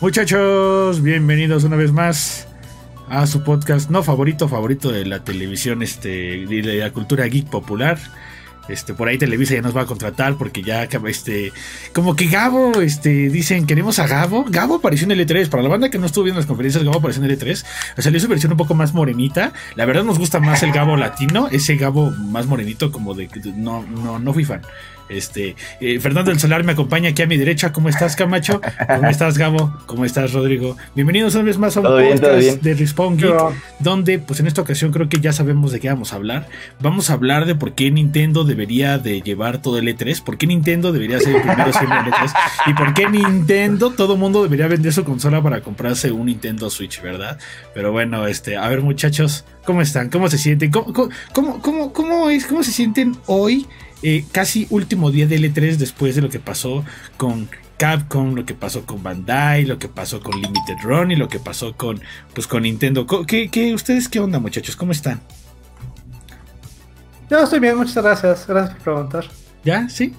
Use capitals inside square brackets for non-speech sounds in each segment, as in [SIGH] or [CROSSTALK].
Muchachos, bienvenidos una vez más a su podcast no favorito, favorito de la televisión, este, de la cultura geek popular. Este, por ahí Televisa ya nos va a contratar porque ya, este, como que Gabo, este, dicen, queremos a Gabo. Gabo apareció en L3. Para la banda que no estuvo viendo las conferencias, Gabo apareció en L3. Salió su versión un poco más morenita. La verdad nos gusta más el Gabo latino, ese Gabo más morenito, como de, no, no, no fui fan. Este, eh, Fernando del Solar me acompaña aquí a mi derecha. ¿Cómo estás, Camacho? ¿Cómo [LAUGHS] estás, Gabo? ¿Cómo estás, Rodrigo? Bienvenidos una vez más a un podcast de Respawn Geek, donde, pues en esta ocasión creo que ya sabemos de qué vamos a hablar. Vamos a hablar de por qué Nintendo debería de llevar todo el E3, por qué Nintendo debería ser el primero siempre en E3 y por qué Nintendo, todo mundo debería vender su consola para comprarse un Nintendo Switch, ¿verdad? Pero bueno, este, a ver, muchachos, ¿cómo están? ¿Cómo se sienten? ¿Cómo, cómo, cómo, cómo es? ¿Cómo se sienten hoy? Eh, casi último día de L3 después de lo que pasó con Capcom, lo que pasó con Bandai, lo que pasó con Limited Run y lo que pasó con, pues, con Nintendo. ¿Qué, qué, ustedes qué onda, muchachos? ¿Cómo están? Yo estoy bien, muchas gracias. Gracias por preguntar. ¿Ya? ¿Sí?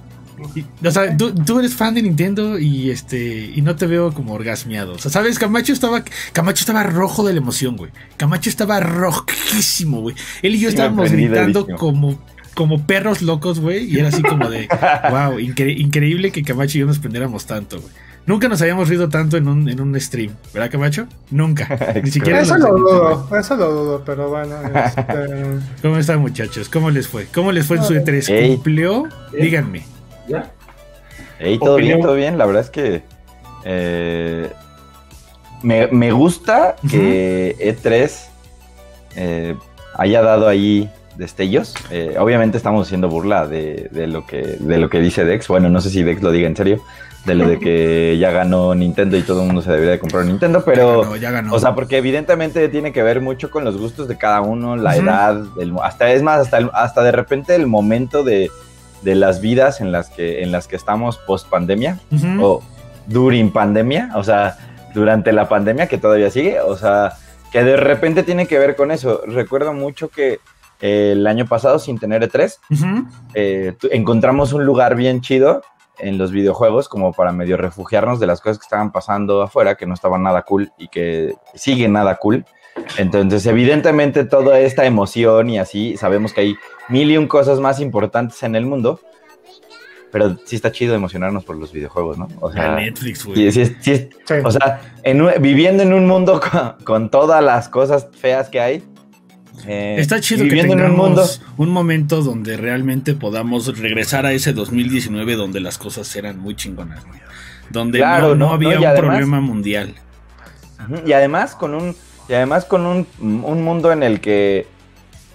o sea, tú, eres fan de Nintendo y este y no te veo como orgasmeado. O sea, sabes, Camacho estaba Camacho estaba rojo de la emoción, güey. Camacho estaba rojísimo, güey. Él y yo estábamos gritando como como perros locos, güey. Y era así como de, [LAUGHS] wow, increíble que Camacho y yo nos prendiéramos tanto, güey. Nunca nos habíamos rido tanto en un, en un stream, ¿verdad, Camacho? Nunca. [LAUGHS] Ni siquiera. Eso lo dudo, eso lo dudo, pero bueno. Este... [LAUGHS] ¿Cómo están, muchachos? ¿Cómo les fue? ¿Cómo les fue en su E3? ¿Cumplió? Díganme. Ya. todo bien, todo bien. La verdad es que eh, me, me, gusta que E3 eh, haya dado ahí destellos. Eh, obviamente estamos haciendo burla de, lo que, de lo que dice Dex. Bueno, no sé si Dex lo diga en serio. De lo de que [LAUGHS] ya ganó Nintendo y todo el mundo se debería de comprar Nintendo, pero... Ya ganó, O sea, porque evidentemente tiene que ver mucho con los gustos de cada uno, la edad, hasta es más, hasta, hasta de repente el momento de, las vidas en las que, en las que estamos post pandemia o during pandemia, o sea, durante la pandemia que todavía sigue, o sea, que de repente tiene que ver con eso. Recuerdo mucho que el año pasado sin tener E3. Eh, encontramos un lugar bien chido en los videojuegos como para medio refugiarnos de las cosas que estaban pasando afuera, que no estaban nada cool y que siguen nada cool. Entonces, evidentemente, toda esta emoción y así, sabemos que hay mil y un cosas más importantes en el mundo, pero sí está chido emocionarnos por los videojuegos, ¿no? O sea, Netflix, güey. O sea, viviendo en un mundo con, todas las cosas feas que hay, eh, Está chido que tengamos un, momento donde realmente podamos regresar a ese 2019 donde las cosas eran muy chingonas, donde no, había un problema mundial. Y además con un y además con un, mundo en el que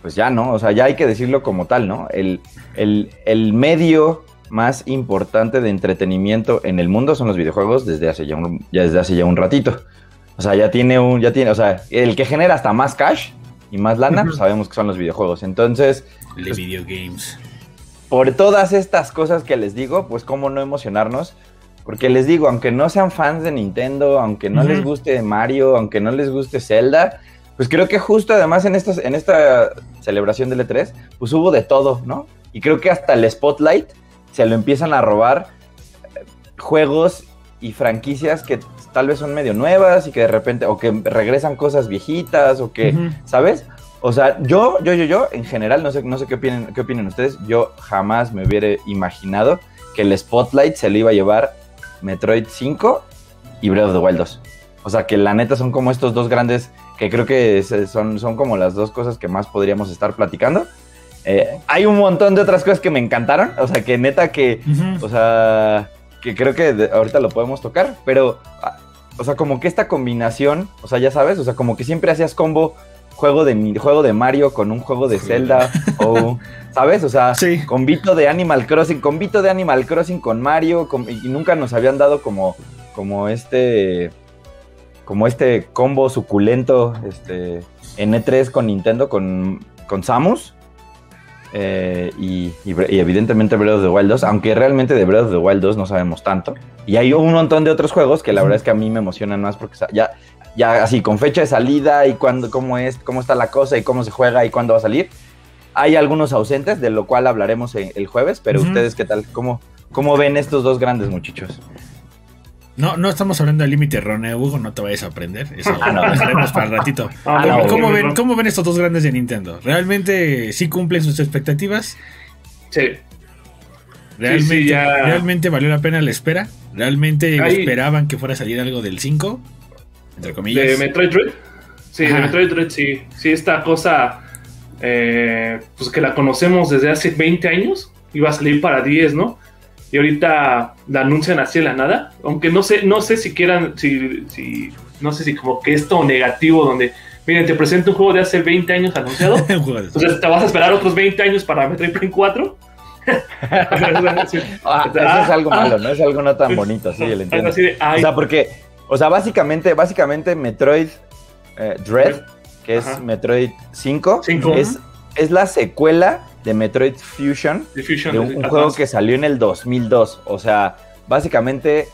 pues ya no, o sea, ya hay que decirlo como tal, ¿no? El, el, medio más importante de entretenimiento en el mundo son los videojuegos desde hace ya un, ya desde hace ya un ratito. O sea, ya tiene un, ya tiene, o sea, el que genera hasta más cash y más lana, pues sabemos que son los videojuegos. Entonces. De pues, video games. Por todas estas cosas que les digo, pues cómo no emocionarnos. Porque les digo, aunque no sean fans de Nintendo, aunque no les guste Mario, aunque no les guste Zelda, pues creo que justo además en, estos, en esta celebración del E3, pues hubo de todo, ¿no? Y creo que hasta el Spotlight se lo empiezan a robar eh, juegos y franquicias que tal vez son medio nuevas y que de repente, o que regresan cosas viejitas, o que, ¿sabes? O sea, yo, yo, yo, yo, en general, no sé, no sé qué opinen, qué opinen ustedes, yo jamás me hubiera imaginado que el Spotlight se le iba a llevar Metroid 5 y Breath of the Wild 2. O sea, que la neta son como estos dos grandes, que creo que son, son como las dos cosas que más podríamos estar platicando. Eh, hay un montón de otras cosas que me encantaron, o sea, que neta que, o sea, que creo que ahorita lo podemos tocar, pero ah, o sea, como que esta combinación, o sea, ya sabes, o sea, como que siempre hacías combo juego de juego de Mario con un juego de Zelda o ¿sabes? O sea, sí. convito de Animal Crossing, convito de Animal Crossing con Mario y nunca nos habían dado como como este como este combo suculento este en E3 con Nintendo con con Samus. Eh, y, evidentemente Breath of the Wild 2, aunque realmente de Breath of the Wild 2 no sabemos tanto. Y hay un montón de otros juegos que la verdad es que a mí me emocionan más porque ya, ya así con fecha de salida y cuándo, cómo, es, cómo está la cosa y cómo se juega y cuándo va a salir. Hay algunos ausentes, de lo cual hablaremos el jueves, pero ustedes qué tal, ¿Cómo, ¿cómo ven estos dos grandes muchachos? No, no estamos hablando del límite erróneo, Hugo, no te vayas a aprender. Eso Ah, lo dejaremos para el ratito. Ah, ¿Cómo, ven, no. ¿Cómo ven estos dos grandes de Nintendo? ¿Realmente sí cumplen sus expectativas? Sí. ¿Realmente, sí, ya. ¿realmente valió la pena la espera? ¿Realmente Ahí. esperaban que fuera a salir algo del 5? Entre comillas. ¿De Metroid Dread? Sí, Ajá. de Metroid Dread, sí. Sí, esta cosa, eh, pues que la conocemos desde hace 20 años, iba a salir para 10, ¿no? Y ahorita la anuncian así de la nada, aunque no sé, no sé si quieran, si, si, no sé si como que esto negativo donde, miren, te presento un juego de hace 20 años anunciado, [LAUGHS] entonces te vas a esperar otros 20 años para Metroid Prime 4. Sí. [LAUGHS] Ah, eso es algo malo, ¿no? Es algo no tan bonito, sí, entiendo. ay, O sea, porque, o sea, básicamente, básicamente Metroid eh, Dread, que es Ajá. Metroid 5, Cinco. es, es la secuela de Metroid Fusion, de un, juego que salió en el 2002. O sea, básicamente,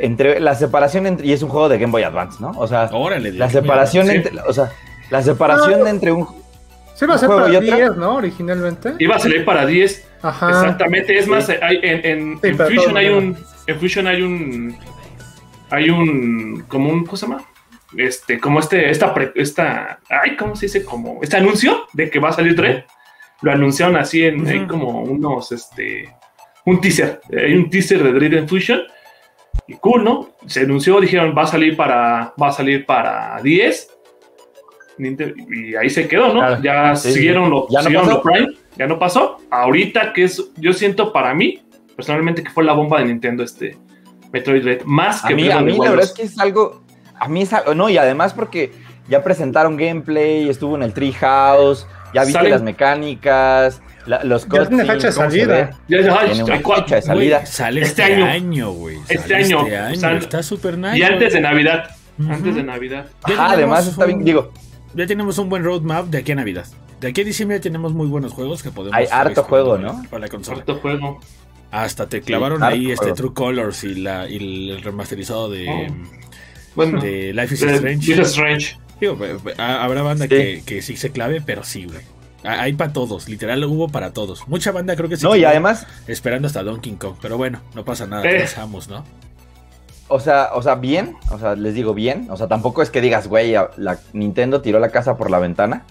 entre la separación entre, y es un juego de Game Boy Advance, ¿no? O sea, Órale. la Dios. separación Sí. entre, o sea, la separación entre un Sí, va a ¿Un ser juego para y otro? 10, ¿no? Originalmente. Iba a salir para 10. Ajá. Exactamente, es más, hay, en, en, Sí, en pero Fusion todo hay un. En Fusion hay un. Hay un. como un. ¿Cómo se llama? Este, como este, esta, pre- esta, ay, ¿cómo se dice? Como este anuncio de que va a salir Dread. Lo anunciaron así en, hay Ujú. como unos, este, un teaser. Hay un teaser de Dread en Fusion. Y cool, ¿no? Se anunció, dijeron, va a salir para, va a salir para 10. Ninte- Y ahí se quedó, ¿no? Claro. Ya Sí, siguieron lo, ¿Ya no siguieron pasó? lo Prime, ya no pasó. Ahorita que es, yo siento para mí, personalmente, que fue la bomba de Nintendo este Metroid Red. Más A que mí, a mí la verdad 2. es que es algo. A mí es algo. No, y además porque ya presentaron gameplay, estuvo en el Treehouse, ya viste Salen- las mecánicas, la- los Ya tiene fecha de salida. Ya, ya, Tiene una fecha de Güey, salida. sale Este este, año. güey. Este año. Este año. Sale- Está súper nice. Y antes de Navidad. Ujú. Antes de Navidad. Ajá, además tenemos está bien, un- digo, Ya tenemos un buen roadmap de aquí a Navidad. De aquí a diciembre tenemos muy buenos juegos que podemos. Hay harto juego, ¿no? Para la consola. Harto juego. Hasta te clavaron ahí este. True Colors y, la, y el remasterizado de, Oh. Bueno, de Life is de- Strange. Life is Strange. Digo, habrá banda Sí. que, que sí se clave, pero sí, güey. Ha- Hay para todos, literal hubo para todos. Mucha banda creo que se no, y además, esperando hasta Donkey Kong, pero bueno, no pasa nada, Eh. ¿no? o sea, o sea, bien, o sea, les digo bien, o sea, tampoco es que digas, güey, la Nintendo tiró la casa por la ventana.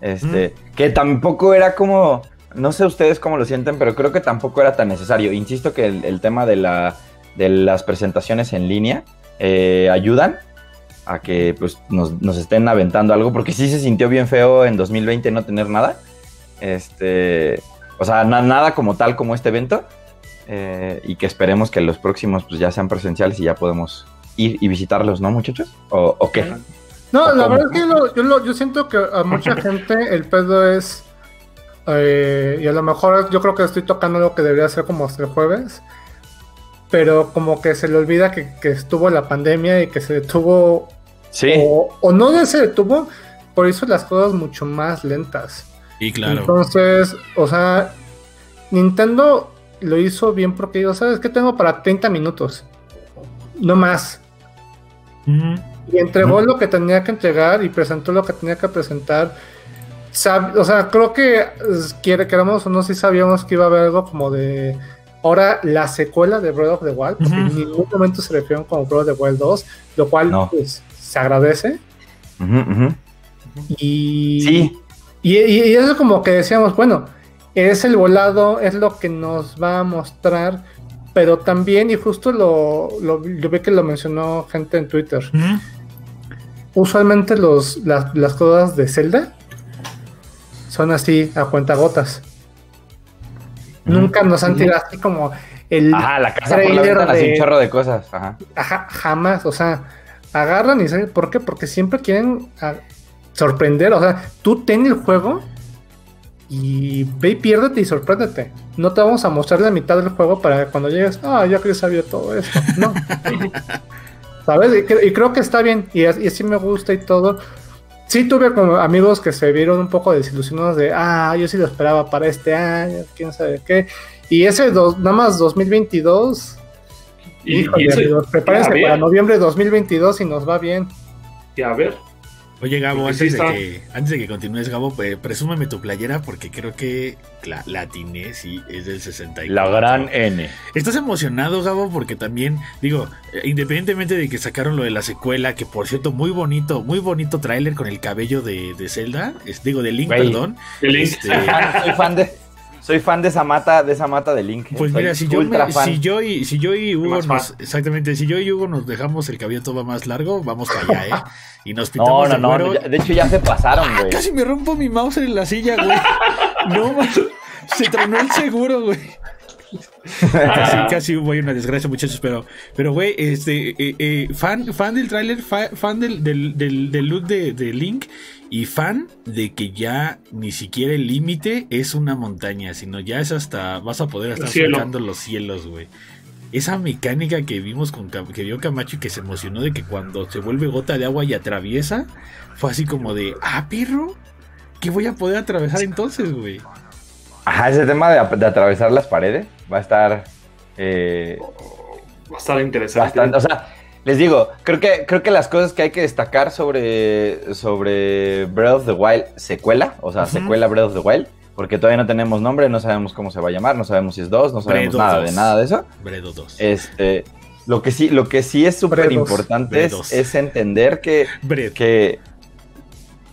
Este, que tampoco era como, no sé ustedes cómo lo sienten, pero creo que tampoco era tan necesario. Insisto que el, el tema de, la, de las presentaciones en línea eh, ayudan a que pues, nos, nos estén aventando algo, porque sí se sintió bien feo en 2020 no tener nada. Este, o sea, na- nada como tal como este evento. eh, y que esperemos que los próximos pues, ya sean presenciales y ya podemos ir y visitarlos, ¿no, muchachos? ¿O, o qué? No, ¿O la cómo? verdad es que lo- yo, lo- yo siento que a mucha [LAUGHS] gente el pedo es. eh, y a lo mejor yo creo que estoy tocando algo que debería ser como hasta el jueves. Pero como que se le olvida que, que estuvo la pandemia y que se detuvo. Sí. O, o no se detuvo, por hizo las cosas mucho más lentas. Y claro. Entonces, o sea, Nintendo lo hizo bien porque digo, ¿sabes qué tengo para 30 minutos? No más. Y entregó lo que tenía que entregar y presentó lo que tenía que presentar. Sab- o sea, creo que quiere, queramos o no, si sabíamos que iba a haber algo como de. Ahora la secuela de Breath of the Wild, porque en ningún momento se refirieron como Breath of the Wild 2, lo cual No. pues, se agradece. Y, Sí. y, eso como que decíamos, bueno, es el volado, es lo que nos va a mostrar, pero también, y justo lo, lo yo vi que lo mencionó gente en Twitter, usualmente los, las, las cosas de Zelda son así a cuentagotas. Nunca nos han tirado así como el Ajá, la casa por la ventana, así de- un chorro de cosas. Ajá. Ajá, jamás, o sea, agarran y saben por qué, porque siempre quieren ah, sorprender, o sea, tú ten el juego y ve y piérdete y sorpréndete. No te vamos a mostrar la mitad del juego para que cuando llegues, ah, ya que sabía todo esto. [LAUGHS] No. ¿Sabes? Y, y creo que está bien, y, y así me gusta y todo. Sí tuve como amigos que se vieron un poco desilusionados de, ah, yo sí lo esperaba para este año, quién sabe qué. Y ese dos, nada más 2022, Y, Híjole, eso- amigos, prepárense para noviembre de 2022 y nos va bien. y a ver. Oye, Gabo, antes, sí de que, antes de que continúes, Gabo, eh, presúmeme tu playera porque creo que la, la atiné, sí, es del 64. La gran N. ¿Estás emocionado, Gabo? Porque también, digo, eh, independientemente de que sacaron lo de la secuela, que por cierto, muy bonito, muy bonito tráiler con el cabello de, de Zelda, es- digo, de Link, perdón. Link. Este, [LAUGHS] Soy fan de, soy fan de esa mata, de esa mata de Link. Pues Soy mira, si yo, me- fan. si yo y si yo y Hugo nos, fan. exactamente, si yo y Hugo nos dejamos el cabello todo más largo, vamos para allá, ¿eh? [LAUGHS] Y nos No, pintamos no, de no, ya- de hecho ya se pasaron, Ah, güey. casi me rompo mi mouse en la silla, güey. No, man, [LAUGHS] se tronó el seguro, güey. Casi, [LAUGHS] casi hubo ahí una desgracia, muchachos, pero, pero güey, este, eh, eh, fan, fan del tráiler, fa- fan del, del, del, del look de, de Link y fan de que ya ni siquiera el límite es una montaña, sino ya es hasta, vas a poder estar cielo. surcando los cielos, güey. Esa mecánica que vimos con que vio Camacho y que se emocionó de que cuando se vuelve gota de agua y atraviesa, fue así como de, ah, perro, ¿qué voy a poder atravesar entonces, güey? Ajá, ese tema de atravesar las paredes va a estar eh, Va a estar interesante. bastante. O sea, les digo, creo que, creo que las cosas que hay que destacar sobre, sobre Breath of the Wild secuela, o sea, secuela Breath of the Wild, porque todavía no tenemos nombre, no sabemos cómo se va a llamar, no sabemos si es 2, no sabemos nada dos. de nada de eso. Bredo 2. Este, lo que sí, lo que sí es súper importante es, entender que, Bredo. que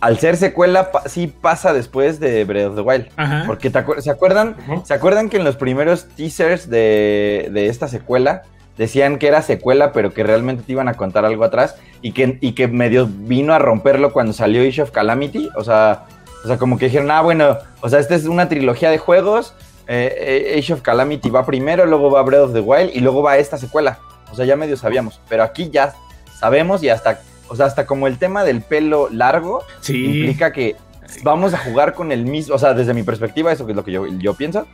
al ser secuela pa- sí pasa después de Breath of the Wild. Ajá. Porque te acuer- ¿se acuerdan? ¿Se acuerdan que en los primeros teasers de, de esta secuela decían que era secuela, pero que realmente te iban a contar algo atrás y que, y que medio vino a romperlo cuando salió Age of Calamity? O sea, o sea, como que dijeron, ah, bueno, o sea, esta es una trilogía de juegos, eh, Age of Calamity va primero, luego va Breath of the Wild y luego va esta secuela. O sea, ya medio sabíamos, pero aquí ya sabemos y hasta, o sea, hasta como el tema del pelo largo Sí. implica que vamos a jugar con el mismo, o sea, desde mi perspectiva, eso es lo que yo, yo pienso,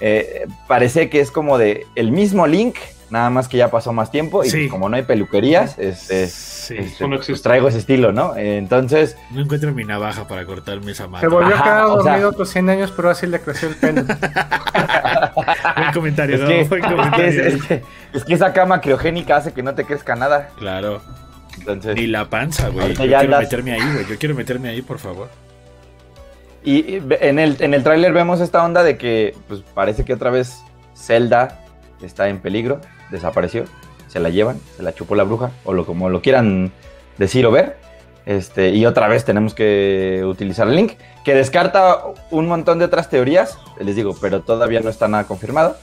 eh, parece que es como de el mismo Link, nada más que ya pasó más tiempo y Sí. pues, como no hay peluquerías, este, Sí. este, no pues, traigo ese estilo, ¿no? Entonces, No encuentro mi navaja para cortarme esa mano. Se volvió Ajá, a quedar o sea- dormido otros 100 años, pero así le creció el pelo. [LAUGHS] Buen comentario, es ¿no? que, Buen es, que, comentario. es que- es que esa cama criogénica hace que no te crezca nada. Claro. Entonces, Ni la panza, güey. Yo quiero andas- meterme ahí, güey. Yo quiero meterme ahí, por favor. Y en el, en el tráiler vemos esta onda de que pues, parece que otra vez Zelda está en peligro, desapareció, se la llevan, se la chupó la bruja, o lo, como lo quieran decir o ver. Este, y otra vez tenemos que utilizar el link, que descarta un montón de otras teorías, les digo, pero todavía no está nada confirmado,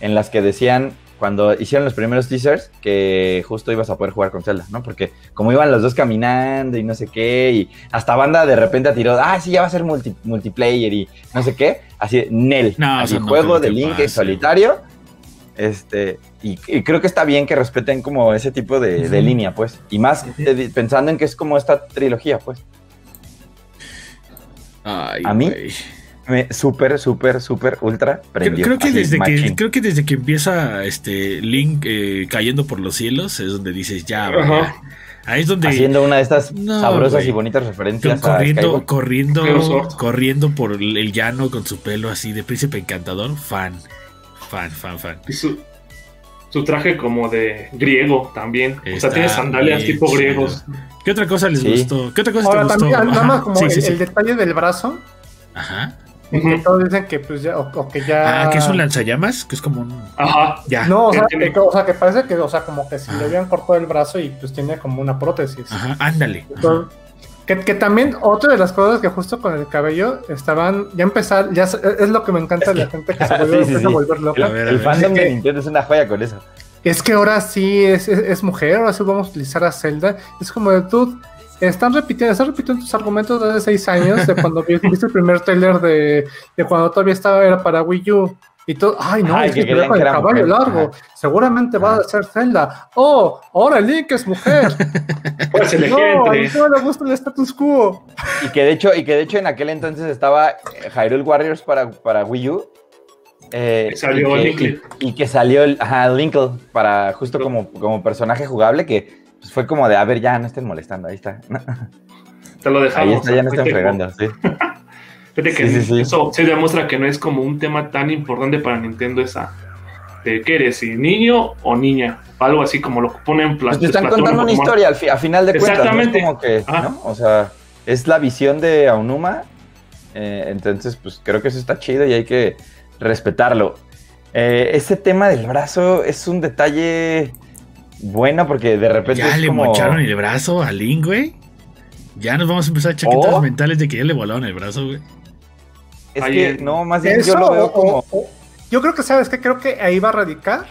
en las que decían cuando hicieron los primeros teasers que justo ibas a poder jugar con Zelda, ¿no? Porque como iban los dos caminando y no sé qué, y hasta banda de repente tiró, ah, sí, ya va a ser multi- multiplayer y no sé qué, así, Nel, No, así, no juego de Link en solitario, este, y, y creo que está bien que respeten como ese tipo de, línea, pues, y más eh, pensando en que es como esta trilogía, pues. Ay, ¿A mí? Me súper, súper, súper, ultra Creo, prendió. creo que desde que creo que desde que empieza este Link eh, cayendo por los cielos es donde dices ya, güey. Ahí es donde Haciendo una de estas No, sabrosas y bonitas referencias corriendo, corriendo, corriendo por el el llano con su pelo así de príncipe encantador, fan, fan, fan, fan. Y su, su traje como de griego también. o sea, tiene sandalias tipo chido. griegos. ¿Qué otra cosa les Sí. gustó? ¿Qué otra cosa Ahora te gustó? también, nada Ajá, más como sí, el, sí, sí. el detalle del brazo, Ajá. que todos dicen que pues ya, o, o que ya... Ah, que es un lanzallamas, que es como un Ajá. ya. No, o sea, que, o sea, que parece que, o sea, como que si le habían cortado el brazo y pues tiene como una prótesis. Ajá, ándale. Ajá. Que, que también otra de las cosas que justo con el cabello estaban, ya empezar, ya es, es lo que me encanta de la gente que se [LAUGHS] vuelve, Sí, sí, sí. volver loca. El fandom Es de Nintendo es una joya con eso. Es que ahora sí es, es, es mujer, ahora sí vamos a utilizar a Zelda. Es como de tú, están repitiendo, están repitiendo tus argumentos de hace seis años, de cuando vi- viste el primer trailer de, de cuando todavía estaba, era para Wii U. Y todo, ay no, Ay, es que que con que el caballo mujer. largo, seguramente va a ser Zelda. Oh, ahora Link es mujer. [LAUGHS] Elegir no, a mí entre. no me gusta el status quo. Y que de hecho, y que de hecho en aquel entonces estaba eh, Hyrule Warriors para, para Wii U. eh, Y salió que, Linkle. y, y que salió el ajá, Linkle para justo como, como personaje jugable que pues, fue como de a ver ya no estén molestando, ahí está. [LAUGHS] Te lo dejamos. Ahí está, ya no están Fíjate, fregando, sí. [LAUGHS] Fíjate que Sí, sí, sí. eso se demuestra que no es como un tema tan importante para Nintendo esa, de qué eres, si niño o niña, algo así como lo ponen pues te están contando una historia al a final de cuentas. Exactamente. como que, ¿no? O sea, es la visión de Aonuma. Eh, entonces, pues creo que eso está chido y hay que respetarlo. Eh, ese tema del brazo es un detalle bueno porque de repente. Ya es le como... mocharon el brazo a Link, güey. Ya nos vamos a empezar chaquetas Oh. mentales de que ya le volaron el brazo, güey. Es Ahí que, en- no, más bien Eso, yo lo veo o- como. o- o- yo creo que, ¿sabes qué? Creo que ahí va a radicar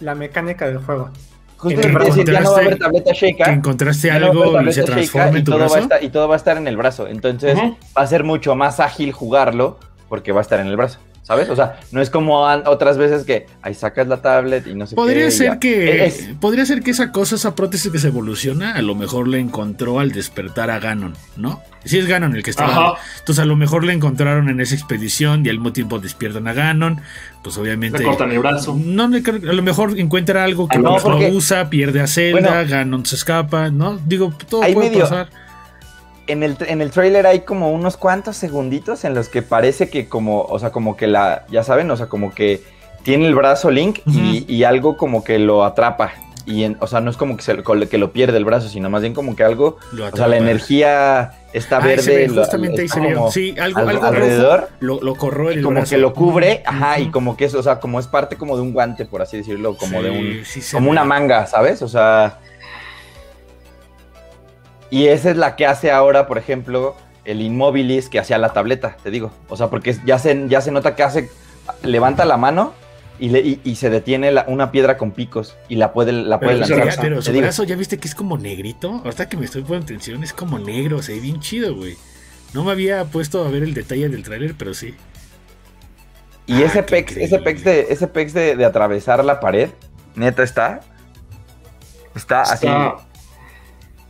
la mecánica del juego. Justo que que decir, ya no va a haber encontraste- tableta Que encontraste no algo y se transforma en y tu todo, va a estar, y todo va a estar en el brazo. Entonces va a ser mucho más ágil jugarlo porque va a estar en el brazo. ¿Sabes? O sea, no es como otras veces que ahí sacas la tablet y no sé. Podría ser que Es- podría ser que esa cosa, esa prótesis que se evoluciona, a lo mejor le encontró al despertar a Ganon, ¿no? Si es Ganon el que está. Ajá. Entonces a lo mejor le encontraron en esa expedición y al mismo tiempo despiertan a Ganon. Pues obviamente. Le cortan el brazo. No, a lo mejor encuentra algo que Ah, no, porque- usa, pierde a Zelda, Bueno. Ganon se escapa, ¿no? Digo, todo puede medio- pasar. En el, en el trailer hay como unos cuantos segunditos en los que parece que como, o sea, como que la, ya saben, o sea, como que tiene el brazo Link y, y algo como que lo atrapa. Y en- o sea, no es como que, se, lo- que lo pierde el brazo, sino más bien como que algo, o sea, la energía está se verde. ve, lo- justamente ahí se ve. como Sí, algo, al- algo alrededor. rojo lo, lo corroe el como brazo. que lo cubre, ajá, y como que es, o sea, como es parte como de un guante, por así decirlo, como de un, sí como ve. una manga, ¿sabes? O sea. Y esa es la que hace ahora, por ejemplo, el Inmobilis que hacía la tableta, te digo. O sea, porque ya se, ya se nota que hace. Levanta la mano y, le- y- y se detiene la- una piedra con picos y la puede, la puede Pero lanzar. ya- pero su digo. brazo ya viste que es como negrito. Ahorita que me estoy poniendo atención, es como negro, se ve bien chido, güey. No me había puesto a ver el detalle del tráiler, pero sí. Y Ah, ese pex, ese pex de, ese pex de, de atravesar la pared, neta está. Está, así. Está- Es,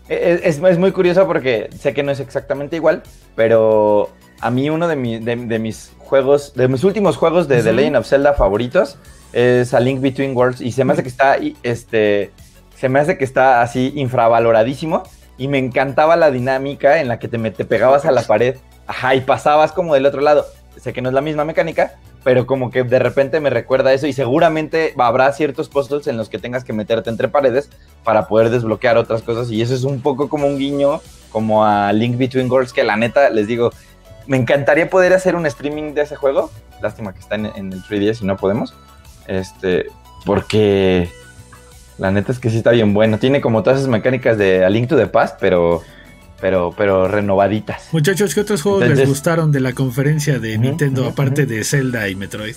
es- es muy curioso porque sé que no es exactamente igual, pero a mí uno de, mi- de- de mis juegos, de mis últimos juegos de The. Legend of Zelda favoritos es A Link Between Worlds y se me hace que está, este, se me hace que está así infravaloradísimo y me encantaba la dinámica en la que te, te pegabas a la [LAUGHS] pared, ajá, y pasabas como del otro lado. Sé que no es la misma mecánica, pero como que de repente me recuerda eso y seguramente habrá ciertos puzzles en los que tengas que meterte entre paredes para poder desbloquear otras cosas y eso es un poco como un guiño como a Link Between Worlds que la neta les digo me encantaría poder hacer un streaming de ese juego. Lástima que está en, en el 3DS y no podemos. Este porque la neta es que sí está bien bueno. Tiene como todas esas mecánicas de A Link to the Past pero pero pero renovaditas Muchachos, ¿qué otros juegos les gustaron de la conferencia de Nintendo, aparte de Zelda y Metroid?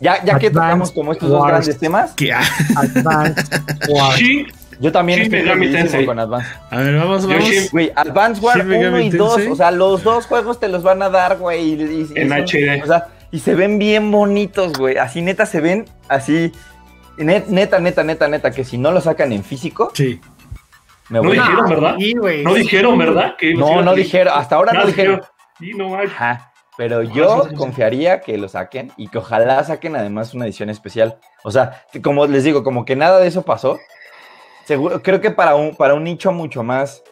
ya ya que tocamos como estos dos grandes temas [LAUGHS] Wars. Shin, yo también Shin estoy Tensei. con Advance a ver, vamos, vamos. sí- Güey, Advance War Shin Megami 1 y 2, Tensei. o sea, los dos juegos te los van a dar, güey. y- y- y En son- HD. O sea, y se ven bien bonitos, güey. Así neta se ven así. net- neta, neta, neta, neta, que si no lo sacan en físico, Sí. Me No dijeron, ¿verdad? Sí, no dijeron, ¿verdad? Que No, no a- dijeron, hasta ahora no dijeron. Y no hay. Ajá. Pero yo sí, sí. confiaría que lo saquen y que ojalá saquen además una edición especial. O sea, como les digo, como que nada de eso pasó. Seguro, creo que para un, para un nicho mucho más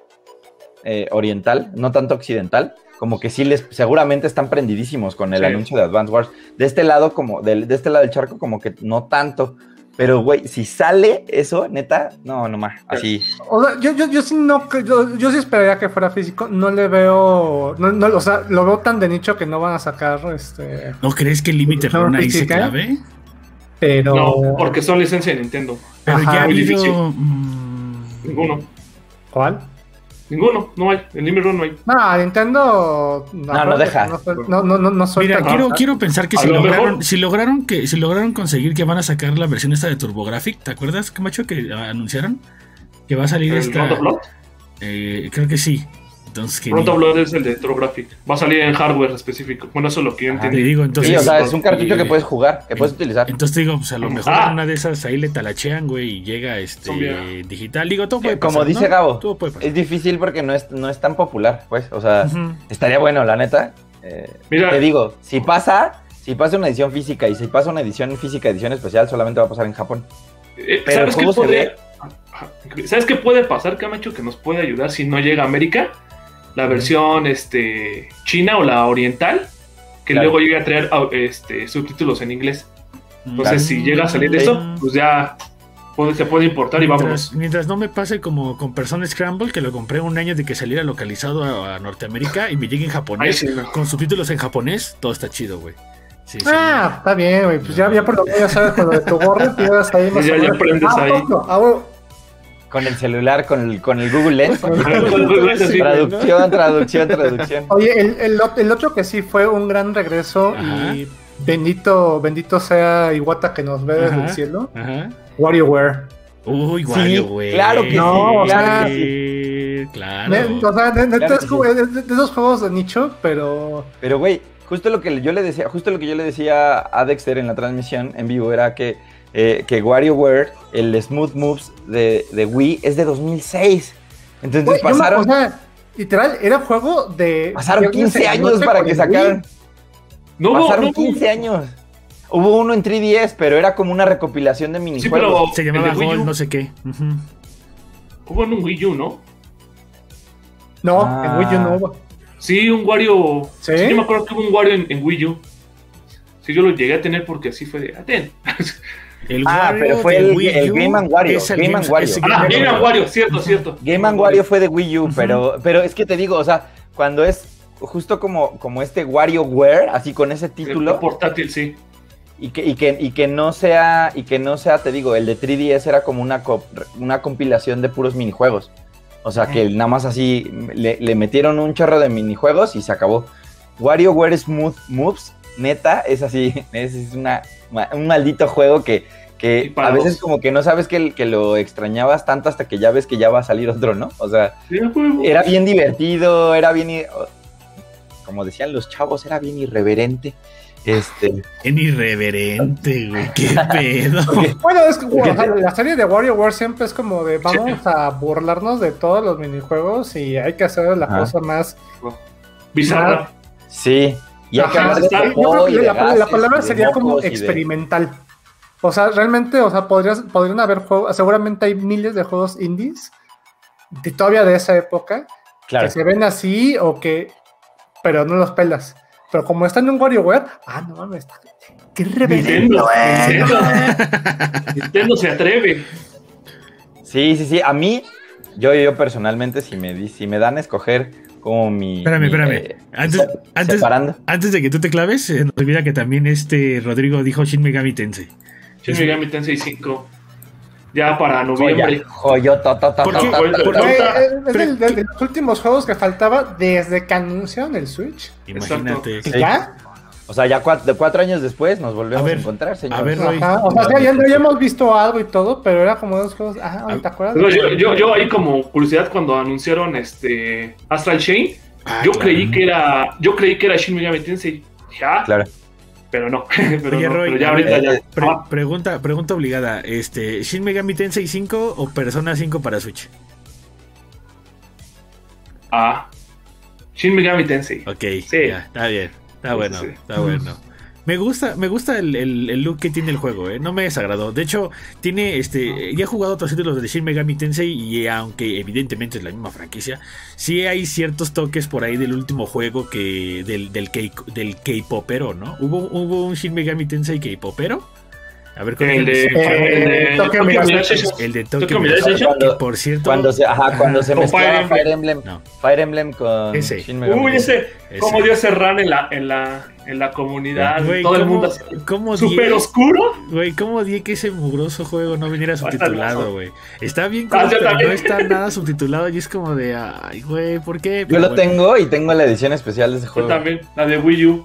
eh, oriental, no tanto occidental, como que sí les, seguramente están prendidísimos con el Sí. anuncio de Advance Wars. De este lado, como, del- de, este lado del charco, como que no tanto. Pero, güey, si sale eso, neta, no, no más. Así. O sea, yo, yo, yo sí no yo, yo sí esperaría que fuera físico. No le veo. No, no, o sea, lo veo tan de nicho que no van a sacar este. ¿No crees que el límite ¿No run ahí se clave? Pero. No, porque son licencia de Nintendo. Pero Ajá. ya ha Muy habido. difícil. mm, Ninguno. ¿Cuál? Ninguno. No hay. En Limit Run no hay. No, Nintendo. No, no deja. No, no, no, no, Mira, nada. quiero, quiero pensar que si lo lograron, si lograron que si lograron conseguir que van a sacar la versión esta de TurboGrafx, ¿te acuerdas, Camacho, que anunciaron? Que va a salir ¿El esta. Eh, creo que sí. Entonces, que of Blood es el de TurboGrafx. Va a salir en hardware específico. Bueno, eso es lo que yo te entendí. digo, entonces. sí, o sea, es un cartucho que eh, puedes jugar, que puedes utilizar. Entonces te digo, pues a lo mejor Ah. una de esas ahí le talachean, güey, y llega este digital. Digo, todo puede Como pasar, dice ¿no? Gabo, Todo puede pasar. es difícil porque no es, no es tan popular, pues. O sea, estaría bueno, la neta. Eh, Mira. Te digo, si pasa, si pasa una edición física y si pasa una edición física, edición especial, solamente va a pasar en Japón. Eh, Pero el ¿Sabes qué se puede? ve-. ¿Sabes qué puede pasar, Camacho? Que nos puede ayudar si no llega a América. La versión este, china o la oriental. Que Claro. luego llegue a traer este, subtítulos en inglés. Entonces, si llega a salir eso, pues ya puede- se puede importar y Mientras, vámonos. mientras no me pase como con Persona Scramble, que lo compré un año de que saliera localizado a, a Norteamérica y me llegue en Ay, japonés, sí, no. con subtítulos en japonés, todo está chido, güey. Sí, sí. Ah, está bien, güey. Pues ya, ya por lo menos ya sabes con lo de tu gorro, ahí más Ya- ya aprendes Ah, ahí. Ah, güey. Con el celular, con el, con el Google Lens. Sí, traducción, traducción, traducción. Oye, el, el, ot- el otro que sí fue un gran regreso Ajá. y bendito, bendito sea Iwata que nos ve desde el cielo. Ajá. WarioWare. Uy, Sí, Wario, güey. claro que sí, No, o sea, claro. O sea, de, neta Claro es que como de, de- de esos juegos de nicho, pero Pero, güey, justo lo que yo le decía, justo lo que yo le decía a Dexter en la transmisión en vivo era que, eh, que WarioWare, el Smooth Moves de, de Wii, es de 2006. Entonces pasaron, o sea, literal, era juego de. pasaron de 15 en la años para que sacaran. No hubo- pasaron no hubo- 15 años. Hubo uno en 3DS, pero era como una recopilación de Sí, minijuegos. pero Se llamaba Gold, no sé qué. Hubo en un Wii U, ¿no? No, Ah. en Wii U no hubo. Sí, un Wario. ¿Sí? Yo me acuerdo que hubo un Wario en, en Wii U. Sí, yo lo llegué a tener porque así fue de. "Ah, ten". [LAUGHS] El Ah, Wario pero fue el- Wii el U Game and Wario, es el Game and Wario. es el Ah, Game Game and Wario, cierto, cierto. Game and Wario fue de Wii U, pero, pero es que te digo, o sea, cuando es justo como, como este WarioWare, así con ese título, El portátil, sí. y que, y, que, y que no sea, y que no sea, te digo, el de 3DS era como una, co- una compilación de puros minijuegos. O sea, que nada más así le, le metieron un chorro de minijuegos y se acabó. WarioWare Smooth Moves, neta, es así, [LAUGHS] es, es una, un maldito juego que, que para a veces dos. como que no sabes que, que lo extrañabas tanto hasta que ya ves que ya va a salir otro, ¿no? O sea, era bien divertido, era bien, como decían los chavos, era bien irreverente. Este, En irreverente, güey. Qué [LAUGHS] pedo. Bueno, es que la serie de WarioWare siempre es como de vamos a burlarnos de todos los minijuegos y hay que hacer la cosa más. Bizarra. Sí, y Ajá, está- Yo creo y que de la, palabra sería como de- experimental. O sea, realmente, o sea, podrías, podrían haber juegos, seguramente hay miles de juegos indies de todavía de esa época Claro, que se ven así o que, pero no los pelas. Pero como están en un WarioWare, ah, no mames, está- qué reverente. Nintendo. Nintendo. [LAUGHS] Nintendo se atreve. sí, sí, sí, a mí, yo, yo personalmente, si me, di- si me dan a escoger como mi... Espérame, mi, espérame. eh, Antes- se- antes- separando. Antes de que tú te claves, se nos olvida que también este Rodrigo dijo Shin Megami Tensei. Shin Megami Tensei 5. Ya para noviembre. es de los últimos juegos que faltaba desde que anunciaron el Switch. Imagínate. ¿Y Sí. ya? O sea, ya cuatro, de cuatro años después nos volvemos A encontrar, señor. a ver, Roy. Ajá, O sea, ya, ya- ya hemos visto algo y todo, pero era como de los juegos. Ah, ¿te acuerdas? Pero yo, yo, yo ahí como curiosidad cuando anunciaron este Astral Chain, Ah, yo claro. creí que era, yo creí que era Shin Megami Tensei. Ya, Claro. pero no. [LAUGHS] pero, Oye, no, Roy, pero ya ahorita ya. eh, Pre- Ah, pregunta, pregunta obligada. Este, ¿Shin Megami Tensei 5 o Persona 5 para Switch? ah. Shin Megami Tensei. Ok, Sí. ya, está bien. Está bueno, sí, está bueno. Me gusta, me gusta el, el- el look que tiene el juego, ¿eh? no me desagradó. De hecho, tiene este. Ya he jugado otros títulos de Shin Megami Tensei y aunque evidentemente es la misma franquicia, sí hay ciertos toques por ahí del último juego que. del, del, K, del K-Popero, ¿no? ¿Hubo, hubo un Shin Megami Tensei K-Popero. A ver El de, Eh, el de Tokyo Tokyo Mirage Mirage Session. El de Tokyo Tokyo Session. que por cierto. Cuando se, ajá, cuando se Con mezclaba Fire Fire Emblem. No. Fire Emblem con Ese. Shin Megami Uy, ese, Ese. cómo dio ese run en la, en la, en la comunidad, Güey, todo el ¿cómo- mundo ¿Cómo súper die- oscuro. Güey, ¿cómo di que ese mugroso juego no viniera subtitulado, güey? Está bien, Ah, cool, yo pero también. no está nada subtitulado y es como de, ay, güey, ¿por qué? Yo Pero lo bueno. tengo y tengo la edición especial de ese Yo juego. también, la de Wii U.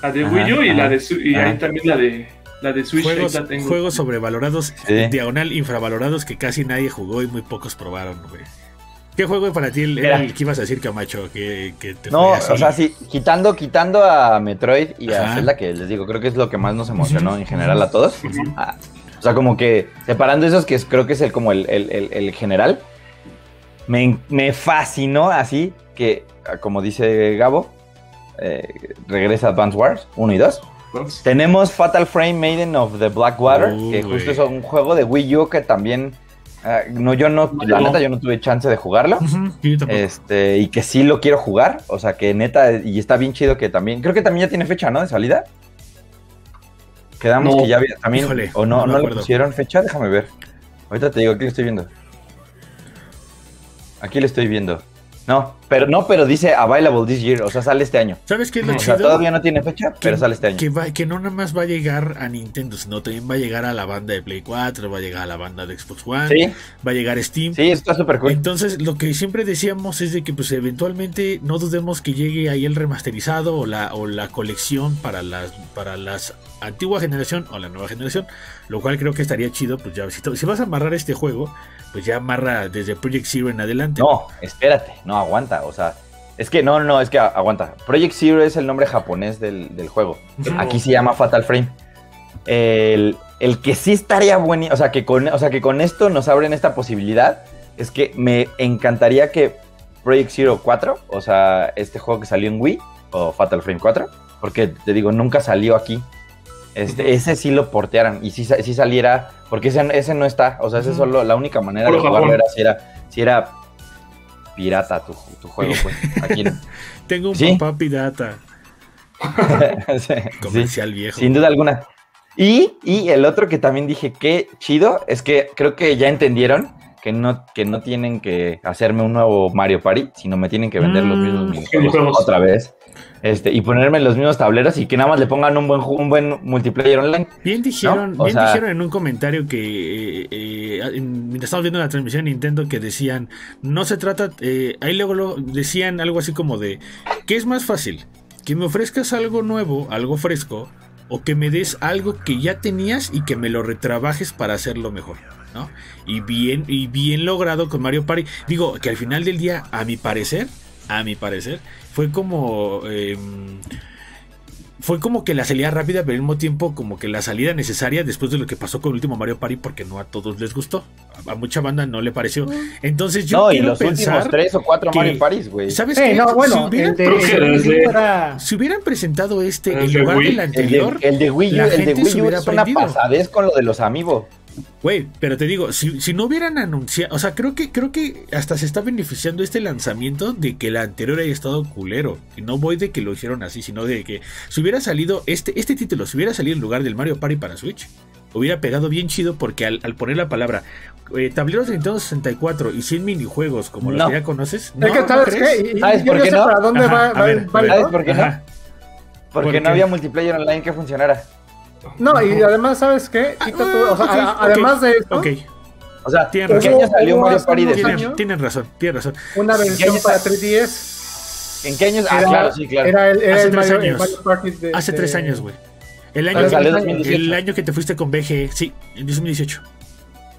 La de Ajá, Wii U y ajá, la de y ahí también la de la de Switch Juegos, la tengo. juegos sobrevalorados, Sí. diagonal infravalorados que casi nadie jugó y muy pocos probaron, güey. ¿Qué juego para ti el, el que ibas a decir, Camacho? Que, que te No, o sea, sí, quitando, quitando a Metroid y a. Zelda, que les digo, creo que es lo que más nos emocionó en general a todos. Ah, o sea, como que separando esos que es- creo que es el como el, el- el- el general, me, me fascinó así que, ah, como dice Gabo, eh, regresa Advance Wars 1 y 2. Tenemos Fatal Frame Maiden of the Blackwater, Uh, que justo es un juego de Wii U que también, ah, no, yo no, la neta, yo no tuve chance de jugarlo. Este, y que sí lo quiero jugar. O sea, que neta, y está bien chido que también. Creo que también ya tiene fecha, ¿no? De salida. Quedamos No. que ya había también. Híjole, o no no, me no, le pusieron fecha, déjame ver. Ahorita te digo, aquí lo estoy viendo. Aquí lo estoy viendo. No, pero no, pero dice available this year, o sea, sale este año. ¿Sabes qué es lo O chido? sea, todavía no tiene fecha, que, pero sale este año. Que, va- que no nada más va a llegar a Nintendo, sino también va a llegar a la banda de Play 4, va a llegar a la banda de Xbox One, Sí, va a llegar a Steam. sí, está súper cool. Entonces, lo que siempre decíamos es de que pues eventualmente no dudemos que llegue ahí el remasterizado o la, o la colección para las para las antigua generación o la nueva generación, lo cual creo que estaría chido, pues ya si, si vas a amarrar este juego, pues ya amarra desde Project Zero en adelante. No, espérate, no aguanta, o sea, es que no, no, es que aguanta. Project Zero es el nombre japonés del, del juego. Aquí se llama Fatal Frame. El, el que sí estaría bueno, o sea, que con, o sea, que con esto nos abren esta posibilidad, es que me encantaría que Project Zero 4, o sea, este juego que salió en Wii, o Fatal Frame 4, porque te digo, nunca salió aquí. Este. Ese sí lo portearan y si sí, saliera, porque ese, ese no está, o sea, ese solo, la única manera de jugarlo era si era, si era pirata tu, tu juego, pues. [LAUGHS] Aquí, Tengo un Sí. papá pirata, [LAUGHS] sí, sí. comercial viejo. Sin duda alguna. Y, y el otro que también dije, qué chido, es que creo que ya entendieron que no, que no tienen que hacerme un nuevo Mario Party, sino me tienen que vender los Mm, mismos minijuegos minijuegos. otra vez. Este, y ponerme los mismos tableros y que nada más le pongan un buen, un buen multiplayer online. Bien dijeron, bien sea- dijeron en un comentario que eh, eh, en- mientras estábamos viendo la transmisión de Nintendo que decían, no se trata, eh, ahí luego lo, decían algo así como de, ¿qué es más fácil? Que me ofrezcas algo nuevo, algo fresco, o que me des algo que ya tenías y que me lo retrabajes para hacerlo mejor, ¿no? Y bien, y bien logrado con Mario Party. Digo, que al final del día, a mi parecer, a mi parecer, fue como... em, fue como que la salida rápida, pero al mismo tiempo como que la salida necesaria después de lo que pasó con el último Mario Party, porque no a todos les gustó. A, mucha banda no le pareció. Entonces yo no, y los pensar, últimos tres o cuatro que- Mario Parties, güey. ¿sabes qué? no, si, hubieran, el de, el de si presentado este El en lugar del el, anterior, de, el de Wii U, la el de gente se Wii U hubiera es una pasadez con lo de los amigos. Güey, pero te digo, si, si no hubieran anunciado, o sea, creo que, creo que hasta se está beneficiando este lanzamiento de que el anterior haya estado culero. Y no voy de que lo hicieron así, sino de que si hubiera salido este, este título, si hubiera salido en lugar del Mario Party para Switch, hubiera pegado bien chido porque al, al poner la palabra eh, tableros de Nintendo 64 y 100 minijuegos como los No. que ya conoces, Es ¿no, que, ¿no ¿sabes crees? qué? Y- ¿Sabes yo por no qué no? para dónde Ajá, va, a va- ver, va a el- ver. ¿Sabes por qué no? Porque ¿Por qué? no había multiplayer online que funcionara. No, y además, ¿sabes qué? Quita tú- o sea, ok, a- ok, además de eso, Ok, O sea, Tiene ¿en qué razón. año salió Mario Party de tienen, tienen razón, tienen razón. una versión para salió? 3DS. ¿En qué años? Ah, Era, claro, sí, claro. era el, era Hace el tres Mario, el años. Mario Party de- Hace de- tres años, güey. El año, salió el, 2018. año que te fuiste con BG, sí, en 2018.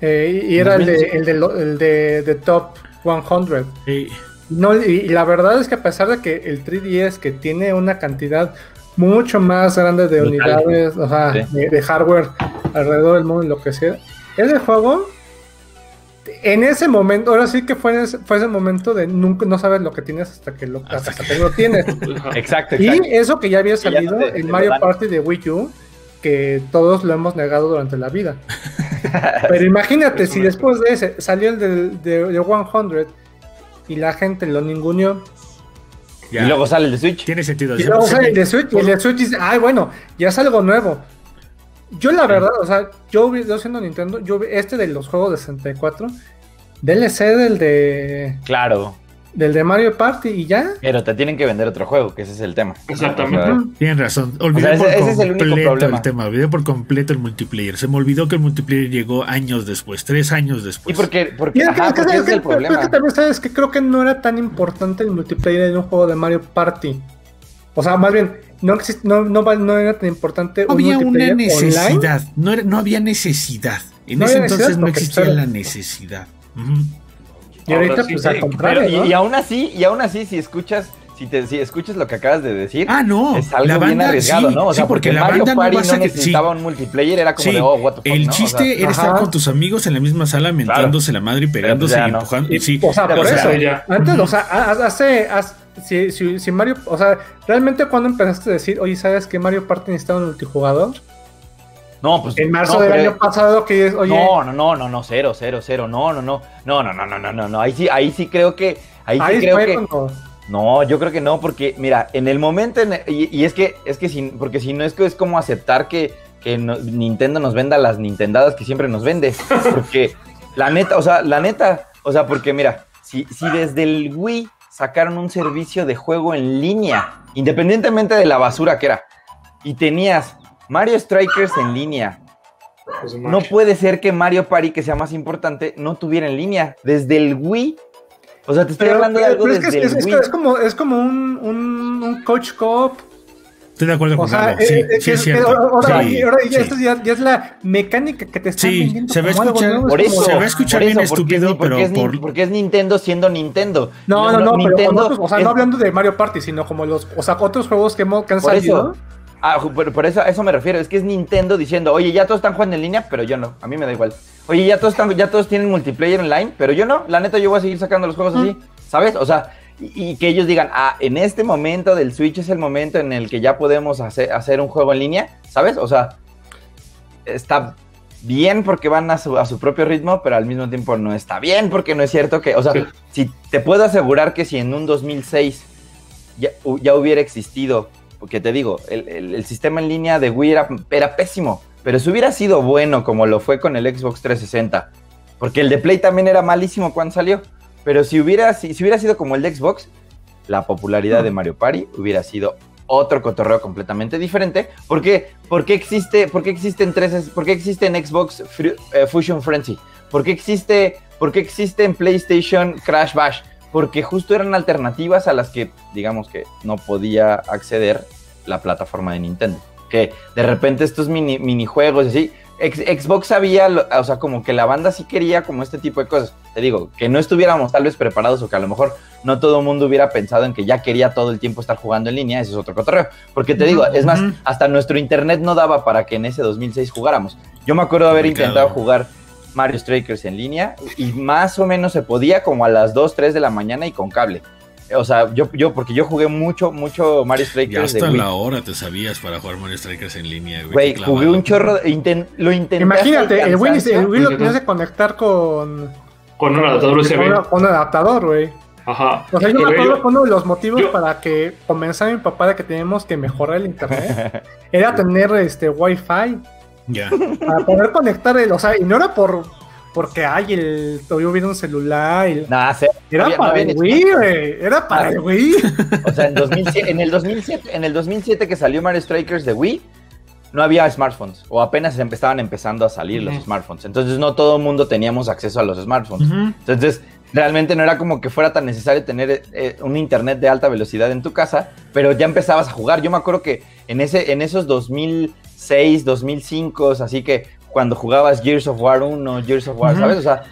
eh, y era el de, 2018. el de, el de, de Top 100. Eh, No, y, y la verdad es que a pesar de que el 3DS que tiene una cantidad mucho más grande de unidades, o sea, Sí. de, de hardware alrededor del mundo, lo que sea, ese juego, en ese momento, ahora sí que fue, en ese, fue ese momento de nunca no sabes lo que tienes hasta que lo, hasta Hasta que lo tienes. [LAUGHS] Exacto, y exacto. eso que ya había ya salido, te- te el lo Mario. Party de Wii U, que todos lo hemos negado durante la vida. [LAUGHS] Pero imagínate, si después de ese salió el del- de, de 100 y la gente lo ninguneó, ya. Y luego sale el de Switch. Tiene sentido. y luego sale el de Switch, y el de Switch dice, ay, bueno, ya es algo nuevo. Yo la verdad, o sea, yo, yo siendo Nintendo, yo vi este de los juegos de 64, DLC del de Claro. Del de Mario Party y ya. Pero te tienen que vender otro juego, que ese es el tema. Exactamente. O sea, Tienen razón. Olvidé O sea, ese- por ese es el único completo el tema. Olvidé por completo el multiplayer. Se me olvidó que el multiplayer llegó años después, tres años ¿Y después. por qué? Y Porque, es que, ajá, es que- porque es ese que- es el pero es que también sabes que creo que no era tan importante el multiplayer en un juego de Mario Party. O sea, más bien, no, exist- no, no, era tan importante No un había una necesidad. No, era- no había necesidad. En No ese entonces necesidad no existía la necesidad. Ujú. Y ahorita, sí, pues, al sí, contrario, Pero, y, ¿no? y aún así, y aún así, si escuchas, si te, si escuchas lo que acabas de decir, Ah, no. es algo la bien arriesgado, sí, ¿no? O sea, sí, porque la Mario banda no Party a no necesitaba un multiplayer, era como de, oh, what the fuck, el chiste sea, era estar con tus amigos en la misma sala, mentándose la madre y pegándose ya y empujando. Sí, o sea, por eso. ya. Antes, o sea, ha- ha- hace, hace- si, si, si Mario, o sea, realmente cuando empezaste a decir, oye, ¿sabes que Mario Party necesitaba un multijugador? No, pues. En marzo del año pasado que es, oye. No, no, no, no, no, cero, cero, cero. No, no, no. No, no, no, no, no, no. no. Ahí sí, ahí sí creo que. Ahí, sí creo que. No, yo creo que no, porque, mira, en el momento. Y, es que, es que si, porque si no es que es como aceptar que, que Nintendo nos venda las Nintendadas que siempre nos vende. Porque, la neta, o sea, la neta, o sea, porque mira, si, si desde el Wii sacaron un servicio de juego en línea, independientemente de la basura que era, y tenías Mario Strikers en línea, Pues, no puede ser que Mario Party, que sea más importante, no tuviera en línea. Desde el Wii. O sea, te estoy Pero, hablando de pero- algo pero es, desde que es, el es Wii. es como, es como un, un, un coach cop. Estoy de acuerdo O con sea, eh, Sí, eh, sí, es cierto. ahora, Sí, ahora ya, sí. esto ya, ya es la mecánica que te están Sí, vendiendo se va a como algo escuchar- nuevo, es Por eso, Se va a escuchar por bien eso, porque es- estúpido, porque pero es, por- porque es Nintendo siendo Nintendo. No, no, no, pero con Nintendo otros, o sea, es- no hablando de Mario Party, sino como los, o sea, otros juegos que, hemos, que han Por salido. eso, ah, ju- por, eso a eso me refiero. Es que es Nintendo diciendo, oye, ya todos están jugando en línea, pero yo no. A mí me da igual. Oye, ya todos están, ya todos tienen multiplayer online, pero yo no. La neta, yo voy a seguir sacando los juegos así, ¿sabes? O sea, y, y que ellos digan, ah, en este momento del Switch es el momento en el que ya podemos hacer, hacer un juego en línea, ¿sabes? O sea, está bien porque van a su, a su propio ritmo, pero al mismo tiempo no está bien porque no es cierto que, o sea, Sí. si te puedo asegurar que si en un 2006 ya, ya hubiera existido, porque te digo, el, el- sistema en línea de Wii era, era pésimo, pero si hubiera sido bueno como lo fue con el Xbox 360, porque el de Play también era malísimo cuando salió, pero si hubiera, si, si hubiera sido como el de Xbox, la popularidad de Mario Party hubiera sido otro cotorreo completamente diferente. ¿Por qué? ¿Por qué existe, por qué existen tres, por qué existe en Xbox eh, Fusion Frenzy? ¿Por qué existe, por qué existe en PlayStation Crash Bash? Porque justo eran alternativas a las que, digamos que no podía acceder la plataforma de Nintendo. Que de repente estos mini, minijuegos y así, Xbox sabía, o sea, como que la banda sí quería como este tipo de cosas. Te digo, que no estuviéramos tal vez preparados o que a lo mejor no todo el mundo hubiera pensado en que ya quería todo el tiempo estar jugando en línea, ese es otro cotorreo. Porque te digo, es más, hasta nuestro internet no daba para que en ese 2006 jugáramos. Yo me acuerdo de haber Complicado. intentado jugar Mario Strikers en línea y más o menos se podía como a las 2, 3 de la mañana y con cable. O sea, yo, yo porque yo jugué mucho, mucho Mario Ya Strikers de hasta Wii. la hora te sabías para jugar Mario Strikers en línea, güey. Jugué un chorro, de- inten- lo intenté. Imagínate, el Wii, cansancio. el Wii lo tienes que conectar con, Con un adaptador con, USB. con un adaptador, güey. Ajá. O sea, yo me acuerdo que uno de los motivos yo- para que comenzara mi papá de que teníamos que mejorar el internet era tener este Wi-Fi Ya. [LAUGHS] para poder conectar el, o sea, y no era por porque hay el yo vi un celular y Nah, se- era no había- no para el Wii, güey, era para el Wii. [LAUGHS] O sea, en, 2007, en, el 2007, en el 2007 que salió Mario Strikers de Wii, no había smartphones. O apenas empezaban empezando a salir los smartphones. Entonces no todo el mundo teníamos acceso a los smartphones. Entonces, realmente no era como que fuera tan necesario tener eh, un internet de alta velocidad en tu casa, pero ya empezabas a jugar. Yo me acuerdo que en, ese, en esos 2006, 2005, así que cuando jugabas Gears of War 1, Gears of War, Ujú. ¿sabes? O sea,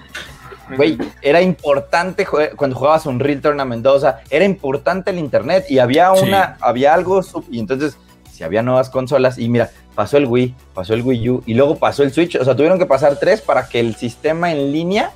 güey, era importante cuando jugabas un Real Tournament 2, o sea, era importante el internet y había Sí. una, había algo, sub- y entonces, si había nuevas consolas, y mira, pasó el Wii, pasó el Wii U, y luego pasó el Switch, o sea, tuvieron que pasar tres para que el sistema en línea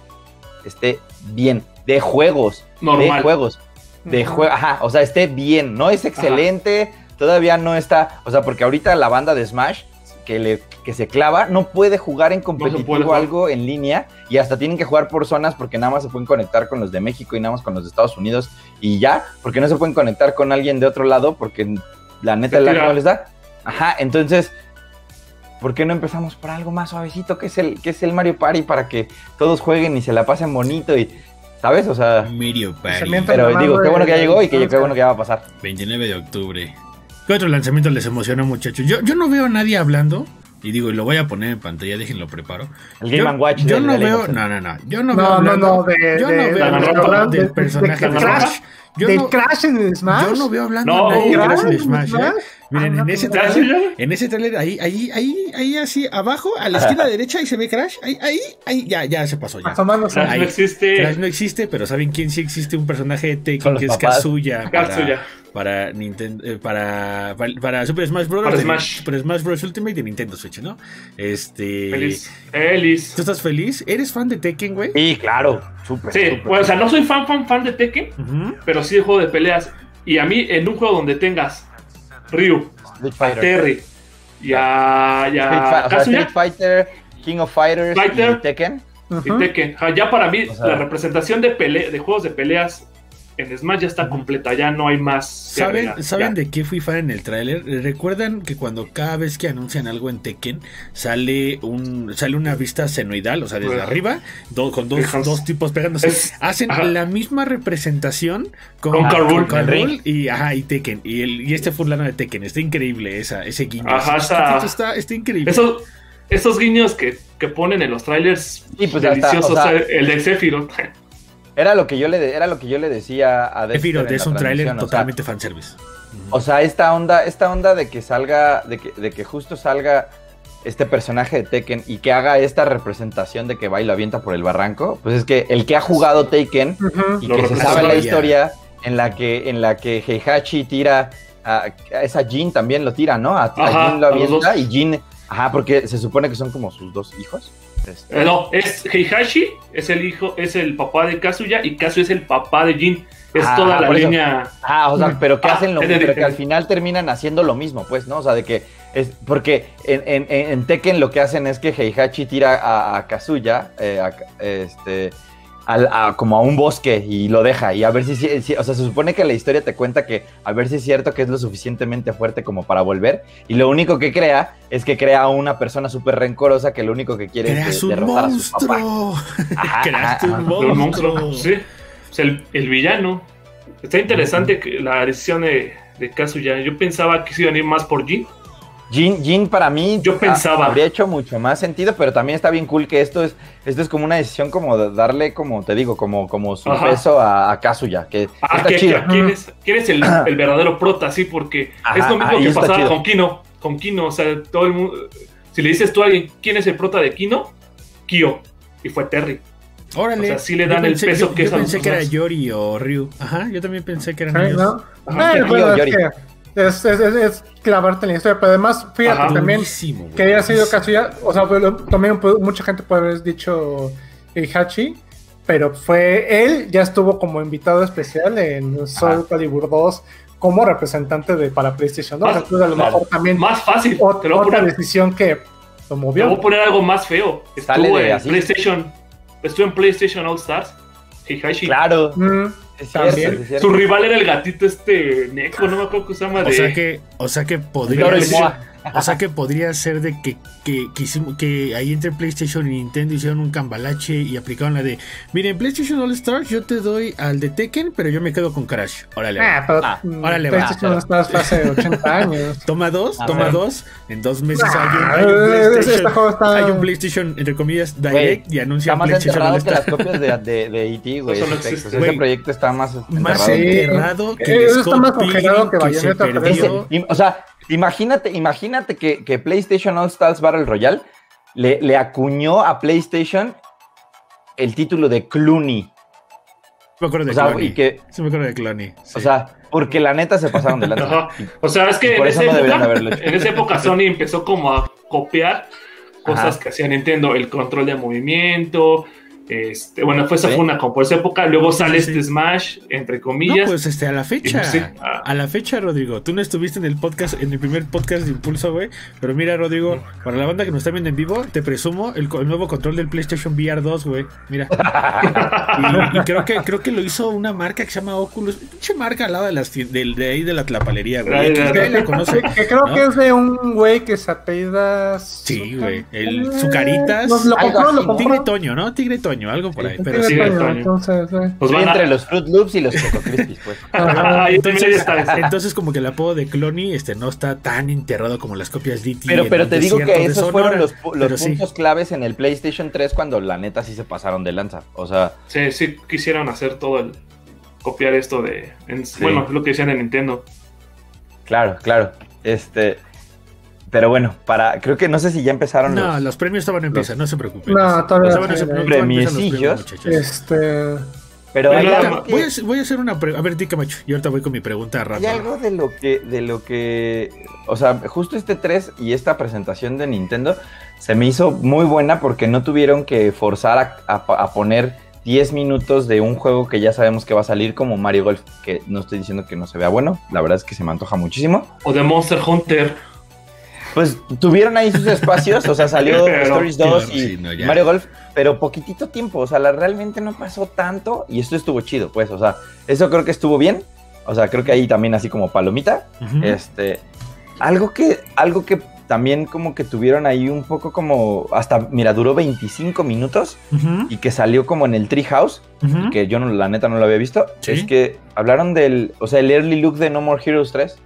esté bien, de juegos, de Normal. juegos, de juegos, ajá, o sea, esté bien, no es excelente, todavía no está, o sea, porque ahorita la banda de Smash que, le, que se clava no puede jugar en competitivo jugar. algo en línea y hasta tienen que jugar por zonas porque nada más se pueden conectar con los de México y nada más con los de Estados Unidos y ya, porque no se pueden conectar con alguien de otro lado porque la neta Se el lag tira. no les da. Ajá, entonces, ¿por qué no empezamos por algo más suavecito que es el, que es el Mario Party para que todos jueguen y se la pasen bonito y, ¿sabes? O sea, Mario Party. Pero digo, qué bueno que ya llegó y que qué bueno que ya va a pasar. 29 de octubre. ¿Qué otro lanzamiento les emocionó, muchachos? Yo, yo no veo a nadie hablando. Y digo, y lo voy a poner en pantalla, déjenlo preparo. El Game yo, Watch. Yo no veo. No, no, no. Yo no, veo No, no, hablando. no, de, yo de- no de- veo de- hablando de- del de- personaje de de Crash. Yo ¿Del no, Crash en Smash? yo no veo hablando No, de Crash en Smash. ¿eh? Miren, Ah, en no, ese no. ¿Ya, trailer, en ese trailer, ahí, ahí, ahí, ahí así, abajo, a la esquina derecha, ahí se ve Crash. Ahí, ahí, ahí, ya, ya se pasó ya. Asomándose. Crash Ahí. no existe. Crash no existe, pero ¿saben quién sí existe? Un personaje de Tekken que es papás. Kazuya. Para, Kazuya. Para Nintendo, eh, para, para, para Super Smash Bros. Para Smash. Super Smash Bros. Ultimate de Nintendo Switch, ¿no? Este. Feliz. Feliz. ¿Tú estás feliz? ¿Eres fan de Tekken, güey? Sí, claro, súper. Sí, bueno, o sea, no soy fan, fan, fan de Tekken, pero sí de juego de peleas. Y a mí, en un juego donde tengas Ryu, Street a Fighter. Terry y a, y a Street, Fi- o sea, Kazuya Street Fighter, King of Fighters Fighter. y Tekken. y. Tekken, ja, ya para mí, O sea- la representación de, pele- de juegos de peleas en Smash ya está completa, ya no hay más. ¿Saben, agregar, ¿saben de qué fui fan en el tráiler? ¿Recuerdan que cuando cada vez que anuncian algo en Tekken sale un sale una vista senoidal, o sea, desde arriba, do- con dos, tipos pegándose? Es- Hacen ajá. la misma representación con, Con. Bull y, ajá, y Tekken. Y, el, y este fulano de Tekken. Está increíble esa, ese guiño. Ajá, chiquitito está, está increíble. Esos, esos guiños que, que ponen en los trailers Sí, pues hasta, deliciosos, o sea- o sea, el de Sephiroth. Era lo que yo le, de- era lo que yo le decía a Dexter es un tráiler transmisión, o sea, totalmente fanservice. O sea, esta onda, esta onda de que salga, de que, de que justo salga este personaje de Tekken y que haga esta representación de que va y lo avienta por el barranco, pues es que el que ha jugado Taken Ujú. y Lo que se sabe la historia en la que, en la que Heihachi tira a, a esa Jin también lo tira, ¿no? A, a Jin lo avienta y Jin, ajá, porque se supone que son como sus dos hijos. Este, Eh, no, es Heihachi, es el hijo, es el papá de Kazuya y Kazuya es el papá de Jin. Es Ah, toda la eso. línea. Ah, o sea, pero que Ah, hacen lo mismo, pero que al final terminan haciendo lo mismo, pues, ¿no? O sea, de que es porque en, en, en- en Tekken lo que hacen es que Heihachi tira a, a Kazuya, eh, a- este, al- a- como a un bosque y lo deja y a ver si, si- si- o sea, se supone que la historia te cuenta que a ver si es cierto que es lo suficientemente fuerte como para volver y lo único que crea es que crea a una persona súper rencorosa que lo único que quiere Creas es un derrotar a su papá. monstruo. Ajá, [LAUGHS] Creaste ajá, un ajá. Monstruo. monstruo. Sí, es el, el villano. Está interesante que la decisión de, de Kazuya. Yo pensaba que se iban a ir más por Jin. Jin, Jin para mí Yo pensaba. ha- habría hecho mucho más sentido, pero también está bien cool que esto es esto es como una decisión como de darle como te digo, como como su Ajá. peso a, a Kazuya, que Ah, está que- chido. que- ¿quién, es, quién es el, el verdadero prota? Sí, porque Ajá, es lo mismo que pasaba chido. con Kino. Con Kino, o sea, todo el mundo. Si le dices tú a alguien quién es el prota de Kino, Kyo. Y fue Terry. Órale. O sea, sí le dan el peso yo- que Yo pensé que era. Yori o Ryu. Ajá, yo también pensé que eran ellos. ¿no? Bueno, es es, es- es- es clavarte en la historia, pero además, fíjate Ajá. también que haya sido Kazuya, o sea, pues, lo- también mucha gente puede haber dicho Heihachi, pero fue él, ya estuvo como invitado especial en Soul Calibur 2 como representante de para PlayStation 2, Más- entonces a lo claro. mejor también Más fácil. te otra decisión que lo te movió. voy a poner algo más feo. Estuvo en así. PlayStation. Estuvo en PlayStation All Stars. Heihachi. Claro, Mm, es también. cierto. Su rival era el gatito este Neko, no me acuerdo cómo se llama. O de... sea que, o sea que podría Moa. O sea que podría ser de que, que, que, hicimos- que ahí entre PlayStation y Nintendo hicieron un cambalache y aplicaron la de, miren, PlayStation All Stars yo te doy al de Tekken, pero yo me quedo con Crash. Órale. va. Ah, pero Ah, mm, órale, va. PlayStation Stars fue hace 80 [LAUGHS] años. Toma dos, A toma ver. dos. En dos meses Ah, hay, un, hay un este- este PlayStation. juego está- Hay un PlayStation, entre comillas, Direct y Está anuncia más PlayStation All enterrado que las Stars. copias de, de, de E.T., güey. No Güey. proyecto está más Más enterrado. Sí. enterrado que Eh, está Scott más congelado Pilgrim que que se perdió. Ese- im- o sea, imagínate, imagínate que, que PlayStation All Stars Battle Royale le, le acuñó a PlayStation el título de Clooney. Me acuerdo de O sea, Cloney. y que, Sí, me acuerdo de Cloney. sí. o sea, porque la neta se pasaron de. [LAUGHS] Ajá. O sea, es que en esa, no época, en esa época Sony empezó como a copiar cosas Ajá. que hacía Nintendo, el control de movimiento, este, bueno, fue esa fue una como por esa época, luego sale Sí, sí. este Smash, entre No, comillas. pues este, a la fecha. Sí, ah. A la fecha, Rodrigo. Tú no estuviste en el podcast, en el primer podcast de Impulso, güey. Pero mira, Rodrigo, para la banda que nos está viendo en vivo, te presumo el, nuevo control del PlayStation VR 2, güey. Mira. [LAUGHS] y, y creo que creo que lo hizo una marca que se llama Oculus. Pinche marca al lado de, las, de ahí de la tlapalería, güey. La conoce. [LAUGHS] Que creo ¿no? que es de un güey que se apellida. Sí, güey. El- su caritas. Nos lo compró, lo ¿no? Tigre. Toño, ¿no? Tigre Toño, algo por ahí. Sí, Pero sí. Entonces, eh. Pues Estoy van a- entre los Fruit Loops y los Choco Crispies, pues. [LAUGHS] También Entonces, como que el apodo de Clony este, no está tan enterrado como las copias DT. Pero, en pero los te digo que de esos Sonora, fueron los, los pero sí. puntos claves en el PlayStation 3 cuando la neta sí se pasaron de lanza. O sea, Sí, sí quisieron hacer todo el copiar esto de en- bueno, lo que decían en Nintendo. claro, claro. Este. Pero bueno, para. Creo que no sé si ya empezaron No, los. los premios estaban empiezan, no se preocupen. No, todavía no se los premios, muchachos. Este. Pero hay, algo que- Voy a, voy a hacer una pregunta. A ver, di Camacho. Y ahorita voy con mi pregunta hay rápida. algo de lo que. De lo que. O sea, justo este 3 y esta presentación de Nintendo se me hizo muy buena porque no tuvieron que forzar a, a- a poner 10 minutos de un juego que ya sabemos que va a salir como Mario Golf. Que no estoy diciendo que no se vea bueno. La verdad es que se me antoja muchísimo. O de Monster Hunter. Pues tuvieron ahí sus espacios, o sea, salió [LAUGHS] Pero- Stories 2 Sí, y no. Mario Golf, pero poquitito tiempo, o sea, la- realmente no pasó tanto y esto estuvo chido, pues, o sea, eso creo que estuvo bien, o sea, creo que ahí también así como palomita, este, algo que, algo que también como que tuvieron ahí un poco como, hasta, mira, duró 25 minutos y que salió como en el Treehouse, ujú. que yo no, la neta no lo había visto, Sí. es que hablaron del, o sea, el early look de No More Heroes 3.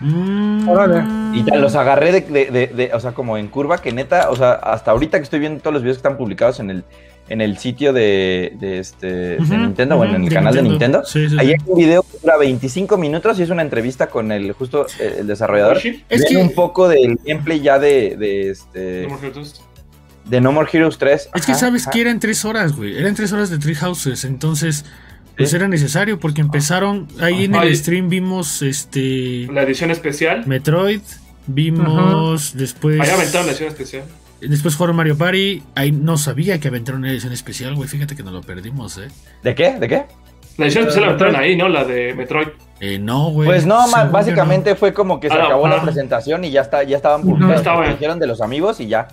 Mm. Órale. Y ya los agarré de, de- de- de- o sea, como en curva, que neta, o sea, hasta ahorita que estoy viendo todos los videos que están publicados en el, en el sitio de, de este, Nintendo o en ujú, el canal de Nintendo. Sí, sí, Ahí sí. hay un video que dura 25 minutos y es una entrevista con el justo eh, el desarrollador. Es que- un poco del gameplay ya de, de este No More Heroes. de No More Heroes 3. Es que sabes ajá. que eran tres horas, güey. Eran tres horas de Three Houses. Entonces, pues Sí. era necesario porque empezaron. Ahí en el stream vimos este. La edición especial. Metroid. Vimos después. Ahí aventaron la edición especial. Después jugaron Mario Party. Ahí no sabía que aventaron una edición especial, güey. Fíjate que nos lo perdimos, eh. ¿De qué? ¿De qué? La edición especial la Eh, aventaron ahí, ¿no? La de Metroid. Eh, no, güey. Pues no, básicamente fue como que se Ah, acabó la ah. presentación y ya está, ya estaban publicados, Estaba. porque dijeron de los amigos y ya.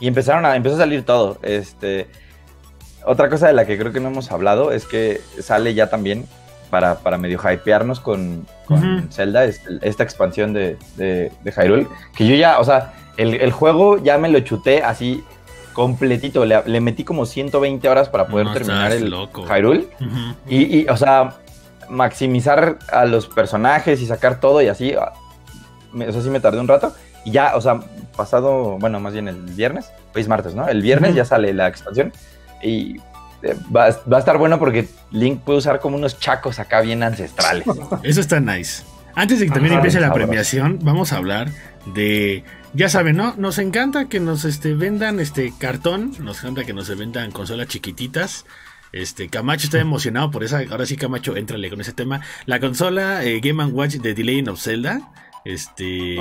Y empezaron a, empezó a salir todo. Este, otra cosa de la que creo que no hemos hablado es que sale ya también para, para medio hypearnos con. Zelda, esta expansión de, de, de Hyrule. Que yo ya, o sea, el, el juego ya me lo chuté así completito. Le, le metí como 120 horas para poder No, terminar el loco. Hyrule. Y, y, o sea, maximizar a los personajes y sacar todo y así. ah, me- o sea, sí me tardé un rato. Y ya, o sea, pasado, bueno, más bien el viernes, hoy es martes, ¿no? El viernes ya sale la expansión. Y eh, va, va a estar bueno porque Link puede usar como unos chacos acá bien ancestrales. [LAUGHS] Eso está nice. Antes de que también Ajá, empiece la premiación, vamos a hablar de. Ya saben, ¿no? Nos encanta que nos este, vendan este cartón. Nos encanta que nos vendan consolas chiquititas. Este, Camacho está emocionado por esa. Ahora sí, Camacho, éntrale con ese tema. La consola eh, Game Watch de The Legend of Zelda. Este.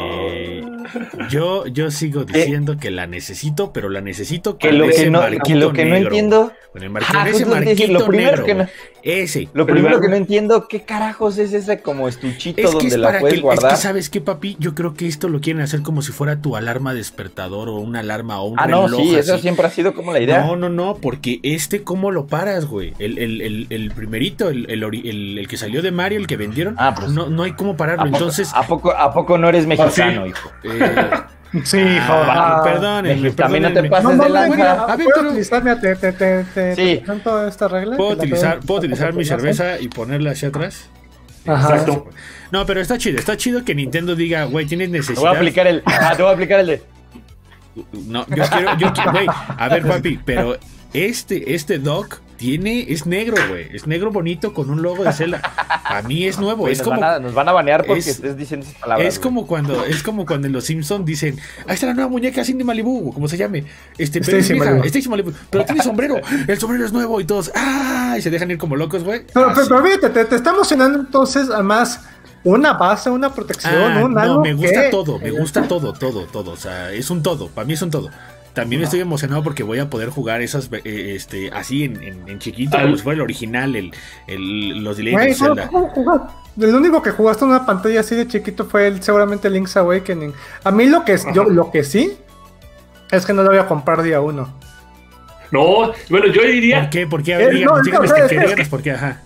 Yo, yo sigo diciendo que la necesito, pero la necesito que lo que no, que lo que no entiendo. Con el marquito, ese a marquito lo primero negro, que no-. Ese. Lo primero que no entiendo, ¿qué carajos es ese como estuchito Es donde es la puedes que, guardar? Es que, ¿sabes qué, papi? Yo creo que esto lo quieren hacer como si fuera tu alarma despertador o una alarma o un ah, no, sí, eso siempre ha sido como la idea. No, no, no, porque este, ¿cómo lo paras, güey? El, el, el, el primerito, el, el, ori- el- el que salió de Mario, el que vendieron, Ah, pues- no, no hay cómo ¿A pararlo. poco, Entonces, ¿a, poco, ¿A poco no eres mexicano, hijo? eh, [LAUGHS] Sí, ah, joder. perdónenme, También no te pases No, de no, no, lanza. mira, A ver, ¿puedo utilizar, mira, te, te, te, te, Sí. te esta regla? ¿Puedo la utilizar, puedo- ¿puedo utilizar mi cerveza y ponerla hacia atrás? Ajá. Exacto. No, pero está chido, está chido que Nintendo diga, güey, tienes Te necesidad. voy a aplicar el. Ah, te voy a aplicar el de. No, yo quiero, yo quiero, güey, a ver, papi, pero este, este dock tiene, es negro, güey, es negro bonito con un logo de Zelda. A mí es [LAUGHS] nuevo, es nos, como, van a, nos van a banear porque es- estés diciendo esas palabras. es como cuando, es como cuando en los Simpsons dicen, ahí está la nueva muñeca Cindy Malibu, como se llame, este, pero es Stacy vieja, Malibu. Stacy Malibu, pero tiene sombrero, el sombrero es nuevo y todos, ah, y se dejan ir como locos, güey. Pero, pero, pero fíjate, te, te está emocionando entonces, además, una base, una protección, Ah, un no, algo me gusta que- todo, me gusta todo, todo, todo. O sea, es un todo. Para mí es un todo. También estoy emocionado porque voy a poder jugar esas eh, este, así en, en- en chiquito, como si fuera el original, el, el- los delays Güey, de ¿cómo- Zelda. El único que jugaste en una pantalla así de chiquito fue el, seguramente Link's Awakening. A mí lo que, es- yo, lo que sí es que no lo voy a comprar día uno. No, bueno, yo ¿Por diría. qué? ¿Por qué? A Eh, ver, díganos, no, díganos no, que- es que que- díganos por qué, ajá.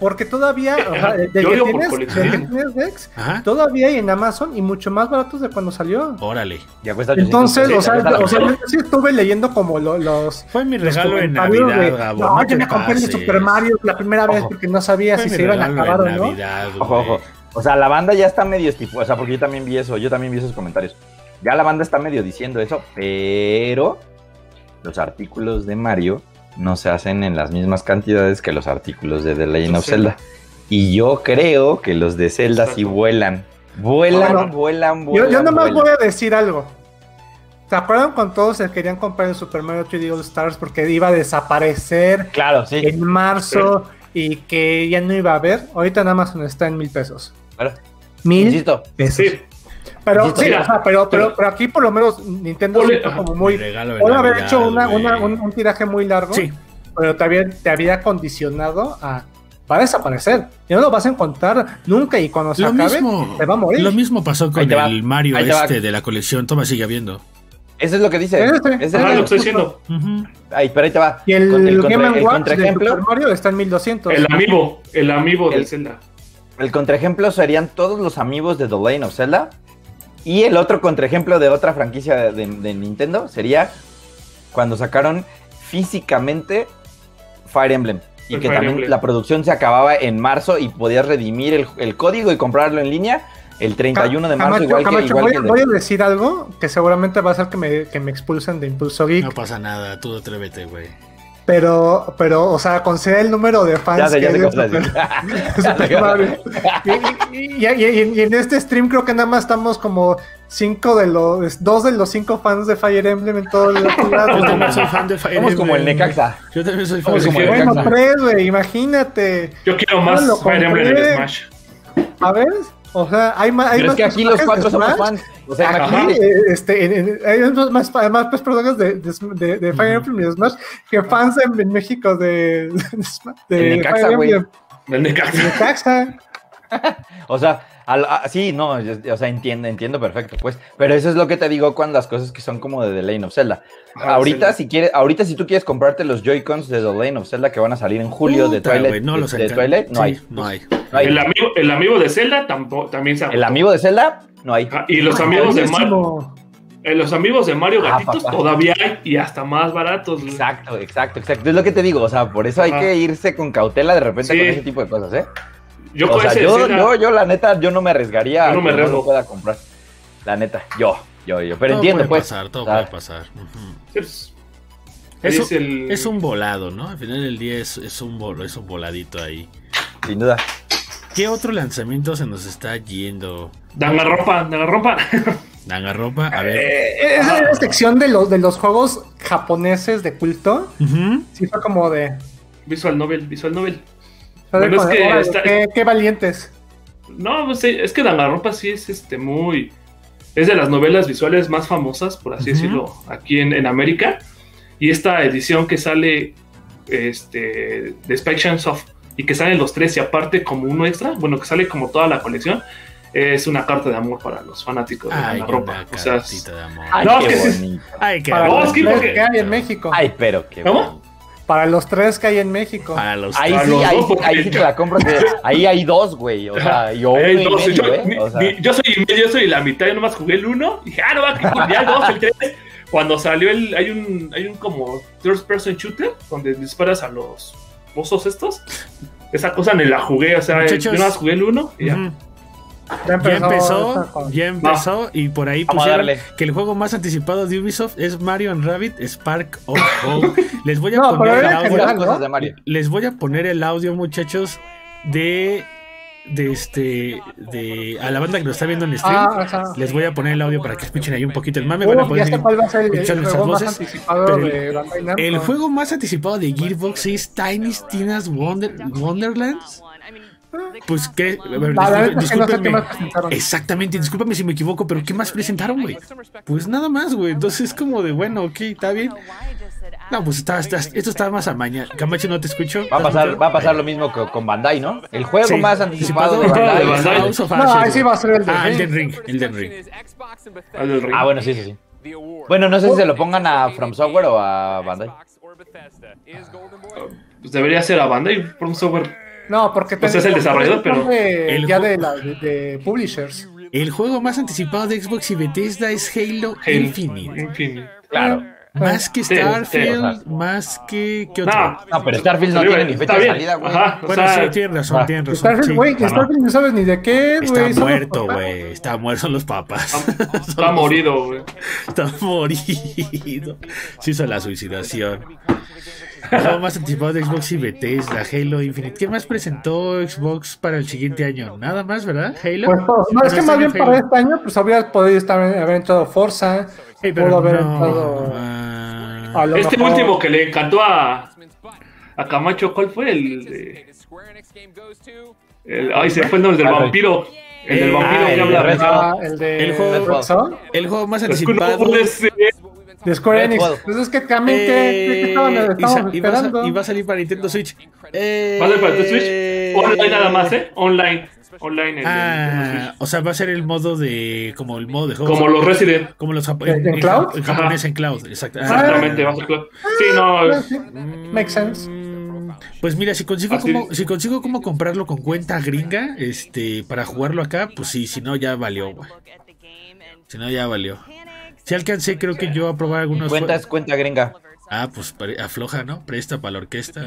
Porque todavía, o sea, de, que tienes, colección. de que tienes Dex, Ajá. todavía hay en Amazon y mucho más baratos de cuando salió. Órale. Ya cuesta 800 Entonces, o sea, o sea, yo sí estuve leyendo como lo- los, Fue mi regalo en Navidad, de, Gabo. No, no yo me compré el. Super Mario la primera vez Ojo. porque no sabía Fue si se iban a acabar o no. Navidad, Ojo, ojo. O sea, la banda ya está medio estipo, o sea, porque yo también vi eso, yo también vi esos comentarios. Ya la banda está medio diciendo eso, pero los artículos de Mario no se hacen en las mismas cantidades que los artículos de The Legend of Zelda. Zelda. Y yo creo que los de Zelda sí Exacto. vuelan. Vuelan, Bueno, vuelan, Yo, vuelan. yo nomás vuelan. voy a decir algo. ¿Se acuerdan cuando todos se querían comprar el Super Mario 3D All Stars porque iba a desaparecer Claro, sí. en marzo y que ya no iba a haber? Ahorita en Amazon está en mil pesos. Claro. Mil Insisto, pesos. Sí, Pero, Insisto, sí, mira, o sea, pero, pero, aquí por lo menos Nintendo Ole, ajá, como muy... Puede haber hecho una, güey. una- un, un tiraje muy largo, Sí, pero te había, te había condicionado a va a desaparecer. Ya no lo vas a encontrar nunca y cuando se Lo acabe, mismo, te va a morir. lo mismo pasó Ahí con va, el Mario ahí este de la colección. Toma, sigue habiendo. Eso es lo que dice. Ese. Ese es Ah, lo estoy diciendo. Ujú. Ay, pero ahí te va. Y el, Con- el contra- Game el Watch de contraejemplo- Super Mario está en 1200. El amiibo, el amiibo del El- Zelda. El contraejemplo serían todos los amigos de The Legend of Zelda. Y el otro contraejemplo de otra franquicia de, de- de Nintendo sería cuando sacaron físicamente Fire Emblem. Y El que Fire también Emblem. la producción se acababa en marzo y podías redimir el, el código y comprarlo en línea el 31 de marzo, Camacho, igual, Camacho, que, igual voy, que el de- voy a decir algo que seguramente va a hacer que me, que me expulsen de Impulso Geek. No pasa nada, tú atrévete, güey. Pero, pero, o sea, considera el número de fans Ya sé, ya que sé hay. Super- [LAUGHS] Ya Mario. Y, y- y- y- en este stream creo que nada más estamos como cinco de los, dos de los cinco fans de Fire Emblem en todo el [LAUGHS] Yo también lado. soy fan de Fire Somos como el Emblem. Necaxa. Yo también soy fan Somos de como Fire el Bueno, Emblem. tres, güey, imagínate. Yo quiero más Fire Emblem en. Smash. A ver, o sea, hay más. Hay Pero es más que aquí los cuatro somos fans. O sea, imagínate. Eh, Este, en- en- hay más, más pues, personajes de, de, de- Fire Emblem y Smash que fans en, en México de, de, de Necaxa, Fire. Emblem. Necaxa. Necaxa. [LAUGHS] O sea, al- a- sí, no, yo- o sea, entiendo, entiendo perfecto, pues. Pero eso es lo que te digo cuando las cosas que son como de The Lane of Zelda. Ahorita, Zelda. si quieres, ahorita si tú quieres comprarte los Joy-Cons de The Lane of Zelda que van a salir en julio de Twilight, no de- los de alcan- Twilight, no sí, hay. No hay. No hay. El amigo, el amigo de Zelda tampoco, también se agotó. El amigo de Zelda, no hay. Ajá, Y los amigos de Mario, eh, los amigos de Mario Ah, Gatitos papá. todavía hay y hasta más baratos. güey. Exacto, exacto, exacto. Es lo que te digo, o sea, por eso hay que irse con cautela de repente Sí. con ese tipo de cosas, ¿eh? Yo o sea, de yo, Zelda- yo, yo, la neta, yo no me arriesgaría Yo no a me que no pueda comprar. La neta, yo, yo, yo. Pero Todo entiendo, puede pues. pasar, todo o sea, puede pasar. Ujú. es, Es, el- es un volado, ¿no? Al final del día es, es un bolo, es un voladito ahí. Sin duda. ¿Qué otro lanzamiento se nos está yendo? Danganronpa, Danganronpa. Dangarropa, [LAUGHS] a ver. Eh, Esa esa sección de los, de los juegos japoneses de culto, Ujú. sí fue como de. Visual Novel, Visual Novel. Bueno, es que órale, está- qué, qué valientes. No, pues, es que Danganronpa sí es este muy. Es de las novelas visuales más famosas, por así decirlo, aquí en, en América. Y esta edición que sale este, de Spike Chunsoft y que salen los tres y aparte como uno extra, bueno, que sale como toda la colección, es una carta de amor para los fanáticos de Danganronpa. una O sea, es- cartita de amor. Ay, No, qué es que sí- bonito. Ay, qué Para No, los es que tres porque- que hay en México. Ay, pero qué ¿Cómo? bonito. Para los tres que hay en México. Para los Ahí sí, los ahí, dos, ahí sí te la compro. que [LAUGHS] ahí hay dos, güey. O sea, yo uno y dos, medio, yo, ¿eh? ni- O sea, ni- yo soy y medio, yo soy la mitad, yo nomás jugué el uno. Dije, ah, no va, que ya el dos, el tres. Cuando salió el. Hay un, hay un como third person shooter donde disparas a los osos estos. Esa cosa ni la jugué, o sea, Muchachos. yo nomás jugué el uno y ya. Ujú. Ya Ya empezó, con- ya empezó y por ahí pusieron darle. que el juego más anticipado de Ubisoft es Mario and Rabbit Spark of Hope. [LAUGHS] Les voy a No, poner el audio. puras general, cosas ¿no? de Mario. Les voy a poner el audio, muchachos, de de este de a la banda que lo está viendo en stream. Ah. Les voy a poner el audio para que escuchen ahí un poquito el mame. Van a poder ser el, escuchar el nuestras juego más voces. Namco. El juego más anticipado de Gearbox es Tiny Tina's Wonder, Wonderlands. Pues qué discúlpenme. presentaron. Exactamente, discúlpame si me equivoco, pero ¿qué más presentaron, güey? Pues nada más, güey. Entonces es como de, bueno, ok, está bien. No, pues está, está- esto está más amaña. Camacho, no te escucho. Va a pasar, va a pasar lo mismo que con Bandai, ¿no? El juego Sí. más anticipado de Bandai. de Bandai. House of No, ahí sí va a ser el de Ah, Ring. Elden Ring, Elden ring. Ah, bueno, sí, sí, sí. Bueno, no sé si se lo pongan a From Software o a Bandai. Pues debería ser a Bandai From Software. No, porque Pues es el desarrollador, pero- de- El ya de, la, de, de publishers. El juego más anticipado de Xbox y Bethesda es Halo, Halo Infinite. Infinite. Claro. Más que Sí, Starfield, sí, más que. ¿Qué otro? No, No, pero Starfield no tiene ni está fecha de salida, güey. Ajá, o Bueno, sea, sí, tienen razón, ah, razón. Starfield, sí. güey, no. Starfield no sabes ni de qué, güey. Está muerto, papás. güey. Está muerto, [LAUGHS] son los papas. está, está los- morido, güey. [LAUGHS] Está morido. Se hizo la suicidación. El juego más anticipado de Xbox y Bethesda, Halo Infinite. ¿Qué más presentó Xbox para el siguiente año? Nada más, ¿verdad? Halo. Pues, no, no, es que más bien para este año, pues habría podido estar, haber entrado Forza, Ey, pero pudo haber no, entrado ah, a lo Este mejor- último que le encantó a, a Camacho, ¿cuál fue? El de. el- ay, se fue el nombre del Ah, vampiro. El del Eh, vampiro ah, que el Ah, el de El el juego más Es que no anticipado. De Square Enix. Pues es que también, ¿qué, qué Eh, estaban y, va a, sa- esperando? y va a salir para Nintendo Switch. Eh, ¿Vale para tu Switch? Online nada más, ¿eh? Online. Online. el Ah, Nintendo o sea, va a ser el modo de. Como el modo de juego. Como los Resident. Como los jap- ¿En- en en, cloud? en japonés Ajá. en cloud, exacto. Ah, Exactamente. va a ser claro. Sí, no. Ah. Makes sense. Mm, Pues mira, si consigo Así como, es. si consigo como comprarlo con cuenta gringa, este, para jugarlo acá, pues sí, si no ya valió, güey. Si no ya valió. Si alcancé, creo que yo a probar algunos. Cuenta jue- es cuenta gringa. Ah, pues afloja, ¿no? Presta para la orquesta.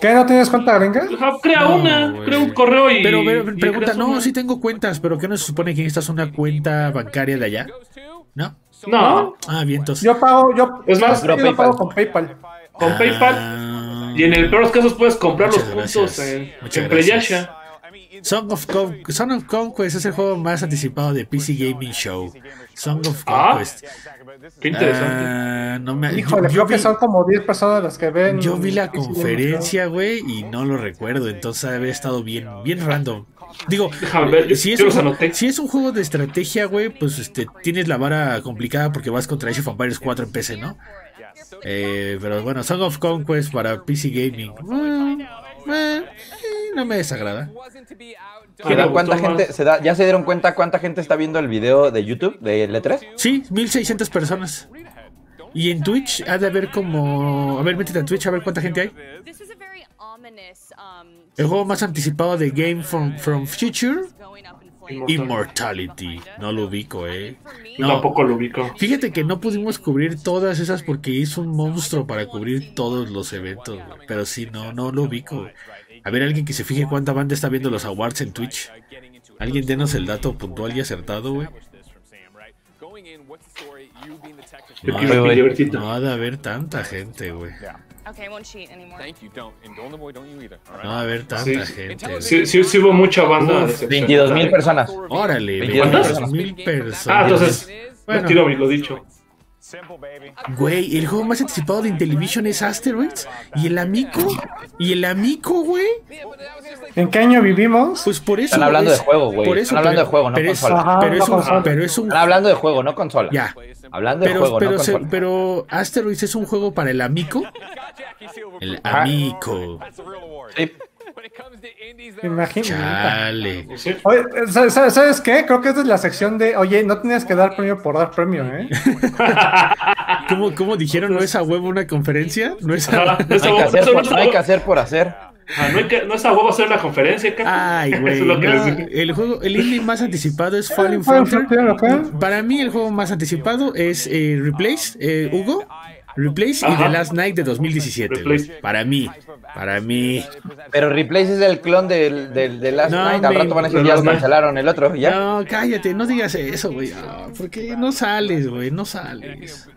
¿Qué no tienes cuenta gringa? Ajá, Crea No, una, crea un correo y. Pero, pero, y pregunta, no, una. sí tengo cuentas, pero ¿qué no se supone que necesitas una cuenta bancaria de allá? ¿No? No, Ah, bien, entonces. Yo pago, yo, Es más, yo pago PayPal. con PayPal. con PayPal. Ah, Y en el peor de los casos puedes comprar los Muchas puntos gracias. en, en gracias. Song of, Con Song of Conquest es el juego más anticipado de PC Gaming Show. Song of Ah, Conquest. Qué interesante. Ah, no me, Híjole, yo, yo creo que son como 10 personas las que ven. yo vi la conferencia, güey, y no lo recuerdo. Entonces había estado bien, bien random. Digo, ver, si es, un, juego- anoté. si es un juego de estrategia, güey, pues este, tienes la vara complicada porque vas contra Age of Empires 4 en PC, ¿no? Eh, pero bueno, Song of Conquest para PC Gaming. eh, eh, no me desagrada. Ah, ¿Pero me ¿Cuánta gente se da, ya se dieron cuenta cuánta gente está viendo el video de YouTube de L3? Sí, 1600 personas. Y en Twitch ha de haber como. A ver, métete a Twitch a ver cuánta gente hay. El juego más anticipado de Game from, from Future. Immortality. No lo ubico, eh. No. tampoco lo ubico. Fíjate que no pudimos cubrir todas esas porque hizo un monstruo para cubrir todos los eventos. Pero sí, no, no lo ubico. A ver, alguien que se fije cuánta banda está viendo los awards en Twitch. Alguien denos el dato puntual y acertado, güey. No. No ha de haber tanta gente, güey. No va a haber tanta Sí. gente. güey. Sí, sí, sí hubo mucha banda. Uf, decepcionada. 22 mil personas. Órale, 22 22 mil personas. Ah, entonces, Bueno. lo dicho. Güey, el juego más anticipado de Intellivision es Asteroids. Y el Amico. Y el Amico, güey. ¿En qué año vivimos? Pues por eso. Están hablando es- de juego, güey. Por eso, Están hablando pero- de juego, no pero es- consola. Ajá, pero es no un- consola. pero es un. Están hablando de juego, no consola. Ya. Hablando de Pero, juego, pero, no se- consola. pero Asteroids es un juego para el Amico. El. Amico. Sí. Imagínate. Oye, ¿sabes, qué? Creo que esta es la sección de, oye, no tenías que dar premio por dar premio, ¿eh? [LAUGHS] ¿Cómo, cómo dijeron? ¿No es a huevo una conferencia? ¿No es a... Ajá, no es No hay, que huevo- hacer por, no hay que huevo- hacer por hacer. ah, no hay que- no es a huevo hacer la conferencia. Ay, [LAUGHS] Eso güey. es lo que no, el juego, el indie más anticipado es Fallen Fallen Frontier. Para mí el juego más anticipado es eh, Replace, eh, Hugo. Replace y. The Last Night de 2017. güey. Replace. Para mí, para mí. Pero Replace es el clon del, del, del Last No, Night. Al me- rato van a decir del ya lo cancelaron el otro. ¿Ya? No, cállate, no digas eso, güey. Ah, porque no sales, güey, no sales.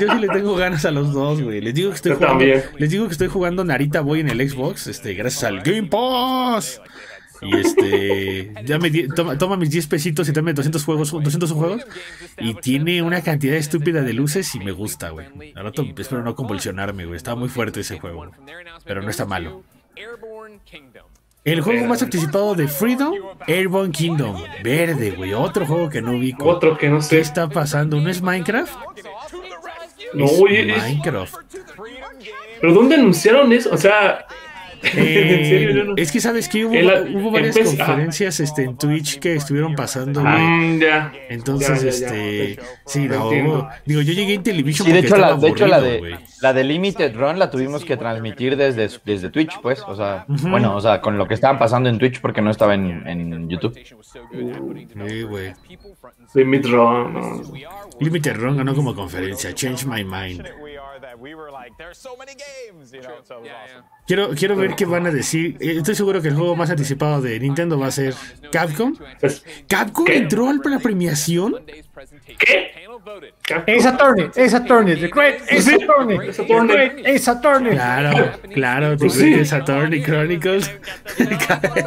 Yo sí le tengo ganas a los dos, güey. Les digo que estoy Yo jugando, también. les digo que estoy jugando Narita Boy en el Xbox, este, gracias al Game Pass. Y este, [LAUGHS] ya me di- toma, toma mis 10 pesitos y dame 200 juegos, 200 juegos. Y tiene una cantidad estúpida de luces y me gusta, güey. Rato espero no convulsionarme, güey. Está muy fuerte ese juego. Pero no está malo. El juego más anticipado de Freedom, Airborne Kingdom. Verde, güey. Otro juego que no ubico. Otro que no ¿Qué sé. está pasando? ¿No es Minecraft? No, es- Minecraft. ¿Pero dónde anunciaron eso? O sea, Eh, ¿en serio? Yo no- es que sabes que hubo, hubo varias ah. conferencias este, en Twitch que estuvieron pasando, güey. Mm, ya. Entonces, Ya, ya, ya. este, sí, no, entiendo. digo, yo llegué en Television Sí, de hecho, la, estaba de, hecho la, aburrido, de, la de Limited Run la tuvimos que transmitir desde, desde Twitch, pues. O sea, bueno, o sea, con lo que estaban pasando en Twitch porque no estaba en, en YouTube. Sí, güey. Limit Run. no. Limited Run ganó como conferencia, Change My Mind. Quiero, quiero ver qué van a decir. Eh, Estoy seguro que el juego más anticipado de Nintendo va a ser Capcom. Pues, ¿Capcom ¿Qué? entró al- a la premiación? ¿Qué? Ace Attorney, Ace Attorney, The Great Ace Attorney, Ace Attorney. Ace. Claro, claro, The Pues sí. Great Attorney Chronicles.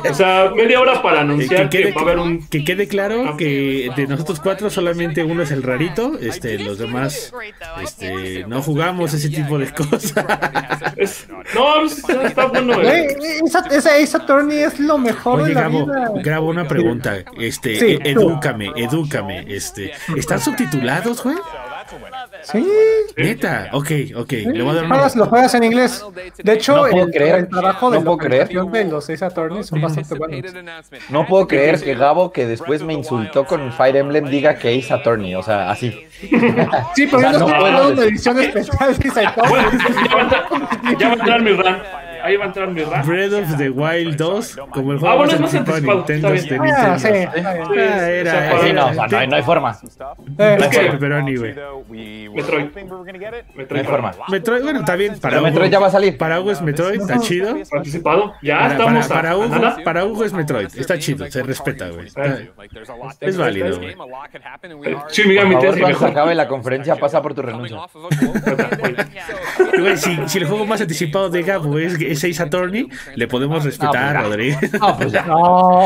O sea, media hora para que, anunciar que quede, va a haber un. que quede claro que de nosotros cuatro solamente uno es el rarito, este, los demás este, no jugamos ese tipo de cosas. es- no, está, está bueno. Eh. esa, esa Ace Attorney es lo mejor Oye, de la Gabo, vida. grabo una pregunta. Este, Sí, e- edúcame, edúcame. Este, ¿están subtitulados, güey? Sí. Neta, ok, ok. Le voy a dar una. Juegas- lo juegas en inglés. De hecho, No puedo el, creer, el trabajo de no puedo creer. de los seis attorneys son bastante buenos. No puedo creer que Gabo, que después me insultó con Fire Emblem, diga que Ace Attorney. O sea, así. [LAUGHS] Sí, pero O sea, yo no no estoy puedo hablando de una decir- edición especial de Saitama. Bueno, [LAUGHS] ya va, a entrar, mi RAM. Ahí va a entrar mi RAM. Breath of the Wild 2, como el Ah, juego bueno, más es más anticipado de anticipado, Nintendo. De bien. Ah, Nintendo. sí. Ah, era. Sí, Sí, no, o sea, no hay, no hay forma. Eh, Tacho de que- pepperoni, güey. Metroid. No Metroid hay forma. Metroid, bueno, está bien. Para Pero Metroid Hugo- ya va a salir. Para Hugo es Metroid, está chido. Participado. Ya Para, estamos para, para Hugo, nada. para Hugo es Metroid, está chido, se respeta, güey. Está- Es válido, güey. Sí, Megami favor, Tensei cuando se mejor. acabe la conferencia, pasa por tu renuncia. Güey, si, si el juego más anticipado de Gabo es, es Ace Attorney, le podemos respetar, Ah, pues ya. Rodríguez. No, pues ya. No,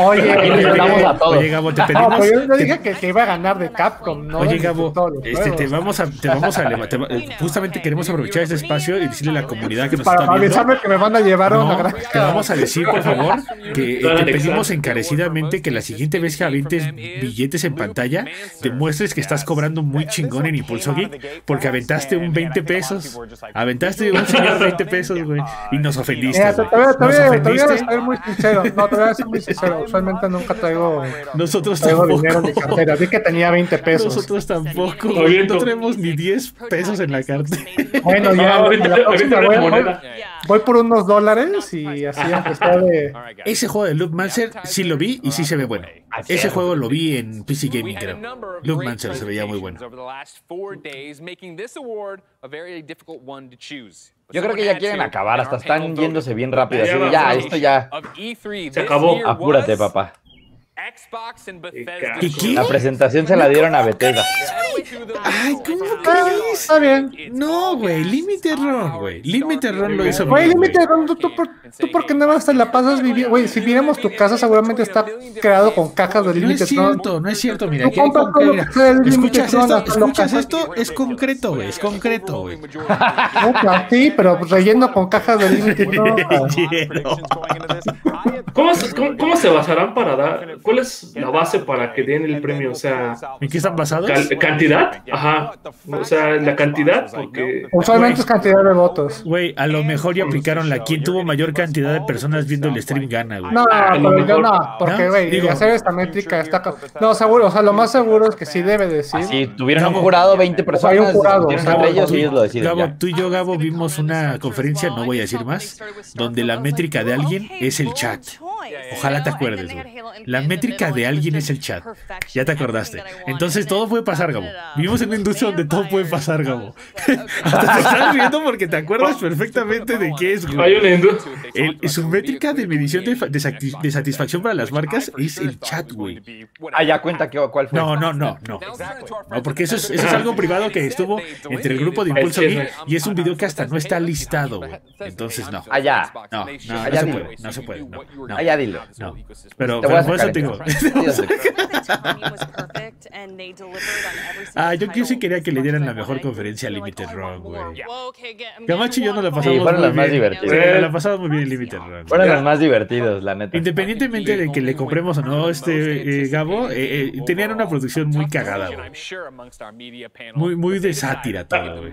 oye, Aquí oye, a todos. Oye, Gabo, te No, pedimos. yo no te- dije que, que iba a ganar de Capcom, ¿no? Oye Gabo, este, te vamos a, te vamos a te eh, justamente queremos aprovechar este espacio y decirle a la comunidad que nos Para está viendo. avisarme que me van a llevar a una No, gran te vamos a decir, por favor, que eh, te pedimos encarecidamente que la siguiente vez que avientes billetes en pantalla, demuestres que estás cobrando muy chingón en Impulso Geek, porque aventaste un 20 pesos, aventaste un señor 20 pesos, güey, y nos ofendiste. Mira, a- te Nos voy a- te voy a ofendiste, ser muy sincero. No, te voy a ser muy sincero. Usualmente nunca traigo, nosotros traigo dinero en mi tampoco. cartera. Vi que tenía 20 pesos. Nosotros tampoco, no tenemos ni 10 pesos en la cartera. [LAUGHS] Bueno, ya, No, a ahorita- la próxima ahorita voy, voy- por unos dólares y así, aunque de. Ese juego de Loop Mancer sí lo vi y sí se ve bueno. Ese juego lo vi en PC Gaming, creo. Loop Mancer se veía muy bueno. Yo creo que ya quieren acabar, hasta están yéndose bien rápido. Así va, ya, esto ya. Se acabó. Apúrate, papá. Xbox and ¿Y Bethesda. qué? La presentación se la dieron a Bethesda. Ay, ¿cómo crees? está bien. No, güey, Limited Run, güey. Limited Run lo hizo Güey, bien, güey. límite, tú, tú, por- tú porque nada más te la pasas viviendo. Güey, si viéramos tu casa, seguramente está creado con cajas de No es cierto, no es cierto, mira, aquí Limited escuchas Run, esto, escuchas esto, es concreto, güey, es concreto, güey. Sí, pero relleno con cajas de. [LAUGHS] ¿Cómo, se- cómo- cómo se basarán para dar? ¿Cuál es la base para que den el premio? O sea, ¿En qué están basados? ¿cantidad? Ajá. O sea, la cantidad, porque. Usualmente es cantidad de votos. Güey, a lo mejor ya aplicaron la quien tuvo mayor cantidad de personas viendo el stream gana, güey. No, pero yo mejor. no, porque, ¿No? güey, Digo- hacer esta métrica está. No, seguro, o sea, lo más seguro es que sí debe decir. Si tuvieron un jurado, 20 Hay personas, un jurado, ellos Tú- ellos lo deciden. Gabo, ya. tú y yo, Gabo, vimos una conferencia, no voy a decir más, donde la métrica de alguien es el chat. Ojalá te acuerdes, güey. La métrica de alguien es el chat. Ya te acordaste. Entonces todo puede pasar, Gabo. Vivimos en una industria donde todo puede pasar, Gabo. [LAUGHS] Hasta te estás riendo porque te acuerdas perfectamente de qué es, Hay güey. una industria. El- su métrica de medición de, fa- de sati- de satisfacción para las marcas es el chat, güey. Ah, ya cuenta que, cuál fue. No, no, no, no. No, porque eso es, eso es algo privado que estuvo entre el grupo de Impulso Geek y es un video que hasta no está listado, güey. Entonces no. Ah, ya. No, no, no Ah, se puede, no se puede. No, no, Ah, ya dilo. No. Pero, pero por eso sacar te digo. entonces. Ah, yo, yo sí quería que le dieran la mejor conferencia a Limited Run, güey. Camacho y yo nos la Sí, pasamos fueron muy las más bien. divertidas. Sí, la pasamos muy bien en Limited Run. Fueron los más divertidos, la neta. Independientemente de que le compremos o no este eh, Gabo, eh, eh, tenían una producción muy cagada, güey. Muy, muy de sátira todo, güey.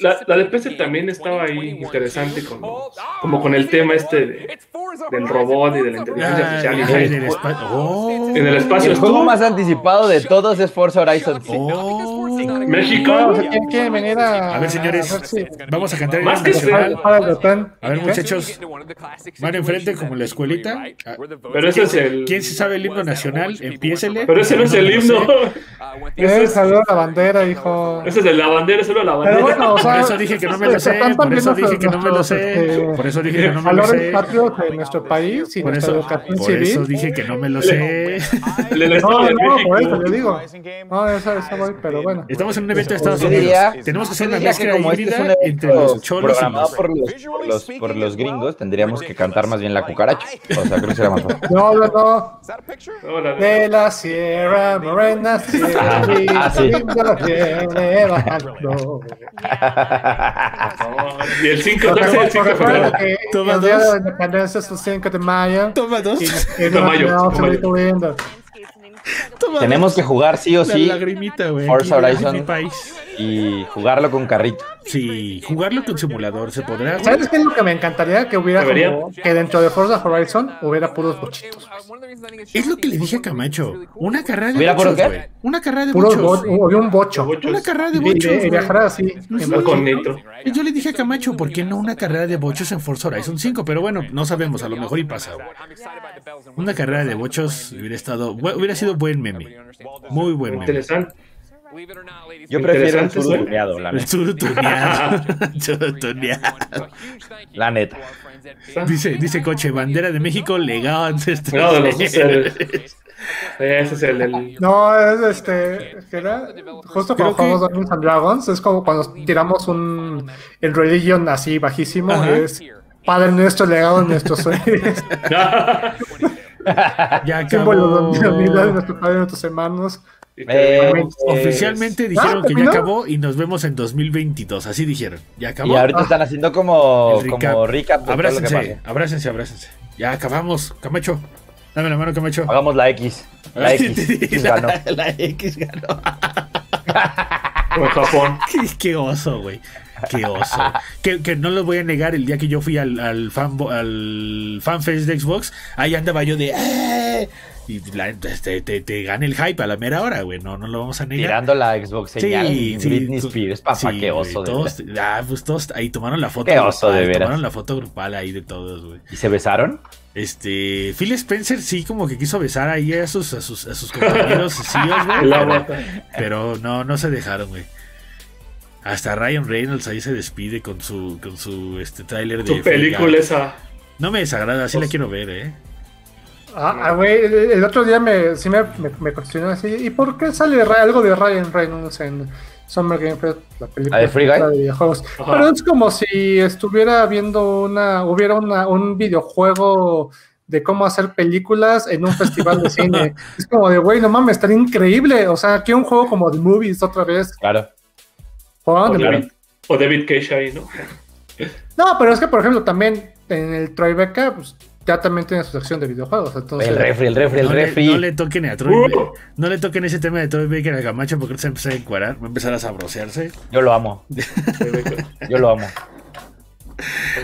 La, la de PC también estaba ahí interesante, con, como con el tema este de- del robot y de la inteligencia Ah, en el espacio. Oh, En el espacio El juego más anticipado de todos es Forza Horizon 5. oh. México. No, ¿quién quiere venir a.? A ver, señores, a ver si- vamos a cantar el Más himno que nacional. A ver, muchachos, van enfrente como en la escuelita. Pero ese es el. ¿Quién se sabe el himno nacional? Empiésele. Pero ese no es el himno. Eh, salió la bandera, hijo. Ese es de la bandera, ese es de la bandera. bueno, o sea, Por eso dije que no me lo sé, están por eso dije que no me lo sé, este, por eso dije que no me lo valores sé. patrios de nuestro país y Por eso, por eso dije que no me lo sé. No, no, por eso le digo. No, eso, eso voy, pero bueno. Estamos en un evento de Estados Unidos. diría, Tenemos que hacer una mezcla como este es un híbrida entre evento los cholos y los... por los, por, los, por los gringos, tendríamos que cantar más bien la cucaracha. O sea, creo que sería más fácil. No, no, no. De la Sierra Morena, Sierra Ah, sí. Viene bajando. Y el 5 Porque el 5 de Toma el día dos. de la independencia es el 5 de mayo. Toma dos. Y, y no, no, se viendo. [LAUGHS] Toma Tenemos que jugar sí o La sí lagrimita, güey. Forza Horizon. y jugarlo con carrito. Sí, jugarlo con simulador se podrá. ¿Sabes qué es lo que me encantaría? Que hubiera como- que dentro de Forza Horizon hubiera puros bochitos. Es lo que le dije a Camacho. Una carrera de ¿Hubiera puro bochos, qué? Una carrera de Puros bochos. bo- había un bocho. Bochos. Una carrera de bochos. y viajar así. en. Con. Y yo le dije a Camacho, ¿por qué no una carrera de bochos en Forza Horizon 5? Pero bueno, no sabemos, a lo mejor y pasa. Una carrera de bochos hubiera estado, hubiera sido buen meme. Muy buen meme. Interesante. Yo prefiero el tuneado, la El neta. tuneado. La neta. [LAUGHS] Dice, dice Coche, bandera de México, legado ancestral. No, de los ustedes. Ese es el del. No, es este. ¿qué era? Justo Creo cuando jugamos que- Dungeons and Dragons, es como cuando tiramos un. El religion así bajísimo. Ajá. Es Padre nuestro, legado de nuestros [LAUGHS] sueños. [LAUGHS] [LAUGHS] Ya Símbolo acabó. de la vida de nuestro padre y de nuestros hermanos. Eh, Oficialmente dijeron Ah, que ya acabó y nos vemos en 2022. Así dijeron. Ya acabó. Y ahorita están haciendo como, como recap de todo lo que Abrácense, abrácense, abrácense. Ya acabamos, Camacho. Dame la mano, Camacho. Hagamos la X. La [LAUGHS] X. la, ganó. la X ganó. Con [LAUGHS] Japón. qué, qué oso, güey. Qué oso. Que, que no lo voy a negar, el día que yo fui al, al, fan, al fanfest de Xbox, ahí andaba yo de... "Eh", Y la- te, te, te gana el hype a la mera hora, güey. No, no lo vamos a negar. Tirando la Xbox señal. Sí, sí, Britney Spears, papá, sí, qué güey, oso. de todos, verdad. ah, pues todos ahí tomaron la foto. Qué oso, de veras. Tomaron la foto grupal ahí de todos, güey. ¿Y se besaron? Este, Phil Spencer sí como que quiso besar ahí a sus, a sus, a sus compañeros CEOs, [LAUGHS] güey. Pero no, no se dejaron, güey. Hasta Ryan Reynolds ahí se despide con su, con su este tráiler de Tu película esa. No me desagrada, sí la Pues- quiero ver, eh. Ah, ah, güey, el, el otro día me, sí me, me, me cuestionó así. ¿Y por qué sale algo de Ryan Reynolds en Summer Game Fest, la película ¿La de Free Guy? de videojuegos? Ajá. Pero es como si estuviera viendo una, hubiera una, un videojuego de cómo hacer películas en un festival de cine. [LAUGHS] Es como de, güey, no mames, estaría increíble. O sea, aquí un juego como de movies otra vez. Claro. Jugaban O de- David, o David Cage ahí, ¿no? [LAUGHS] No, pero es que, por ejemplo, también en el Tribeca, pues ya también tiene su sección de videojuegos. Entonces, El refri, el refri, el no, le, refri. no le toquen a Troy Uh. No le toquen ese tema de Troy Baker a Camacho porque se va a encuadrar, va a empezar a sabrosearse. Yo lo amo. [LAUGHS] Yo lo amo.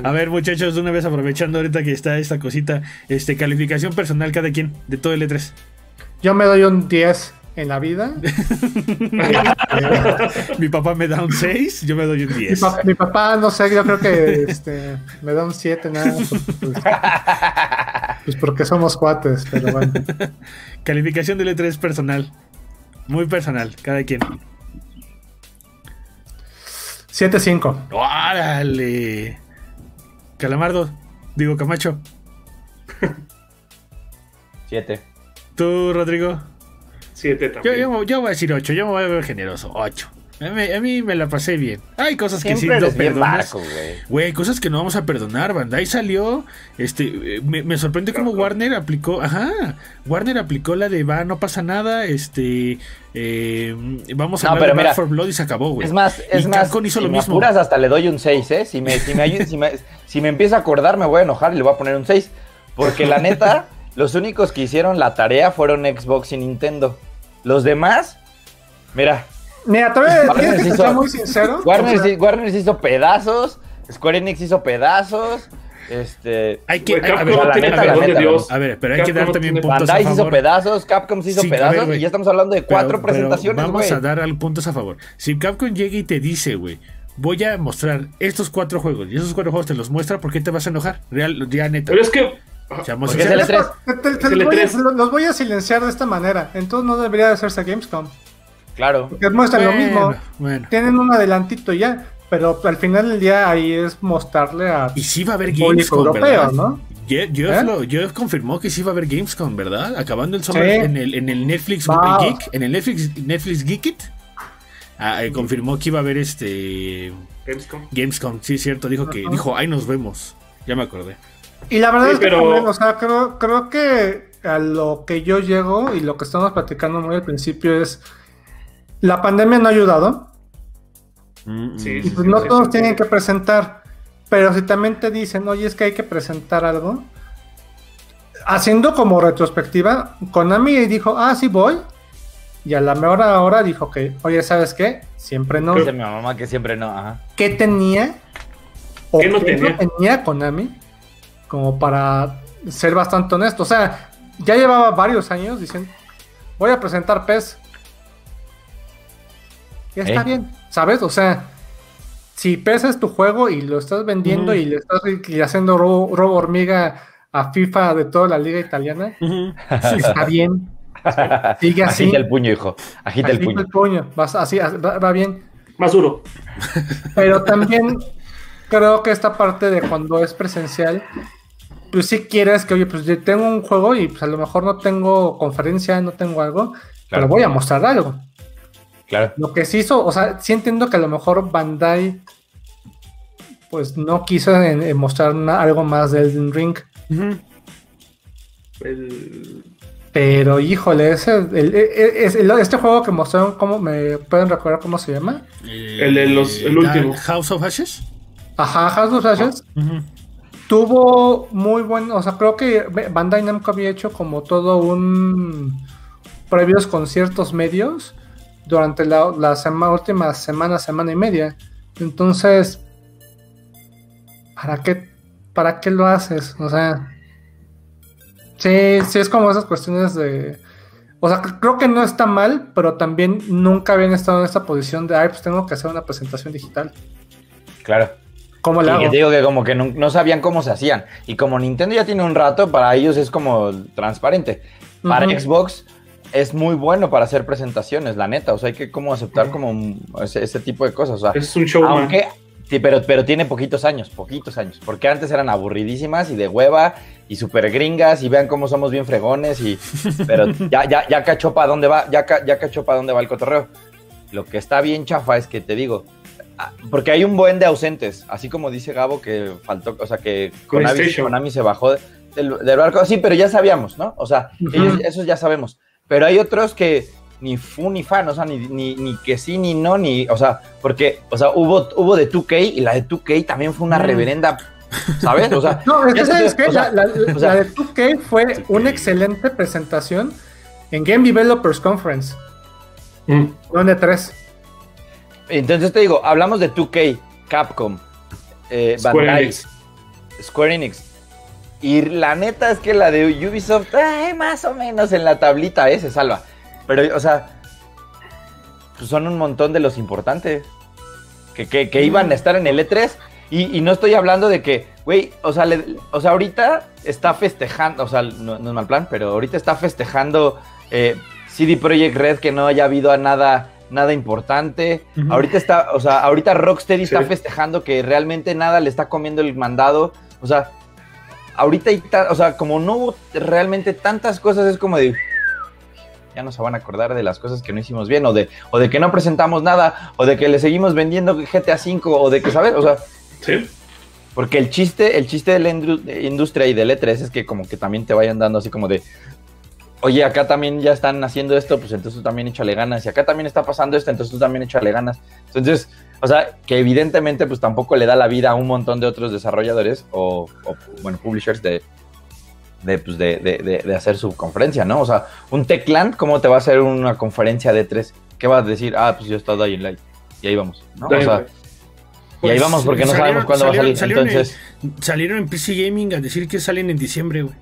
A ver, muchachos, de una vez aprovechando ahorita que está esta cosita, este calificación personal cada quien de todo el E E3. yo me doy un 10 en la vida. [LAUGHS] Mi papá me da un 6, yo me doy un Mi, 10. pa- mi papá, no sé, yo creo que este, me da un 7 nada. Pues, pues- pues porque somos cuates, pero bueno. [LAUGHS] Calificación del E3 personal. Muy personal, cada quien. 7-5. ¡Órale! Calamardo, digo Camacho. Siete. Tú, Rodrigo. Yo, también. yo, yo voy a decir 8, yo me voy a ver generoso. 8. A mí, a mí me la pasé bien. Hay cosas que Siempre sí no perdonas. güey. Cosas que no vamos a perdonar, Bandai salió, este, me, me sorprende cómo Warner aplicó, ajá, Warner aplicó la de va, no pasa nada, este, eh, vamos a No, hablar pero de mira, for Blood y se acabó, güey. Es más, es Y más, Capcom hizo si lo me mismo. apuras hasta le doy un 6, ¿eh? Si me, si, me, ayu- si, me, si me empiezo a acordar me voy a enojar y le voy a poner un 6. Porque la neta, [LAUGHS] los únicos que hicieron la tarea fueron Xbox y Nintendo. Los demás, mira, Mira, te voy a Warner decir se que hizo- sea muy sincero. Warner, o sea, Warner hizo pedazos, Square Enix hizo pedazos, este... Hay que, Güey, a, a ver, la tiene neta, la perdón de neta, Dios. a ver, pero hay que dar también tiene- puntos a Bandai hizo favor. pedazos, Capcom se hizo Sí, a ver, pedazos y ya estamos hablando de cuatro Pero- pero presentaciones, vamos a dar al puntos a favor. Si Capcom llega y te dice, güey, voy a mostrar estos cuatro juegos y esos cuatro juegos te los muestra, ¿por qué te vas a enojar? Real, ya neta. Pero es que. Seamos Porque es el sinceros. E3. te- te- te Se le los, voy a, tres. los voy a silenciar de esta manera. Entonces no debería de hacerse Gamescom. Claro. Porque muestran lo mismo. Bueno. Tienen un adelantito ya. Pero al final del día ahí es mostrarle a Y sí va a haber Gamescom, europeo, ¿verdad? ¿no? Jeff, ¿Eh? Jeff confirmó que sí va a haber Gamescom, ¿verdad? Acabando el summer Sí. en, el, en el Netflix Wow. Geek, en el Netflix, Netflix Geek It. Ah, eh, confirmó que iba a haber este Gamescom. Gamescom, sí cierto, dijo que dijo, "Ahí nos vemos." Ya me acordé. Y la verdad Sí, es que pero- también, o sea, creo, creo que a lo que yo llego y lo que estamos platicando muy al principio es la pandemia no ha ayudado Sí, y pues no todos tienen que presentar, pero si también te dicen, oye, es que hay que presentar algo, haciendo como retrospectiva, Konami dijo, ah, sí voy, y a la mejor hora dijo que, oye, ¿sabes qué? Siempre no. Dice mi mamá que siempre no, ajá. ¿Qué tenía? ¿O ¿Qué no qué tenía? tenía Konami? Como para ser bastante honesto. O sea, ya llevaba varios años diciendo, voy a presentar PES. Y está ¿Eh? bien, ¿sabes? O sea, si PES es tu juego y lo estás vendiendo y le estás y haciendo robo, robo hormiga a FIFA de toda la liga italiana, está [LAUGHS] bien. Sigue así. Agita el puño, hijo. Agita el Agita puño. el puño. Vas así, va- va bien. Más duro. Pero también creo que esta parte de cuando es presencial, pues si quieres que, oye, pues yo tengo un juego y pues a lo mejor no tengo conferencia, no tengo algo, pero voy a mostrar algo. Claro. Lo que sí hizo, o sea, sí entiendo que a lo mejor Bandai pues no quiso en- en mostrar algo más del Elden Ring, Ujú. El- pero híjole, ese, el- el- es- el- este juego que mostraron, ¿cómo me pueden recordar cómo se llama? El de los- el último. House of Ashes. Ajá, House of Ashes. Ujú. Tuvo muy buen, o sea, creo que Bandai Namco había hecho como todo un previos conciertos medios durante la, la sema- última semana, semana y media. Entonces, ¿para qué, para qué lo haces? O sea, sí, sí es como esas cuestiones de, o sea, creo que no está mal, pero también nunca habían estado en esta posición de, ay, pues tengo que hacer una presentación digital. Claro. ¿Cómo Y la hago? te digo que como que no, no sabían cómo se hacían. Y como Nintendo ya tiene un rato, para ellos es como transparente. Para. Xbox es muy bueno para hacer presentaciones, la neta. O sea, hay que como aceptar como ese, ese tipo de cosas. O sea, Es un showman. aunque, sí, pero, pero tiene poquitos años, poquitos años. Porque antes eran aburridísimas y de hueva y súper gringas y vean cómo somos bien fregones. Y, [LAUGHS] pero ya, ya, ya cachó para dónde va, ya, ya cachó para dónde va el cotorreo. Lo que está bien chafa es que te digo, porque hay un buen de ausentes, así como dice Gabo que faltó, o sea que Konami. Konami se bajó de- del, del barco, sí, pero ya sabíamos, ¿no? O sea, Ujú. ellos- esos ya sabemos. Pero hay otros que ni fu ni fan, o sea, ni, ni, ni que sí ni no, ni, o sea, porque, o sea, hubo, hubo de 2K y la de 2K también fue una Mm. reverenda, ¿sabes? O sea, [LAUGHS] No, es ya que te- sabes qué? o sea, la, la- o sea- la de 2K fue una excelente presentación en Game Developers Conference, Mm. no en E3. Entonces te digo, hablamos de 2K, Capcom, eh, Square Bandai, Enix. Square Enix. Y la neta es que la de Ubisoft, ay, más o menos en la tablita, eh, se salva. Pero, o sea, pues son un montón de los importantes que, que- que iban a estar en el E3. Y, y no estoy hablando de que, güey, o, sea, le- o sea, ahorita está festejando, o sea, no, no es mal plan, pero ahorita está festejando eh, CD Projekt Red que no haya habido a nada, nada importante. Ahorita está, o sea, ahorita Rocksteady Sí. está festejando que realmente nada le está comiendo el mandado. O sea, ahorita o sea, como no hubo realmente tantas cosas, es como de ya no se van a acordar de las cosas que no hicimos bien, o de, o de que no presentamos nada, o de que le seguimos vendiendo GTA V, o de que, ¿sabes? O sea, Sí. porque el chiste, el chiste de la industria y del E3 es que como que también te vayan dando así como de, oye, acá también ya están haciendo esto, pues entonces tú también échale ganas, y acá también está pasando esto, entonces tú también échale ganas. Entonces, o sea, que evidentemente pues tampoco le da la vida a un montón de otros desarrolladores o, o, bueno, publishers de, de, pues, de, de- de- de hacer su conferencia, ¿no? O sea, un Techland, ¿cómo te va a hacer una conferencia de E3? ¿Qué vas a decir? Ah, pues yo he estado ahí en live. Y ahí vamos, ¿no? O sea, y ahí Pues, vamos porque no sabemos cuándo va a salir. salieron Entonces, en- salieron en PC Gaming a decir que salen en diciembre, güey.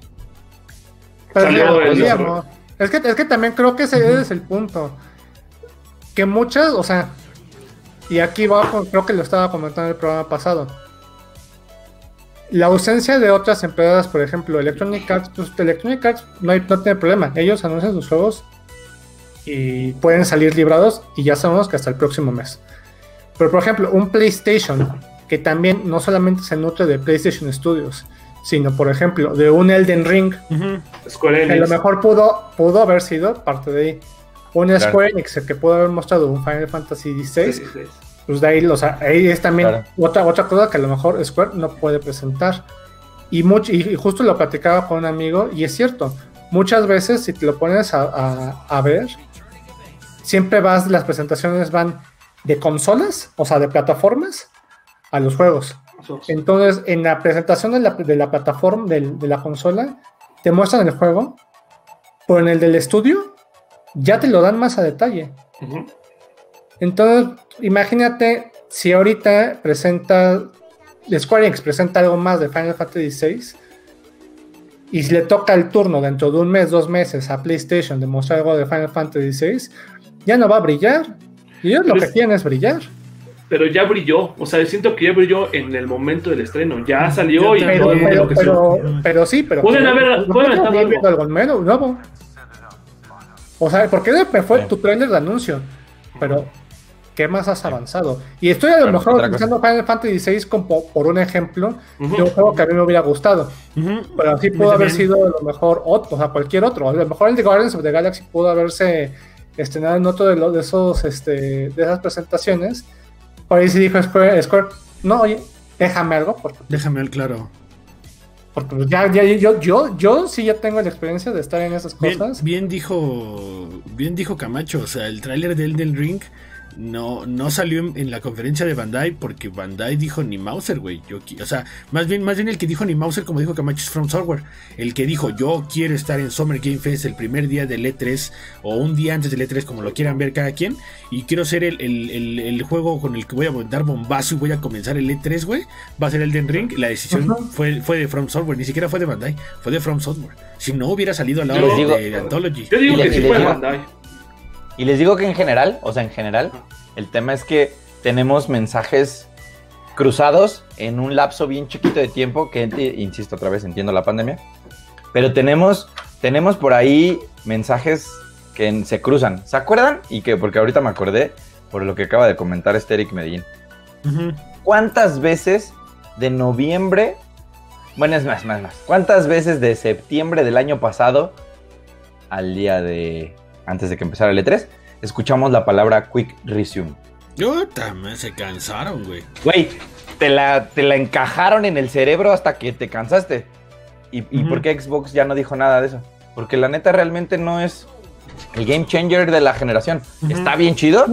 Pero ya podíamos. Es que, es que también creo que ese es el punto. Que muchas, o sea, y aquí va, creo que lo estaba comentando en el programa pasado. La ausencia de otras empresas, por ejemplo, Electronic Arts, pues Electronic Arts no, hay, no tiene problema. Ellos anuncian sus juegos y pueden salir librados y ya sabemos que hasta el próximo mes. Pero por ejemplo, un PlayStation que también no solamente se nutre de PlayStation Studios, sino por ejemplo de un Elden Ring, Ujú. Square que a lo mejor pudo, pudo haber sido parte de ahí. Un Claro. Square Enix el que pudo haber mostrado un Final Fantasy XVI, Sí, sí. pues de ahí, o sea, ahí es también Claro. otra, otra cosa que a lo mejor Square no puede presentar. Y, mucho, y, y justo lo platicaba con un amigo, y es cierto, muchas veces si te lo pones a, a- a ver, siempre vas, las presentaciones van de consolas, o sea, de plataformas, a los juegos. Entonces, en la presentación de la, de la plataforma, de, la consola, te muestran el juego, pero en el del estudio, ya te lo dan más a detalle. Entonces, imagínate si ahorita presenta, Square Enix presenta algo más de Final Fantasy VI y si le toca el turno dentro de un mes, dos meses a PlayStation de mostrar algo de Final Fantasy VI, ya no va a brillar. Y ellos lo que es- quieren es brillar. Pero ya brilló, o sea, siento que ya brilló en el momento del estreno, ya salió y Pero, todo el mundo pero, lo que se- pero, pero sí, pero. Pueden haber- ¿no pueden algo. algo nuevo? O sea, porque me fue tu trailer de anuncio. Pero, ¿qué más has avanzado? Y estoy a lo mejor utilizando Final Fantasy VI como por un ejemplo Ujú. de un juego que a mí me hubiera gustado. Ujú. Pero así pudo haber sido a lo mejor otro, o sea, cualquier otro. A lo mejor el de Guardians of the Galaxy pudo haberse estrenado en otro de, los de esos este, de esas presentaciones. Por ahí sí dijo Square, Square, no, oye, déjame algo, porque, Déjame ver claro. porque pues ya, ya, yo, yo, yo sí ya tengo la experiencia de estar en esas Bien, cosas. bien dijo bien dijo Camacho, o sea, el tráiler de Elden Ring no, no salió en, en la conferencia de Bandai porque Bandai dijo ni Mauser, güey. Yo, o sea, más bien, más bien el que dijo ni Mauser, como dijo Camacho, es From Software. El que dijo yo quiero estar en Summer Game Fest el primer día del E3 o un día antes del E3, como lo quieran ver cada quien. Y quiero ser el, el- el- el juego con el que voy a dar bombazo y voy a comenzar el E3, güey. Va a ser Elden Ring. La decisión fue, fue de From Software, ni siquiera fue de Bandai, fue de From Software. Si no hubiera salido al Yo lado les digo- de, de Anthology. Yo digo que sí fue digo- Bandai. Y les digo que en general, o sea, en general, el tema es que tenemos mensajes cruzados en un lapso bien chiquito de tiempo, que insisto otra vez, entiendo la pandemia, pero tenemos, tenemos por ahí mensajes que se cruzan. ¿Se acuerdan? Y que, porque ahorita me acordé por lo que acaba de comentar este Eric Medellín. ¿Cuántas veces de noviembre, bueno, es más, más, más, cuántas veces de septiembre del año pasado al día de, antes de que empezara el E3, escuchamos la palabra Quick Resume? Puta, man, se cansaron, güey. Güey, te la, te la encajaron en el cerebro hasta que te cansaste. ¿Y, por qué Xbox ya no dijo nada de eso? Porque la neta realmente no es el game changer de la generación. Está bien chido.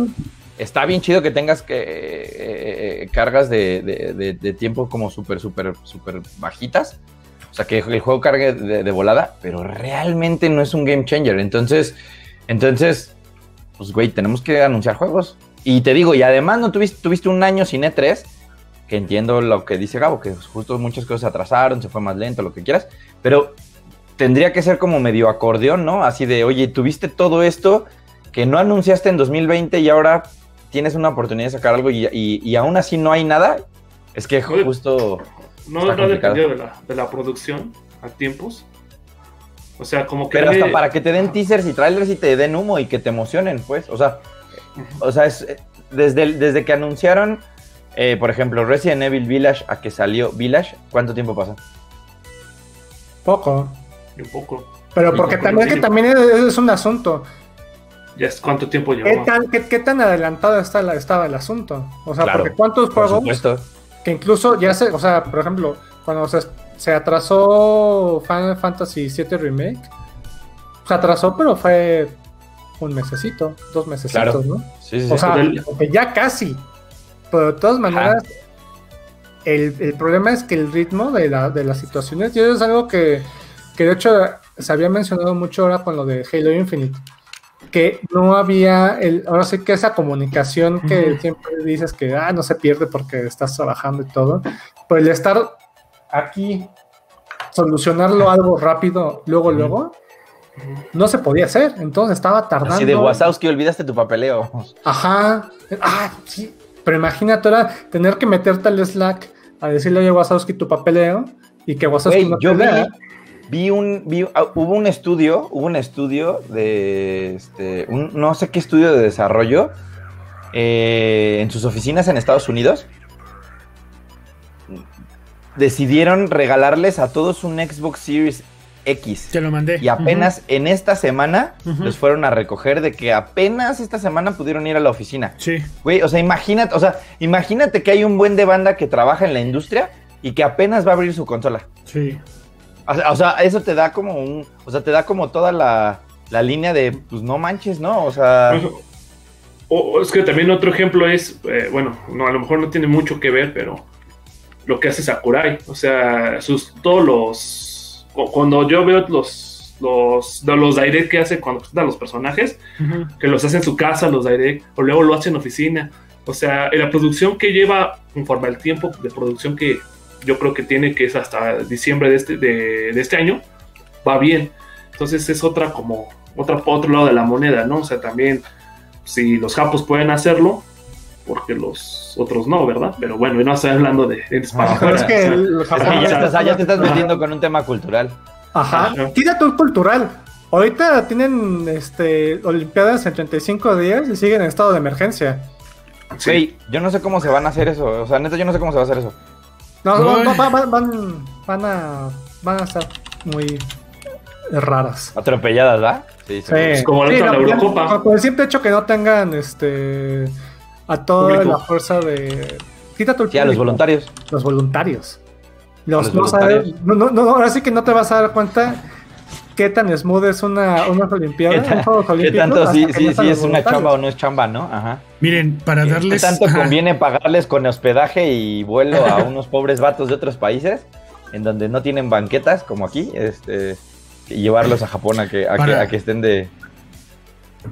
Está bien chido que tengas que eh, eh, cargas de, de- de- de tiempo como súper, súper, súper bajitas. O sea, que el juego cargue de volada, pero realmente no es un game changer. Entonces, entonces, pues güey, tenemos que anunciar juegos. Y te digo, y además no tuviste, tuviste un año sin E3, que entiendo lo que dice Gabo, que justo muchas cosas se atrasaron, se fue más lento, lo que quieras, pero tendría que ser como medio acordeón, ¿no? Así de, oye, tuviste todo esto que no anunciaste en 2020 y ahora tienes una oportunidad de sacar algo y, y- y aún así no hay nada. Es que justo... No, no dependió de la, de la producción a tiempos. O sea, como que. Pero hasta para que te den teasers y trailers y te den humo y que te emocionen, pues. O sea, o sea es, desde, el- desde que anunciaron, eh, por ejemplo, Resident Evil Village a que salió Village, ¿cuánto tiempo pasó? Poco. Un poco. Pero porque poco, también, que también es, es un asunto. Ya es cuánto tiempo ¿Qué llevó. tan, qué, qué tan adelantado está la- estaba el asunto? O sea, Claro, porque cuántos Por juegos supuesto. que incluso ya se, o sea, por ejemplo, cuando se, se atrasó Final Fantasy VII Remake, se atrasó, pero fue un mesecito, dos mesecitos, Claro. ¿no? Sí, sí, O sí. sea, ya casi. Pero de todas maneras, el, el problema es que el ritmo de, la, de las situaciones, y eso es algo que, que de hecho se había mencionado mucho ahora con lo de Halo Infinite, que no había, el, ahora sí que esa comunicación que siempre dices que ah, no se pierde porque estás trabajando y todo, pero el estar aquí, solucionarlo algo rápido, luego, luego, no se podía hacer, entonces estaba tardando. Así de Wazowski, olvidaste tu papeleo. Ajá. Ah, sí. Pero imagínate ahora tener que meterte al Slack a decirle oye Wazowski tu papeleo y que Wazowski Güey, no yo te vi, vi un, vi- ah, hubo un estudio, hubo un estudio de, este, un, no sé qué estudio de desarrollo eh, en sus oficinas en Estados Unidos. Decidieron regalarles a todos un Xbox Series X. Te lo mandé. Y apenas en esta semana Ujú. los fueron a recoger de que apenas esta semana pudieron ir a la oficina. Sí. Güey, o sea, imagínate, o sea, imagínate que hay un buen de banda que trabaja en la industria y que apenas va a abrir su consola. Sí. O sea, o sea, eso te da como un, o sea, te da como toda la, la línea de, pues no manches, ¿no? O sea, O, o es que también otro ejemplo es, eh, bueno, no, a lo mejor no tiene mucho que ver, pero lo que hace Sakurai. O sea, sus todos los. cu- Cuando yo veo los los, los direct que hace cuando presenta los personajes, que los hace en su casa, los direct, o luego lo hace en oficina. O sea, en la producción que lleva conforme al tiempo de producción que yo creo que tiene, que es hasta diciembre de este, de, de este año, va bien. Entonces es otra como, otra, otro lado de la moneda, ¿no? O sea, también si los japos pueden hacerlo, porque los otros no, ¿verdad? Pero bueno, no estoy hablando de Ah, Pero es que o sea, el Es que ya, ya te estás Ajá. metiendo con un tema cultural. Ajá. Ajá. Tira todo cultural. Ahorita tienen este, Olimpiadas en 35 días y siguen en estado de emergencia. sí. Güey, yo no sé cómo se van a hacer eso. O sea, neta, yo no sé cómo se va a hacer eso. No, Uy. van, van, van, van, van a, van a estar muy raras. Atropelladas, ¿va? Sí, sí. Sí. como Sí, la no, Eurocopa. Con el simple hecho que no tengan este a toda Público. la fuerza de. Quita Sí, a los voluntarios. Los voluntarios. Los, los no sabes- voluntarios. no, no, no, ahora sí que no te vas a dar cuenta qué tan smooth es una, unas ¿Qué, Olimpiadas. tan- qué tanto sí, sí, sí es una chamba o no es chamba, ¿no? Ajá. Miren, para ¿Qué darles. tanto ajá. conviene pagarles con hospedaje y vuelo a unos pobres vatos de otros países en donde no tienen banquetas como aquí? Este, y llevarlos a Japón a que, a que, a que estén de,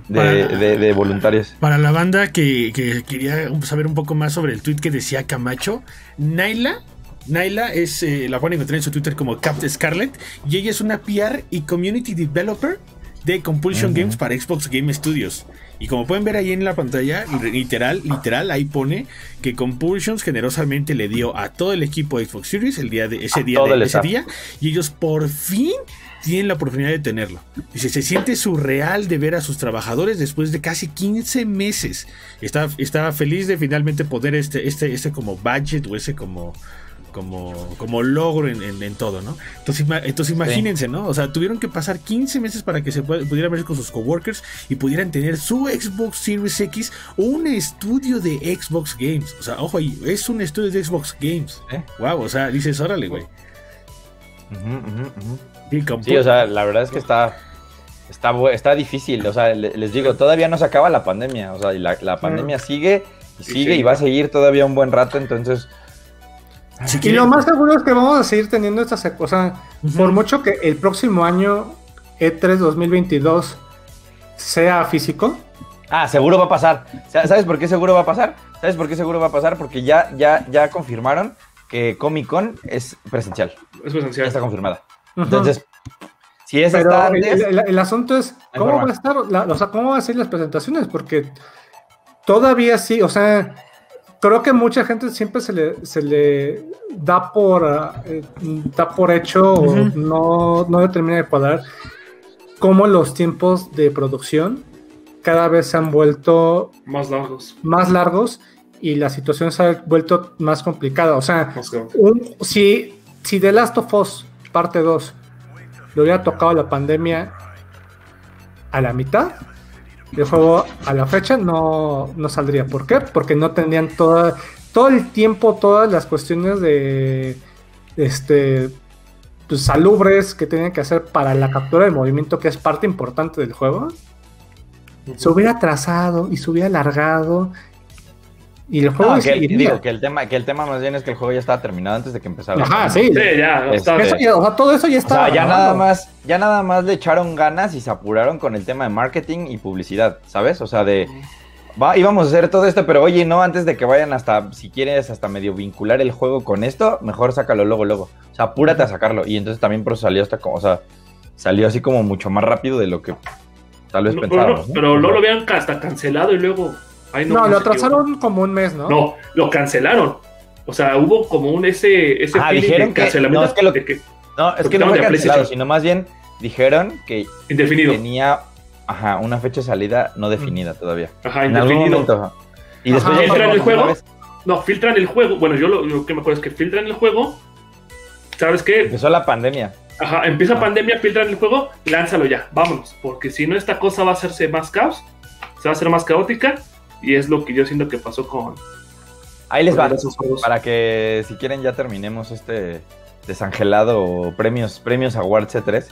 de, Para- de- de voluntarios. Para la banda que, que quería saber un poco más sobre el tweet que decía Camacho, Naila. Naila es, eh, la pueden encontrar en su Twitter como Capt Scarlet y ella es una PR y Community Developer de Compulsion. Games para Xbox Game Studios. Y como pueden ver ahí en la pantalla, literal, literal, ahí pone que Compulsions generosamente le dio a todo el equipo de Xbox Series el día de ese A día, de- ese día y ellos por fin tienen la oportunidad de tenerlo. Dice, se siente surreal de ver a sus trabajadores después de casi 15 meses. Estaba, estaba feliz de finalmente poder este, este, este como budget o ese como, como, como logro en, en- en todo, ¿no? Entonces, entonces imagínense, ¿no? O sea, tuvieron que pasar 15 meses para que se pudieran verse con sus coworkers y pudieran tener su Xbox Series X o un estudio de Xbox Games. O sea, ojo ahí, es un estudio de Xbox Games. ¿Eh? Wow, o sea, dices, órale, güey. Ujú. Y con Sí, o sea, la verdad es que está, está, está difícil. O sea, le- les digo, todavía no se acaba la pandemia. O sea, y la, la pandemia sigue y sigue sí. y va a seguir todavía un buen rato. Entonces, Y lo más seguro es que vamos a seguir teniendo estas cosas. Por mucho que el próximo año, E E3 2022, sea físico. ah, seguro va a pasar. Sa- ¿Sabes por qué seguro va a pasar? ¿Sabes por qué seguro va a pasar? Porque ya, ya, ya confirmaron que Comic Con es presencial. Es Ya presencial. está confirmada. Entonces, si esa Pero está el, antes, el- el asunto es cómo va a estar, la- o sea, cómo van a ser las presentaciones, porque todavía sí, o sea, creo que mucha gente siempre se le, se le da por ah, eh, da por hecho o Ujú. no, no le termina de cuadrar cómo los tiempos de producción cada vez se han vuelto Más largos. más largos y la situación se ha vuelto más complicada. O sea, un- si, si The Last of Us parte 2 le hubiera tocado la pandemia a la mitad, el juego a la fecha no, no saldría. ¿Por qué? Porque no tendrían toda, todo el tiempo, todas las cuestiones de este pues, salubres que tenían que hacer para la captura de movimiento, que es parte importante del juego. Se hubiera atrasado y se hubiera alargado. Y el juego no, que, digo, que el tema, que el tema más bien es que el juego ya estaba terminado antes de que empezara. Ajá, sí. Sí, ya, Es-. Eso ya- o sea, todo eso ya O sea, ya nada más, ya nada más le echaron ganas y se apuraron con el tema de marketing y publicidad, ¿sabes? O sea, de va, íbamos a hacer todo esto, pero oye, no, antes de que vayan hasta, si quieres, hasta medio vincular el juego con esto, mejor sácalo luego, luego. O sea, apúrate a sacarlo. Y entonces también por eso salió hasta como, o sea, salió así como mucho más rápido de lo que tal vez No, pero, pensábamos. pero no lo habían hasta cancelado y luego. Ay, No, no, lo atrasaron como un mes, ¿no? No, lo cancelaron. O sea, hubo como un ese, ese Ah, dijeron de que- cancelamiento no, es que lo- de que No, es que no fue cancelado, sino más bien dijeron que indefinido. tenía ajá, una fecha de salida no definida todavía. Ajá, En algún indefinido. momento. Y después Ajá. ya ¿Filtran el juego? vez No, filtran el juego. Bueno, yo lo, lo que me acuerdo es que filtran el juego. ¿Sabes qué? Empezó la pandemia. Ajá, empieza pandemia, filtran el juego, lánzalo ya, vámonos. Porque si no, esta cosa va a hacerse más caos, se va a hacer más caótica. Y es lo que yo siento que pasó con, Ahí les va. esos. Para que si quieren ya terminemos este desangelado premios premios Award C3.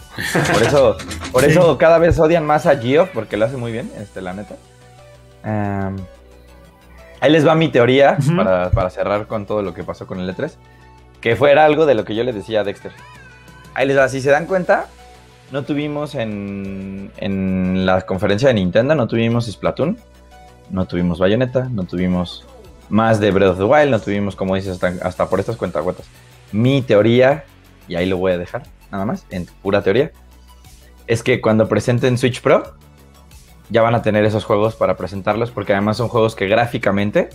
Por eso por [LAUGHS] eso cada vez odian más a Geoff porque lo hace muy bien, este la neta. Ahí les va mi teoría para, para cerrar con todo lo que pasó con el E3, que fuera algo de lo que yo le decía a Dexter. Ahí les va, si se dan cuenta, no tuvimos en, en la conferencia de Nintendo, no tuvimos Splatoon, no tuvimos Bayonetta, no tuvimos más de Breath of the Wild, no tuvimos, como dices, hasta, hasta por estas cuentagotas. Mi teoría, y ahí lo voy a dejar, nada más, en pura teoría, es que cuando presenten Switch Pro, ya van a tener esos juegos para presentarlos, porque además son juegos que gráficamente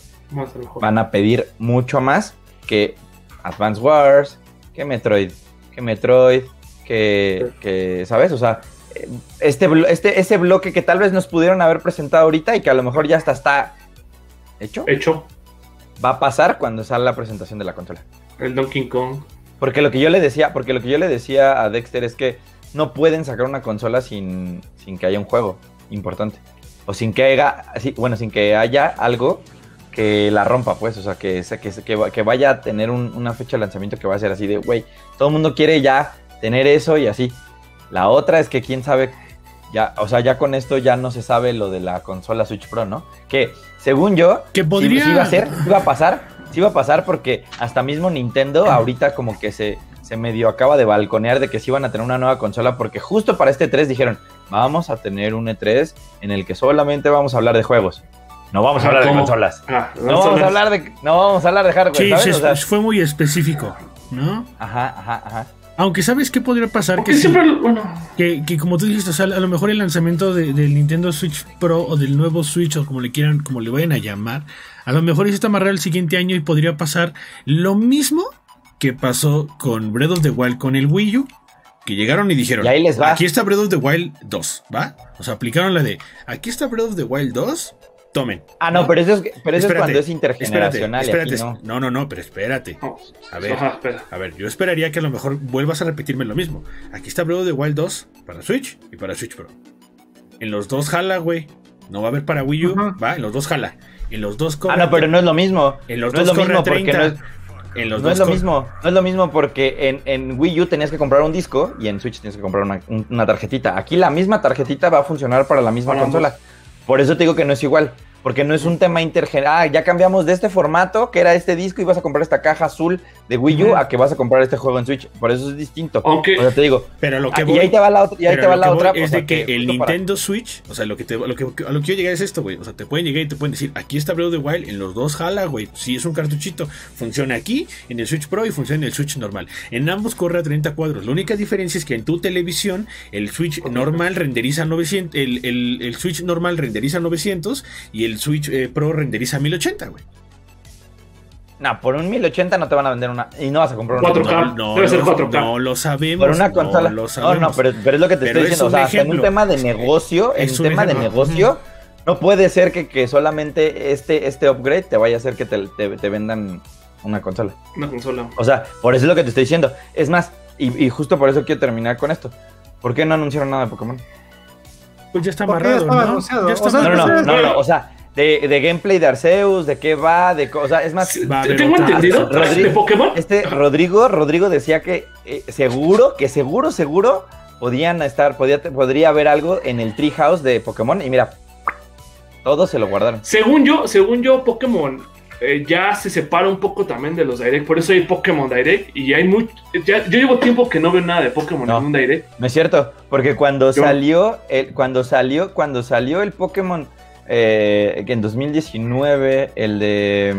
van a pedir mucho más que Advance Wars, que Metroid, que Metroid, que, que, ¿sabes? O sea, este, este, ese bloque que tal vez nos pudieron haber presentado ahorita y que a lo mejor ya hasta está hecho, Hecho, va a pasar cuando salga la presentación de la consola. el Donkey Kong. Porque lo que yo le decía, porque lo que yo le decía a Dexter es que no pueden sacar una consola sin, sin que haya un juego importante. O sin que haya, bueno, sin que haya algo que la rompa, pues. O sea, que, que, que, va- que vaya a tener un- una fecha de lanzamiento que va a ser así de, güey, todo el mundo quiere ya tener eso y así. La otra es que quién sabe, ya, o sea, ya con esto ya no se sabe lo de la consola Switch Pro, ¿no? Que según yo, Que podría- iba a ser, sí iba a pasar, sí iba a pasar porque hasta mismo Nintendo ahorita como que se, se medio acaba de balconear de que sí iban a tener una nueva consola porque justo para este 3 dijeron, vamos a tener un E3 en el que solamente vamos a hablar de juegos. No vamos a hablar de consolas. Ah, No vamos a hablar de, no vamos a hablar de hardware, Sí, ¿sabes? sí, O sea, fue muy específico, ¿no? ajá, ajá, ajá. Aunque sabes qué podría pasar que, sí, siempre, bueno, que, que como tú dijiste, o sea, a lo mejor el lanzamiento de- del Nintendo Switch Pro o del nuevo Switch o como le quieran, como le vayan a llamar, a lo mejor está amarrado el siguiente año y podría pasar lo mismo que pasó con Breath of the Wild con el Wii U, que llegaron y dijeron, Y ahí les va. aquí está Breath of the Wild 2, ¿va? O sea, aplicaron la de, aquí está Breath of the Wild 2, tomen. Ah, no, pero eso es, pero eso es Espérate, cuando es intergeneracional espérate, no. no, no, no, pero espérate. A ver, Ajá, espera. a ver, yo esperaría que a lo mejor vuelvas a repetirme lo mismo. Aquí está Breath of the Wild 2 para Switch y para Switch Pro. En los dos jala, güey. No va a haber para Wii U, va, en los dos jala. En los dos Ah, no, pero no es lo mismo. En los no es dos lo corre mismo a porque 30. no es, en los no dos es lo mismo. No es lo mismo porque en, en Wii U tenías que comprar un disco y en Switch tienes que comprar una, un- una tarjetita. Aquí la misma tarjetita va a funcionar para la misma Para ambos. consola. Por eso te digo que no es igual. Porque no es un tema intergeneracional. Ah, ya cambiamos de este formato, que era este disco, y vas a comprar esta caja azul de Wii U, a que vas a comprar este juego en Switch. Por eso es distinto. Aunque- O sea, te digo. Pero lo que ah, voy, y ahí te va la otra, y ahí te va la otra. es de que, el para- Nintendo Switch, o sea, lo que te, lo que, a lo que yo llegar es esto, güey. O sea, te pueden llegar y te pueden decir, aquí está Breath of the Wild, en los dos jala, güey. Si es un cartuchito, funciona aquí, en el Switch Pro y funciona en el Switch normal. En ambos corre a 30 cuadros. La única diferencia es que en tu televisión, el Switch normal renderiza 900, el, el- el Switch normal renderiza 900 y el Switch eh, Pro renderiza 1080, güey. No, por un 1080 no te van a vender una. Y no vas a comprar una 4K. No, debe ser lo- 4K. no lo sabemos. Por una no consola. lo No, sabemos. no, pero, pero es lo que te Pero estoy es diciendo. O un sea, hasta en un tema de negocio, en Es un un tema de negocio, no puede ser que, que solamente este, este upgrade te vaya a hacer que te, te- te vendan una consola. una consola. O sea, por eso es lo que te estoy diciendo. Es más, y, y justo por eso quiero terminar con esto. ¿Por qué no anunciaron nada de Pokémon? Pues ya está ya amarrado, estaba ¿no? anunciado. Ya está O sea, No, no, no, no, no, o sea, de, de gameplay de Arceus, de qué va, de co- o sea, es más, Tengo entendido Rodrigo- de Pokémon. este Rodrigo, Rodrigo decía que eh, seguro, que seguro, seguro podían estar, podía, podría haber algo en el Treehouse de Pokémon y mira, todos se lo guardaron. Según yo, según yo, Pokémon eh, ya se separa un poco también de los Direct. Por eso hay Pokémon Direct. Y hay mucho. Ya, yo llevo tiempo que no veo nada de Pokémon No. en un Direct. No es cierto, porque cuando Yo- salió, el, cuando salió, cuando salió el Pokémon eh, en 2019, el de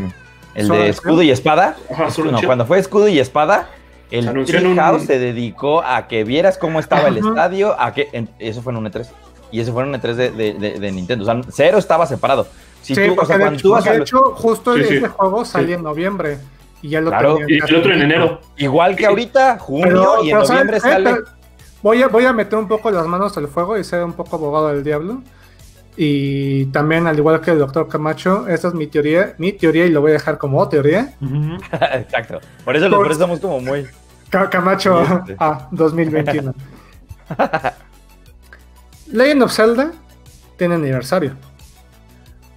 el de and escudo y espada, Ajá, no, cuando fue escudo y espada, el Se anunció en un- Treehouse se dedicó a que vieras cómo estaba el Ajá. estadio, a que en- eso fue en un E3 y eso fue en un E3 de, de- de- de Nintendo, o sea, cero estaba separado. Si Sí, tú, o porque sea, de, cuando hecho, tú vas porque a de hecho, justo Sí, sí. ese juego salía en noviembre. Y ya lo Claro. Y el otro en enero. igual que ahorita, junio Pero, y en pero, ¿sabes noviembre sale. Voy a, voy a meter un poco las manos al fuego y ser un poco abogado del diablo. Y también, al igual que el doctor Camacho, esta es mi teoría, mi teoría y lo voy a dejar como teoría. [LAUGHS] Exacto. Por eso, por eso estamos como muy Ca- Camacho [LAUGHS] Este. ah, 2021. Legend of Zelda tiene aniversario.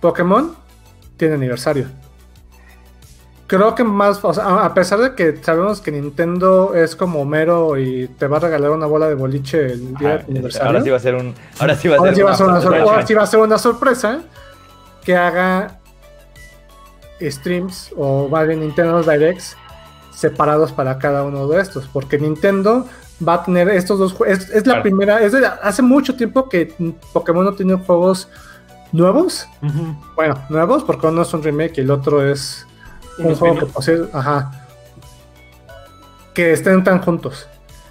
Pokémon tiene aniversario. Creo que más, o sea, a pesar de que sabemos que Nintendo es como Homero y te va a regalar una bola de boliche el día de Ajá, aniversario. Ahora sí va a ser un. Ahora sí va a Ahora ser sí va una una- sor- ahora sí va a ser una sorpresa que haga streams o más bien Nintendo Directs separados para cada uno de estos. Porque Nintendo va a tener estos dos juegos. Es, es la Claro. primera, es de- hace mucho tiempo que Pokémon no tiene juegos nuevos. Bueno, nuevos, porque uno es un remake y el otro es un juego que spin-off. posee, ajá, que estén tan juntos.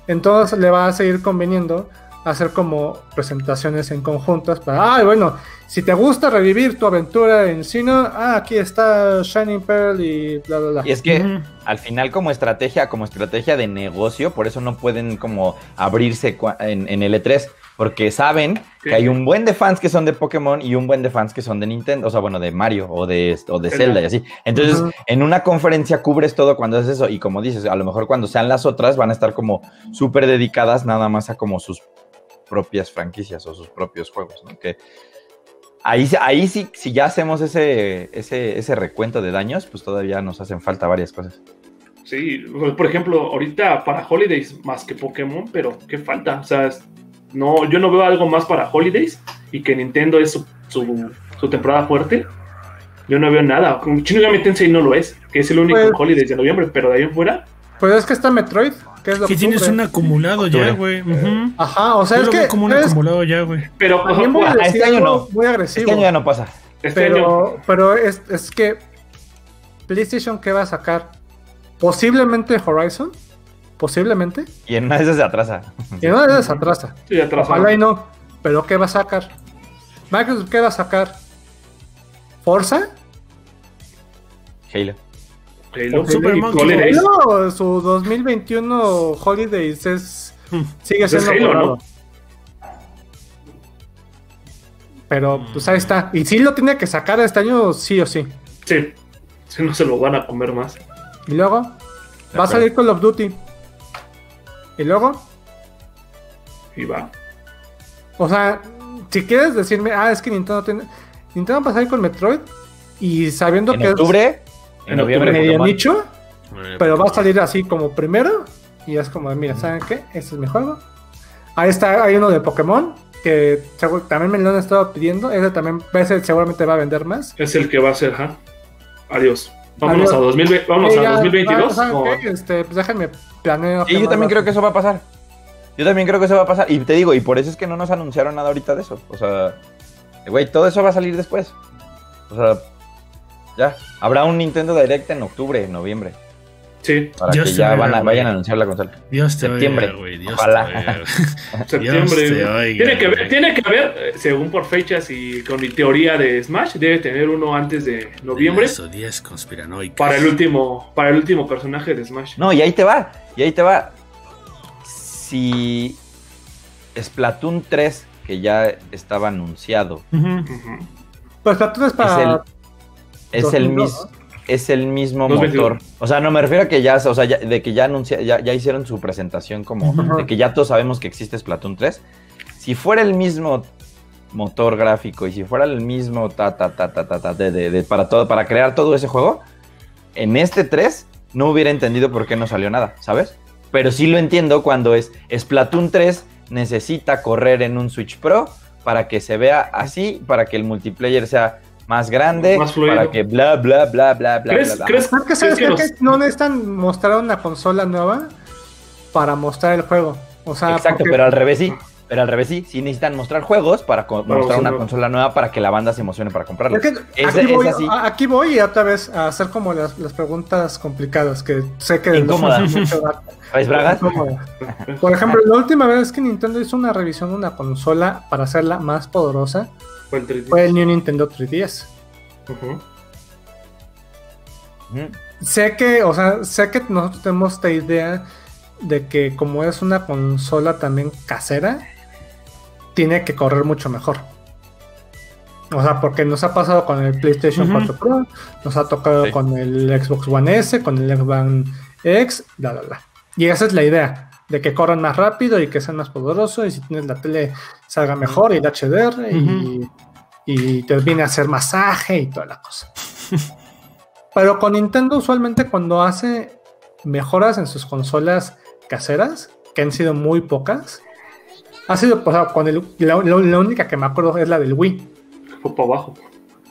Entonces le va a seguir conveniendo hacer como presentaciones en conjuntas para, ay, bueno, si te gusta revivir tu aventura en Sino, ah, aquí está Shining Pearl y bla, bla, bla. Y es que al final como estrategia, como estrategia de negocio, por eso no pueden como abrirse en, en el E3, porque saben que hay un buen de fans que son de Pokémon y un buen de fans que son de Nintendo, o sea, bueno, de Mario o de, o de Zelda. Y así. Entonces, en una conferencia cubres todo cuando haces eso y como dices, a lo mejor cuando sean las otras van a estar como súper dedicadas nada más a como sus propias franquicias o sus propios juegos, ¿no? Que ahí, ahí sí, si ya hacemos ese, ese, ese recuento de daños, pues todavía nos hacen falta varias cosas. Sí, por ejemplo, ahorita para Holidays más que Pokémon, pero ¿qué falta? O sea, es- no, yo no veo algo más para Holidays y que Nintendo es su, su, su temporada fuerte. Yo no veo nada. Con Shin Megami Tensei no lo es, que es el único Pues- Holidays de noviembre, pero de ahí en fuera, Pues es que está Metroid, que es lo Que tienes un acumulado ya, güey. Ujú. Ajá, o sea, Yo es lo que veo como un es- acumulado ya, güey. pero también voy a Este año no. muy Este agresivo. año ya no pasa. este año Pero, pero es, es que PlayStation, ¿qué va a sacar? Posiblemente Horizon. Posiblemente. Y en una de esas se atrasa. Y no les atrasa. sí, atrasado. Ojalá y no. Pero ¿qué va a sacar? Microsoft, ¿qué va a sacar? ¿Forza? Halo. Halo, Super y Monkey Holidays. No, su 2021 Holidays es, Hmm. sigue Es siendo Halo, borrado. ¿no? Pero pues ahí está. Y sí lo tiene que sacar este año sí o sí. Sí, si no se lo van a comer más. Y luego va a salir Call of Duty. Y luego, Y va. o sea, si quieres decirme, ah, es que Nintendo tiene. Nintendo va a salir con Metroid. Y sabiendo En que octubre, en En noviembre, es medio nicho, pero va a salir así como primero. Y es como, mira, ¿saben qué? Este es mi juego. Ahí está, hay uno de Pokémon. Que también me lo han estado pidiendo. Ese también, ese seguramente va a vender más. Es el que va a ser, ¿ja? Adiós. Vámonos Adiós. a 2020, vámonos Sí, a ya, 2022. ¿saben o- qué? Este, pues déjenme planeo. Sí, yo también creo que eso va a pasar. Yo también creo que eso va a pasar. Y te digo, y por eso es que no nos anunciaron nada ahorita de eso. O sea, güey, todo eso va a salir después. O sea, ya. Habrá un Nintendo Direct en octubre, en noviembre. Sí, Para Dios que ya oiga, van a- vayan a anunciar la consola. Dios te Septiembre. oiga, güey. Dios Ojalá. te oiga. [LAUGHS] septiembre. Dios te oiga, tiene, que haber, güey. tiene que haber, eh, según por fechas y con mi teoría de Smash, debe tener uno antes de noviembre Eso, 10 conspiranoicas. para el último, para el último personaje de Smash. No, y ahí te va. Y ahí te va. Si Splatoon 3, que ya estaba anunciado. Pues Platoon es para. es el, es el 2002, mismo. Es el mismo 2022. motor. O sea, no me refiero a que ya, o sea, ya- de que ya anuncia, ya, ya hicieron su presentación como de que ya todos sabemos que existe Splatoon 3. Si fuera el mismo motor gráfico y si fuera el mismo ta ta ta ta ta, ta de, de- de- para todo para crear todo ese juego, en este 3 no hubiera entendido por qué no salió nada, ¿sabes? Pero sí lo entiendo cuando es Splatoon 3 necesita correr en un Switch Pro para que se vea así, para que el multiplayer sea más grande, Más fluido. para que bla bla bla bla bla. ¿Crees, bla, bla. crees- ¿Sabes qué? crees ¿Sabes que los- no necesitan mostrar una consola nueva para mostrar el juego. O sea, Exacto, porque- pero al revés sí. Pero al revés sí, sí necesitan mostrar juegos para mostrar una consola nueva para que la banda se emocione para comprarla. Es que Es- aquí, es voy, así. a- aquí voy y otra vez a hacer como las, las preguntas complicadas que sé que Incómoda. mucho da- [LAUGHS] ¿Traes bragas? Por ejemplo, la última vez que Nintendo hizo una revisión de una consola para hacerla más poderosa Fue el 3D. fue el New Nintendo 3DS. Ujú. Ujú. Sé que, o sea, sé que nosotros tenemos esta idea de que como es una consola también casera, tiene que correr mucho mejor. O sea, porque nos ha pasado con el PlayStation Ujú. 4 Pro, nos ha tocado Sí. con el Xbox One S, con el Xbox One X, bla, bla, bla. Y esa es la idea, de que corran más rápido y que sean más poderosos, y si tienes la tele salga mejor y el HDR, y, y te viene a hacer masaje y toda la cosa. [LAUGHS] Pero con Nintendo usualmente cuando hace mejoras en sus consolas caseras, que han sido muy pocas, ha sido, o sea, con el, la, la- la única que me acuerdo es la del Wii, Fue para abajo.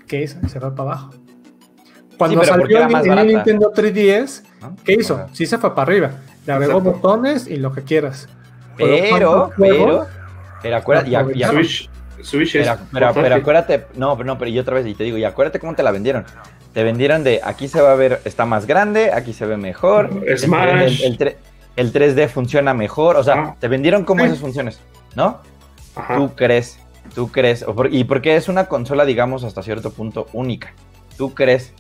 que hizo, se fue para abajo. Cuando salió el, el. Nintendo 3DS, ¿No? ¿qué hizo? Sí se fue para arriba, le agregó Exacto. botones y lo que quieras. Pero, ¿cuántos pero, pero acuérdate, ya, ya- Switch, Switch es. pero, pero- pero acuérdate, no, pero no, pero yo otra vez, y te digo, y acuérdate cómo te la vendieron. Te vendieron de aquí se va a ver, está más grande, aquí se ve mejor. Smash. El, el el 3D funciona mejor. O sea, Ah. te vendieron como Sí. esas funciones, ¿no? Ajá. Tú crees, tú crees, y porque es una consola, digamos, hasta cierto punto única. ¿Tú crees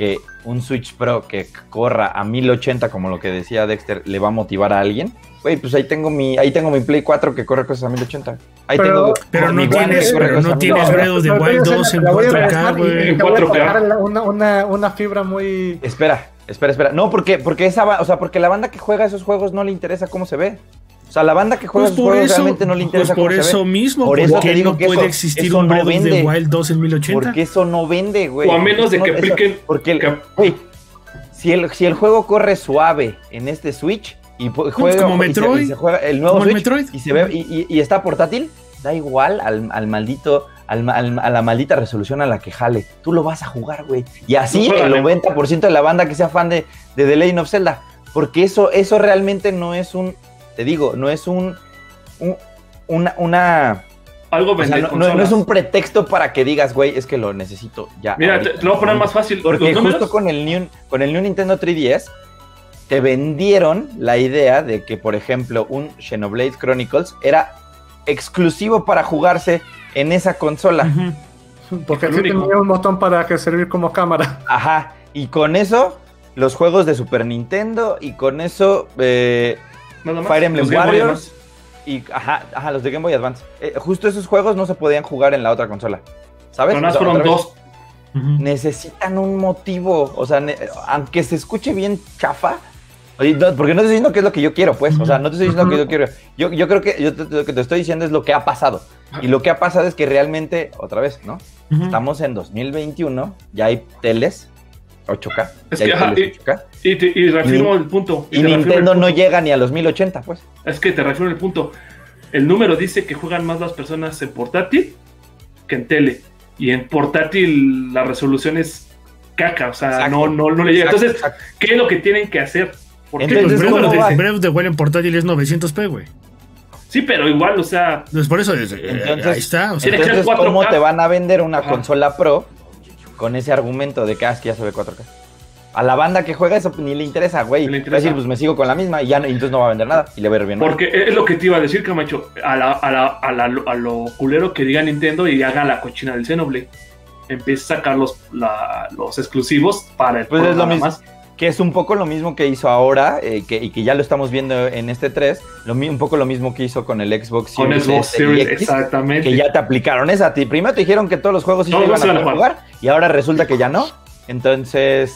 que un Switch Pro que corra a 1080, como lo que decía Dexter, le va a motivar a alguien? Güey, pues ahí tengo mi, ahí tengo mi Play 4 que corre cosas a 1080. Ahí Pero- tengo Pero no tienes, pero no tienes 1080. Breath of the Pero Wild voy a 2 hacer- en la voy a 4K, regresar y- güey. En te voy a 4K. tocar la- una, una, una fibra muy... Espera, espera, espera. No, porque, porque esa o sea, porque la banda que juega esos juegos no le interesa cómo se ve. O sea, la banda que juega Pues por juegos eso, realmente no le pues interesa por cómo se eso ve. mismo, Por ¿por eso te digo no que puede eso- existir eso un no vende. Wild 2 en 1080? Porque eso no vende, güey. O a menos de que apliquen- Porque, el, que- güey, si el, si el juego corre suave en este Switch y juega como y se- Metroid. y se juega el nuevo Como el Switch Metroid. y se ve y, y- y está portátil, da igual al, al maldito al a la maldita resolución a la que jale. Tú lo vas a jugar, güey. Y así el juégale. 90% de la banda que sea fan de, de The Legend of Zelda. Porque eso, eso realmente no es un, te digo, no es un, un- una, una Algo o sea, vende no, no- no es un pretexto para que digas, güey, es que lo necesito ya. Mira, te, ahorita". te lo voy a poner más fácil. Porque justo con el, new, con el New Nintendo 3DS te vendieron la idea de que, por ejemplo, un Xenoblade Chronicles era exclusivo para jugarse en esa consola. Porque sí tenía un botón para que servir como cámara. Ajá. Y con eso, los juegos de Super Nintendo y con eso, eh, nada más. Fire Emblem Los Warriors. y ajá, ajá, los de Game Boy Advance. Eh, justo esos juegos no se podían jugar en la otra consola. ¿Sabes? Nada más fueron dos. Necesitan un motivo. O sea, aunque se escuche bien chafa, porque no te estoy diciendo que es lo que yo quiero, pues. O sea, no te estoy diciendo que yo quiero. Yo, yo creo que yo te- lo que te estoy diciendo es lo que ha pasado. Y lo que ha pasado es que realmente, otra vez, ¿no? Ujú. Estamos en 2021, ya hay teles 8K. Es que, ajá, teles 8K, Y, te- y reafirmo Y- el punto. y Nintendo no punto. llega ni a los 1080, pues. Es que te refiero el punto. El número dice que juegan más las personas en portátil que en tele. Y en portátil la resolución es caca, o sea, Exacto. no, no, no le llega. Exacto, Entonces, exacto. ¿qué es lo que tienen que hacer? ¿Por qué? Pues Entonces, Breath. Breath of the Wild en portátil es 900p, güey. Sí, pero igual, o sea, Entonces por eso es- eh, Entonces- ahí está. O sea, Tiene que ser Entonces, 4K. ¿cómo te van a vender una Ajá. consola Pro con ese argumento de que, ah, es que ya se ve 4K? A la banda que juega eso pues, ni le interesa, güey. Le Va a interesa. decir, pues me sigo con la misma y ya no- entonces no va a vender nada y le va a ir bien. mal. porque es lo que te iba a decir, Camacho. A, la, a, la, a, la- a lo culero que diga Nintendo y haga la cochina del Xenoblade. Empieza a sacar los, los exclusivos para el Pues es lo mismo. más. Que es un poco lo mismo que hizo ahora eh, que, y que ya lo estamos viendo en este 3. Lo, mi- un poco lo mismo que hizo con el Xbox Con Series Xbox S y Series, X, exactamente. Que ya te aplicaron esa. a ti. Primero te dijeron que todos los juegos sí Todos se iban a poder jugar y ahora resulta que ya no. Entonces,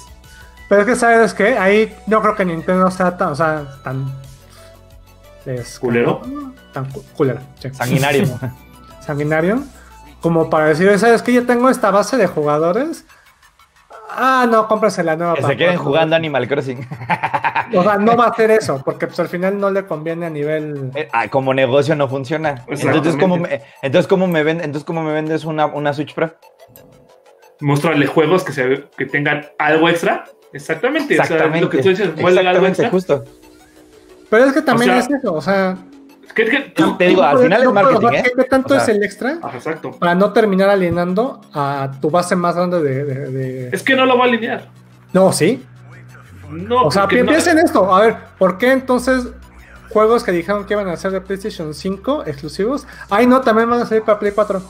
Pero es que, ¿sabes qué? Ahí no creo que Nintendo sea tan, o sea, tan... es- ¿Culero? Tan cu- culero, sí. sanguinario. [LAUGHS] sanguinario, como para decir, ¿sabes que Yo tengo esta base de jugadores. Ah, no, cómprase la nueva. que para se queden jugando Animal Crossing. O sea, no va a hacer eso, [LAUGHS] porque pues al final no le conviene a nivel. Eh, ah, como negocio no funciona. Entonces, Exactamente. ¿cómo me, entonces, ¿cómo me, ven- entonces, ¿cómo me vendes una, una Switch Pro? mostrarle juegos que, se, que tengan algo extra. Exactamente. O sea, lo que tú dices, algo Exactamente, extra. justo. Pero es que también sea, es eso, o sea. Es que, es que tú- Te digo, al final es no puedes- marketing, ¿eh? ¿qué- ¿Qué tanto O sea, es el extra? Ah, exacto. Para no terminar alienando a tu base más grande de. de- de- Es que no lo va a alinear. No, sí. No, O sea, no- piensen esto. A ver, ¿por qué entonces juegos que dijeron que iban a ser de PlayStation 5 exclusivos? Ay, no, también van a salir para Play 4.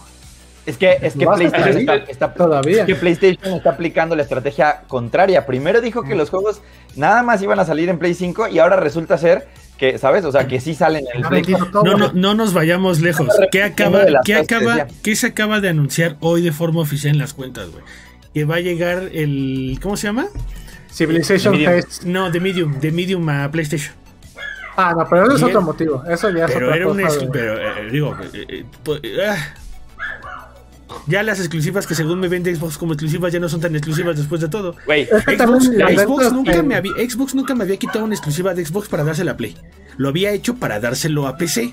Es que, es que PlayStation está- todavía. es que PlayStation está aplicando la estrategia contraria. Primero dijo que los juegos nada más iban a salir en Play 5 y ahora resulta ser que, ¿sabes? O sea, que sí salen en el Play. No, no, no nos vayamos lejos. ¿Qué acaba, qué acaba, qué se acaba de anunciar hoy de forma oficial en las cuentas, güey? Que va a llegar el. ¿Cómo se llama? Civilization. Face. No, de Medium, de Medium a PlayStation. Ah, no, pero eso es otro motivo. Eso ya es Pero otra era un. cosa. Pero, eh, digo, eh, eh, pues, ah. Ya las exclusivas que según me vende Xbox como exclusivas ya no son tan exclusivas después de todo. Güey, Es que Xbox, Xbox nunca me había, Xbox nunca me había quitado una exclusiva de Xbox para dársela a Play. Lo había hecho para dárselo a PC.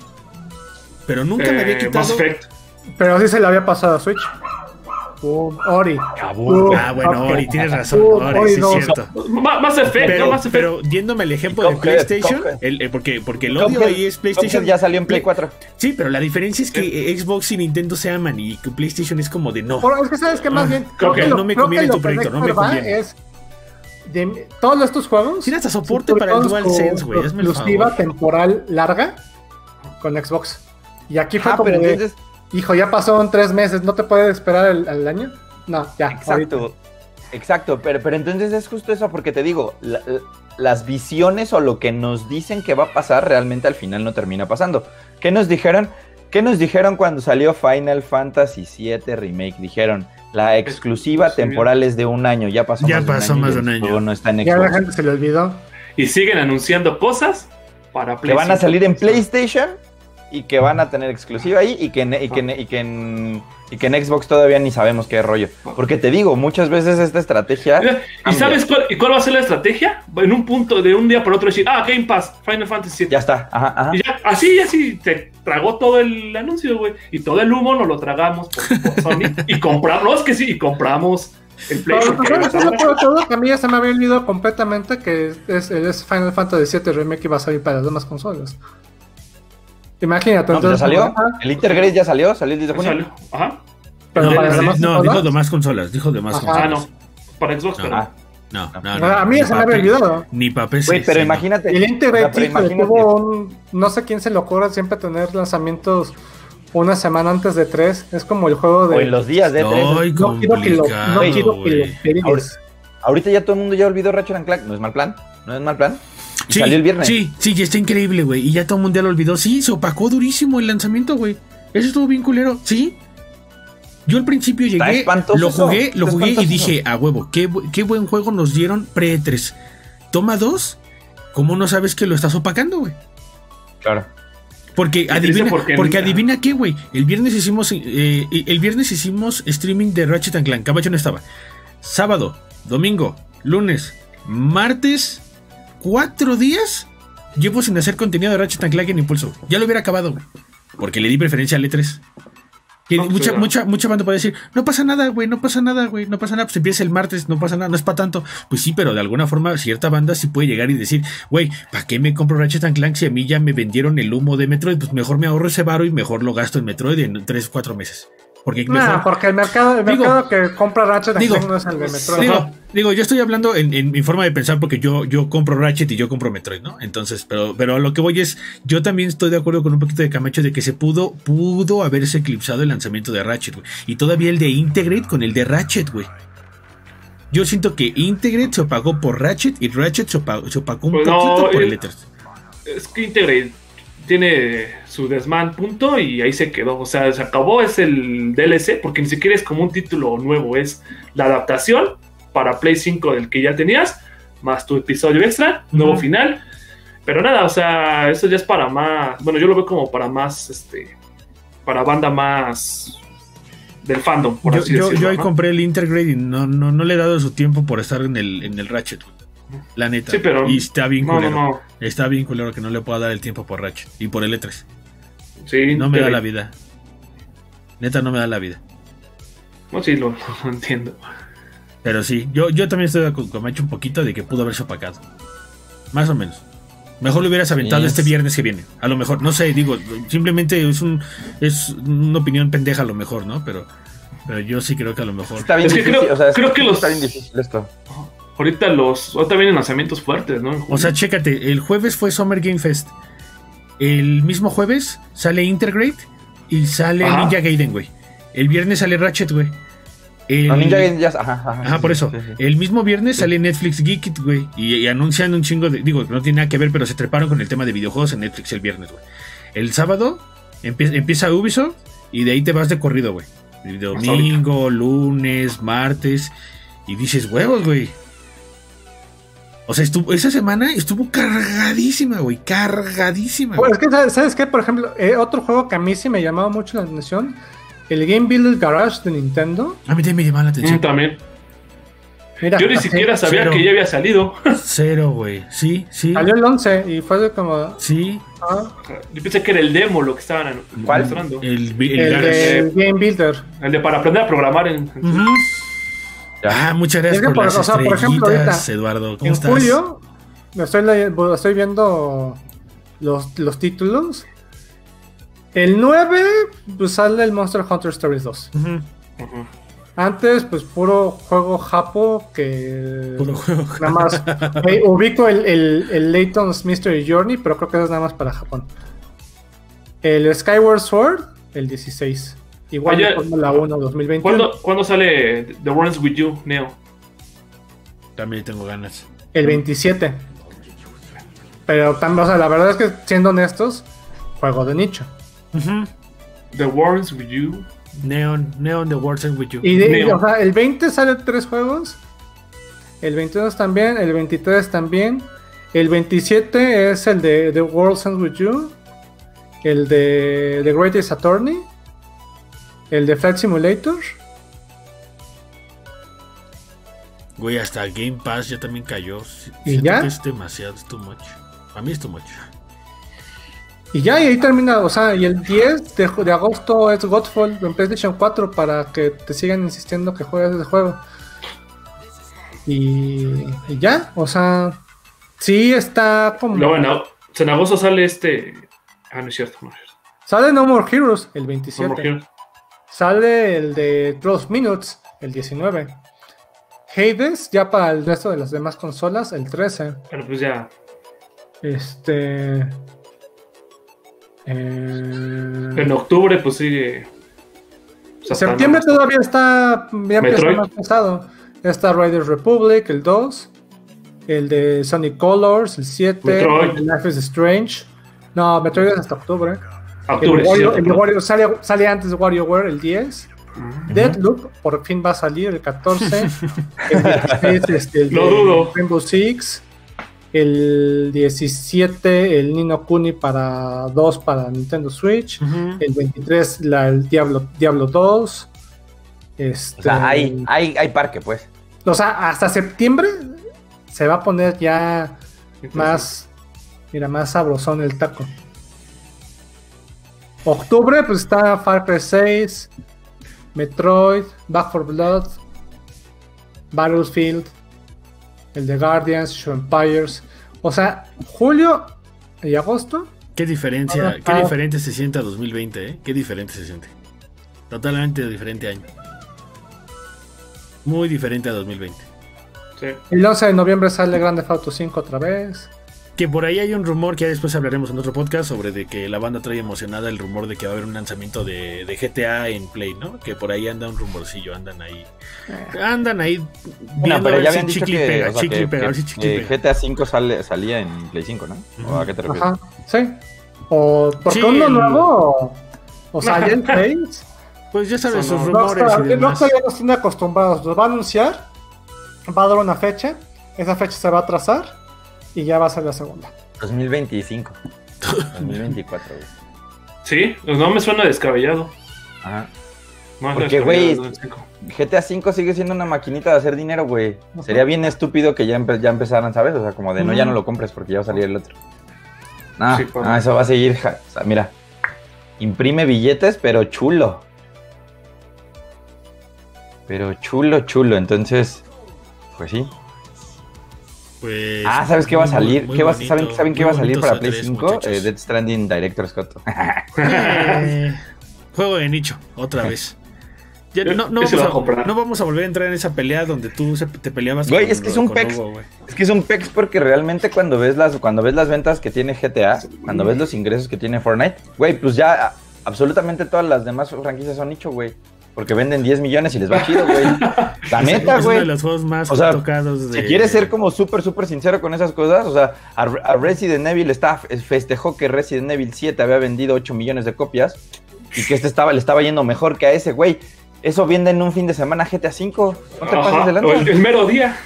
Pero nunca me había eh, quitado. Pero sí se le había pasado a Switch. Boom, Ori. Ah, bueno. Ori, tienes razón. Ori, Ori sí es cierto. Más efecto, Pero, más efecto. pero yéndome al ejemplo de PlayStation, el- eh, porque, porque el odio ahí es PlayStation. Ya salió en Play 4. Sí, pero la diferencia es que eh, Xbox y Nintendo se aman y que PlayStation es como de no. Es que sabes que más Ah, bien. creo que no me conviene tu proyecto, no me conviene. Es de todos estos juegos. Tiene hasta soporte para el DualSense, güey. Exclusiva temporal larga con Xbox. Y aquí fue Ah, como pero de, entonces, hijo, ya pasaron tres meses, ¿no te puedes esperar el, el año? No, ya. ahorita. exacto. Exacto, pero, pero entonces es justo eso, porque te digo, la- la- las visiones o lo que nos dicen que va a pasar realmente al final no termina pasando. ¿Qué nos dijeron? ¿Qué nos dijeron cuando salió Final Fantasy VII Remake? Dijeron, la exclusiva temporal es de un año, ya pasó Ya más de un pasó año. más de un año. no está en Ya la gente se le olvidó. Y siguen anunciando cosas para Que van a 5. salir en PlayStation y que van a tener exclusiva ahí y que en, y que en- y que en- y que en Xbox todavía ni sabemos qué rollo. Porque te digo, muchas veces esta estrategia... ¿Y cambia. sabes cuál, y cuál va a ser la estrategia? En un punto de un día por otro decir, ah, Game Pass, Final Fantasy VII. Ya está, ajá, ajá. Y ya, así, así, se tragó todo el anuncio, güey. Y todo el humo nos lo tragamos por, por Sony. [LAUGHS] y compramos, no, es que sí, y compramos el Play. Pero. Que a mí ya se me había olvidado completamente que es, es Final Fantasy VII Remake iba a salir para las demás consolas. Imagínate, No, pues ya entonces. salió. ah, El Intergrade ya salió, salió el 10 de junio. salió. Ajá. pero No, para las no, demás no, consolas. dijo de más consolas, dijo de más Ajá. Ah, consolas. no. Para Xbox, No. pero. Ah, No, no, no. a mí se me había olvidado. Ni para PC. Güey, pero sí, no. imagínate. El o sea, imagínate- tuvo un. No sé quién se le ocurre siempre tener lanzamientos una semana antes de tres. Es como el juego de. O en los días de Ay, tres. no quiero que lo, no quiero que lo. Ahorita ya todo el mundo ya olvidó Ratchet and Clank. No es mal plan. No es mal plan. Y Sí, salió el viernes. Sí, sí, ya está increíble, güey. Y ya todo el mundo ya lo olvidó. Sí, se opacó durísimo el lanzamiento, güey. Eso estuvo bien culero. Sí. Yo al principio llegué, lo eso, jugué, lo jugué y dije, a huevo, qué, qué buen juego nos dieron pre-3. Toma dos, ¿cómo no sabes que lo estás opacando, güey? Claro. Porque adivina, porque nunca. adivina qué, güey. El viernes hicimos, eh, el viernes hicimos streaming de Ratchet and Clank. Caballo no estaba. Sábado, domingo, lunes, martes, cuatro días. Llevo sin hacer contenido de Ratchet and Clank en Impulso. Ya lo hubiera acabado, güey. Porque le di preferencia al E3. Que No, mucha, mucha, mucha banda puede decir, no pasa nada, güey, no pasa nada, güey, no pasa nada, pues empieza el martes, no pasa nada, no es para tanto. Pues sí, pero de alguna forma cierta banda sí puede llegar y decir, güey, ¿para qué me compro Ratchet and Clank si a mí ya me vendieron el humo de Metroid? Pues mejor me ahorro ese varo y mejor lo gasto en Metroid en 3, 4 meses. Porque Nah, mejor... porque el mercado, el Digo- mercado que compra Ratchet digo- no es el de Metroid. Digo, digo, yo estoy hablando en, en mi forma de pensar porque yo, yo compro Ratchet y yo compro Metroid, ¿no? Entonces, pero, pero a lo que voy es, yo también estoy de acuerdo con un poquito de Camacho de que se pudo, pudo haberse eclipsado el lanzamiento de Ratchet, güey. Y todavía el de Integrate con el de Ratchet, güey. Yo siento que Integrate se opagó por Ratchet y Ratchet se opagó, se opagó un Pues no, poquito por el- E3. Es que Integrate tiene su desmán punto y ahí se quedó. O sea, se acabó, es el DLC, porque ni siquiera es como un título nuevo, es la adaptación para Play 5 del que ya tenías, más tu episodio extra, nuevo final. Pero nada, o sea, eso ya es para más. Bueno, yo lo veo como para más, este. Para banda más. Del fandom, por Yo, así yo, decirlo. yo ahí ¿no? compré el Integrate y no, no, no le he dado su tiempo por estar en el, en el Ratchet. La neta. Sí, pero- Y está bien No, no, culero. no. Está bien culero que no le pueda dar el tiempo por Ratchet y por el E3. Sí, No me da la vida. Neta, no me da la vida. No, sí, lo, [LAUGHS] lo entiendo. Pero sí, yo, yo también estoy con Camacho un poquito de que pudo haberse opacado. Más o menos. Mejor lo hubieras aventado este es- viernes que viene. A lo mejor, no sé, digo, simplemente es un es una opinión pendeja a lo mejor, ¿no? Pero, pero yo sí creo que a lo mejor. Está bien Es que creo- o sea, es- creo que los- está bien difícil esto. Ahorita los. Ahorita vienen lanzamientos fuertes, ¿no? O sea, chécate, el jueves fue Summer Game Fest. El mismo jueves sale Intergrade y sale Ajá. Ninja Gaiden, güey. El viernes sale Ratchet, güey. El- No, Ninja Gaiden ya. Ajá, ajá, Ajá, por eso. sí, sí. El mismo viernes Sí. sale Netflix Geek It, güey. Y, y anuncian un chingo de. Digo, que no tiene nada que ver, pero se treparon con el tema de videojuegos en Netflix el viernes, güey. El sábado empie- empieza Ubisoft y de ahí te vas de corrido, güey. Domingo, lunes, martes. Y dices, huevos, güey. O sea, estuvo, esa semana estuvo cargadísima, güey. Cargadísima. Pues güey. es que, ¿sabes- ¿sabes qué? Por ejemplo, eh, otro juego que a mí sí me llamaba mucho la atención, el Game Builder Garage de Nintendo. A mí también me llamaba la Mm, atención. también. Mira, Yo ni siquiera sabía cero. que ya había salido. [LAUGHS] Cero, güey. Sí, sí. Salió el 11 y fue de como. Sí. ah, Yo pensé que era el demo lo que estaban ¿Cuál? mostrando. El, el, el Garage. de Game Builder. El de para aprender a programar en. en- Ah, muchas gracias Es que por por- las o sea, por ejemplo, ahorita, Eduardo. ¿Cómo En estás? julio, estoy, estoy viendo los, los títulos. El 9, pues sale el Monster Hunter Stories 2. Ujú. Ujú. Antes, pues puro juego japo que. Puro juego. Nada más. [LAUGHS] eh, ubico el, el, el Layton's Mystery Journey, pero creo que eso es nada más para Japón. El Skyward Sword, el 16. Igual Oye, de Fórmula 1 2021. ¿Cuándo, ¿Cuándo sale The Runs With You, Neo? También tengo ganas. El 27. Pero también, o sea, la verdad es que siendo honestos, juego de nicho. Ujú. The Runs With You. Neon, Neon The Ends With You. Y de- Neo. o sea, el 20 sale tres juegos. El 22 también, el 23 también. El 27 es el de The World Ends With You. El de The Greatest Attorney. El de Flight Simulator. Güey, hasta Game Pass ya también cayó. ¿Y siento ya? que es demasiado, es too much. A mí es too much. Y ya, y ahí termina. O sea, y el 10 de, de agosto es Godfall en PlayStation 4 para que te sigan insistiendo que juegues ese juego. Y, y ya, o sea, sí está como. En, ag- en agosto sale este. Ah, no es cierto, no es cierto. Sale No More Heroes el No 27. More Heroes. Sale el de 12 Minutes el 19. Hades ya para el resto de las demás consolas el 13. Pero pues ya. Este. eh, En octubre, pues sigue. pues, septiembre no- todavía está. Ya empieza más pesado. Está Riders Republic el 2. El de Sonic Colors el 7. Metroid. El Life is Strange. No, Metroid es hasta octubre. Octubre, el sí, Wario, cierto, el ¿no? Wario- sale, sale antes de WarioWare el 10. Ujú. Deadloop por fin va a salir el 14. [LAUGHS] el 16 este, el dudo. Rainbow Six. El 17 el Nino Kuni para 2 para Nintendo Switch. El 23 la, el Diablo, Diablo 2. Este, O sea, hay, hay, hay parque, pues. o sea, hasta septiembre se va a poner ya más, mira, más sabrosón el taco. Octubre, pues está Far Cry 6, Metroid, Back 4 Blood, Battlefield, el de Guardians, of Empires. O sea, julio y agosto. Qué diferencia, Ah, qué ah. diferente se siente a 2020, ¿eh? Qué diferente se siente. Totalmente diferente año. Muy diferente a 2020. Sí. El 11 de noviembre sale Grande Auto 5 otra vez. Que por ahí hay un rumor que ya después hablaremos en otro podcast sobre de que la banda trae emocionada el rumor de que va a haber un lanzamiento de, de GTA en Play, ¿no? Que por ahí anda un rumorcillo, andan ahí. Andan ahí viendo pero ya si habían dicho chicle y que, pega, o sea, chicle y que- pega, a ver si y que pega. GTA 5 sale, salía en Play 5, ¿no? ¿O a qué te refieres? Ajá, sí. O porque Sí, uno nuevo. O, sea, ya el [LAUGHS] 6. Pues ya sabes, sus rumores y demás. Ya nos tiene acostumbrados. Los va a anunciar, va a dar una fecha, esa fecha se va a trazar y ya va a ser la segunda. 2025. 2024, [LAUGHS] güey. Sí, pues no me suena descabellado. Ajá. No Porque, güey. GTA 5 sigue siendo una maquinita de hacer dinero, güey. Sería bien estúpido que ya, empe- ya empezaran, ¿sabes? O sea, como de no, ya no lo compres porque ya va a salir el otro. No, Sí, cuando- no, eso va a seguir. ja- o sea, mira, imprime billetes, pero chulo. Pero chulo, chulo. Entonces, pues sí. Pues, Ah, ¿sabes qué va a salir? muy ¿Qué va, bonito, ¿Saben, ¿saben qué va a salir para Play A3, 5? muchachos. Eh, Dead Stranding Director Scott. [LAUGHS] Eh, juego de nicho, otra vez. Ya, no, vamos a, voy a comprar. no vamos a volver a entrar en esa pelea donde tú se- te peleabas Güey, con, es que es un con pex. Hugo. Es que es un pex porque realmente cuando ves las cuando ves las ventas que tiene GTA, cuando ves los ingresos que tiene Fortnite, güey, pues ya absolutamente todas las demás franquicias son nicho, güey. Porque venden 10 millones y les va chido, güey. La [LAUGHS] neta, es uno de güey. los juegos más O sea, tocados de... Si quieres ser como súper, súper sincero con esas cosas, o sea, a, a Resident Evil está, festejó que Resident Evil 7 había vendido 8 millones de copias y que este estaba, le estaba yendo mejor que a ese, güey. Eso vende en un fin de semana GTA 5. No te pases Ajá, de lanza. o el, el mero día.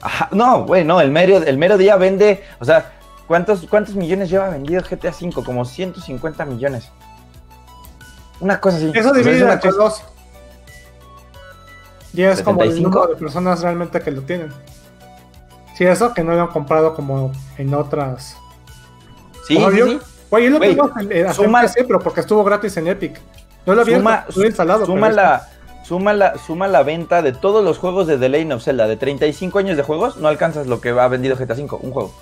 Ajá, no, güey, no, el mero, el mero día vende, o sea, ¿cuántos, ¿cuántos millones lleva vendido GTA V? Como 150 millones. Una cosa así. Eso es divide una entre cosa- dos. Y es como el 75. número de personas realmente que lo tienen. Sí, eso que no lo han comprado como en otras. Sí, sí, yo- sí. Güey, yo lo Güey, tengo en, suma- PC, pero porque estuvo gratis en Epic. No lo había Suma, instalado. suma la, suma, la, suma la venta de todos los juegos de The Legend of Zelda. De 35 años de juegos, no alcanzas lo que ha vendido GTA V. Un juego.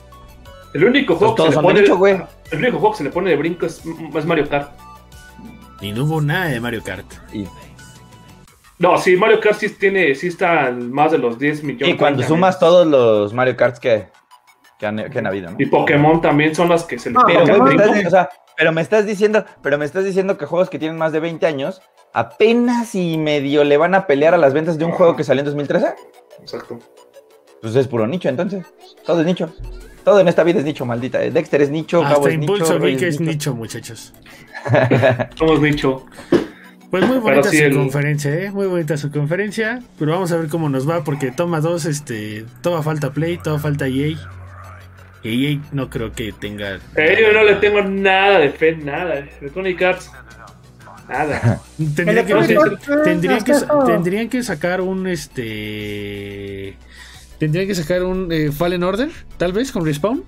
El único juego que todos se le pone. El único juego que se le pone de brinco es, es Mario Kart. Y no hubo nada de Mario Kart. Y, No, sí, Mario Kart sí tiene, sí está en más de los 10 millones. y cuando sumas todos los Mario Karts que, que, han, que han habido, ¿no? Y Pokémon también son las que se le ponen Pero, me estás, o sea, pero me estás diciendo, pero me estás diciendo que juegos que tienen más de 20 años apenas y medio le van a pelear a las ventas de un juego que salió en 2013. Exacto. Pues es puro nicho, entonces. Todo es nicho. Todo en esta vida es nicho, maldita. Dexter es nicho, Cabo Hasta es nicho, Impulso Rey Geek es nicho, muchachos. [LAUGHS] Somos nicho. Pues muy bonita sí, su el- conferencia, ¿eh? Muy bonita su conferencia. Pero vamos a ver cómo nos va, porque toma dos, este. Toma falta Play, toma falta EA. Y EA no creo que tenga. Eh, yo no le tengo nada de fe, nada. Nada. [LAUGHS] Que, Electronic ten- Arts, eh, tendrían, que, tendrían que sacar un este. Tendrían que sacar un eh, Fallen Order, tal vez, con Respawn.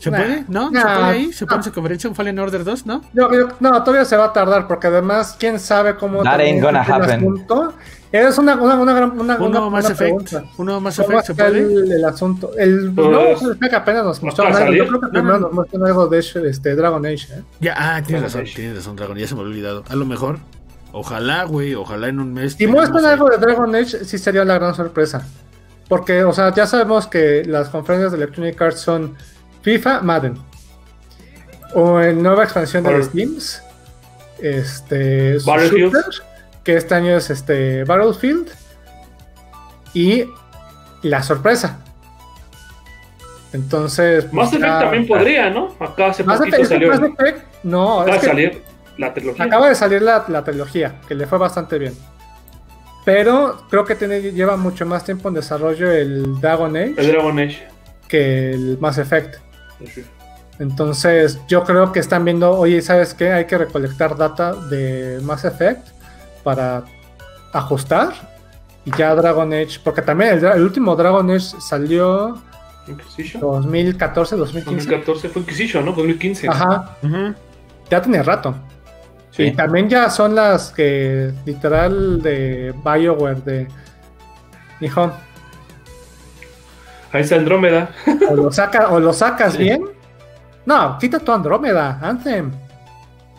¿Se Nah. puede? ¿No? ¿Se Nah. puede ahí? ¿Se puede conferencia un Fallen Order 2? ¿No? No, todavía se va a tardar porque además, quién sabe cómo. That ain't gonna happen. asunto. Es una, una, una, gran- una, Un una nuevo Mass buena Effect. pregunta. Un nuevo Mass ¿Cómo va a Effect, ¿se puede? el, el asunto? El Pues, no, apenas nos ¿no mostraron algo. Yo creo que primero no. nos muestran algo de este, Dragon Age. ¿eh? Ya, ah, tienes Dragon razón, Age. tienes razón, Dragon. Ya se me había olvidado. A lo mejor. Ojalá, güey. Ojalá en un mes. Si muestran algo de Dragon Age, sí sería la gran sorpresa. Porque, o sea, ya sabemos que las conferencias de Electronic Arts son FIFA, Madden. O en nueva expansión de Bar- los Teams. Este. Battlefield. Shooter, que este año es este Battlefield. Y la sorpresa. Entonces. Mass pues, Effect ya- también podría, ¿no? Acá hace Mass poquito Effect, salió. Mass Effect- no, Acaba de salir la trilogía. Acaba de salir la, la trilogía, que le fue bastante bien. Pero creo que tiene, lleva mucho más tiempo en desarrollo el Dragon Age El Dragon Age. que el Mass Effect. Entonces yo creo que están viendo, oye, ¿sabes qué? Hay que recolectar data de Mass Effect para ajustar. Y ya Dragon Age, porque también el, último Dragon Age salió Inquisition. 2014, 2015. 2014 fue Inquisition, ¿no? 2015. Ajá, Ujú. ya tiene rato. Sí. Y también ya son las que literal de BioWare de Nihon. Ahí está Andrómeda. O lo, saca, o lo sacas bien. No, quita tu Andrómeda, Anthem.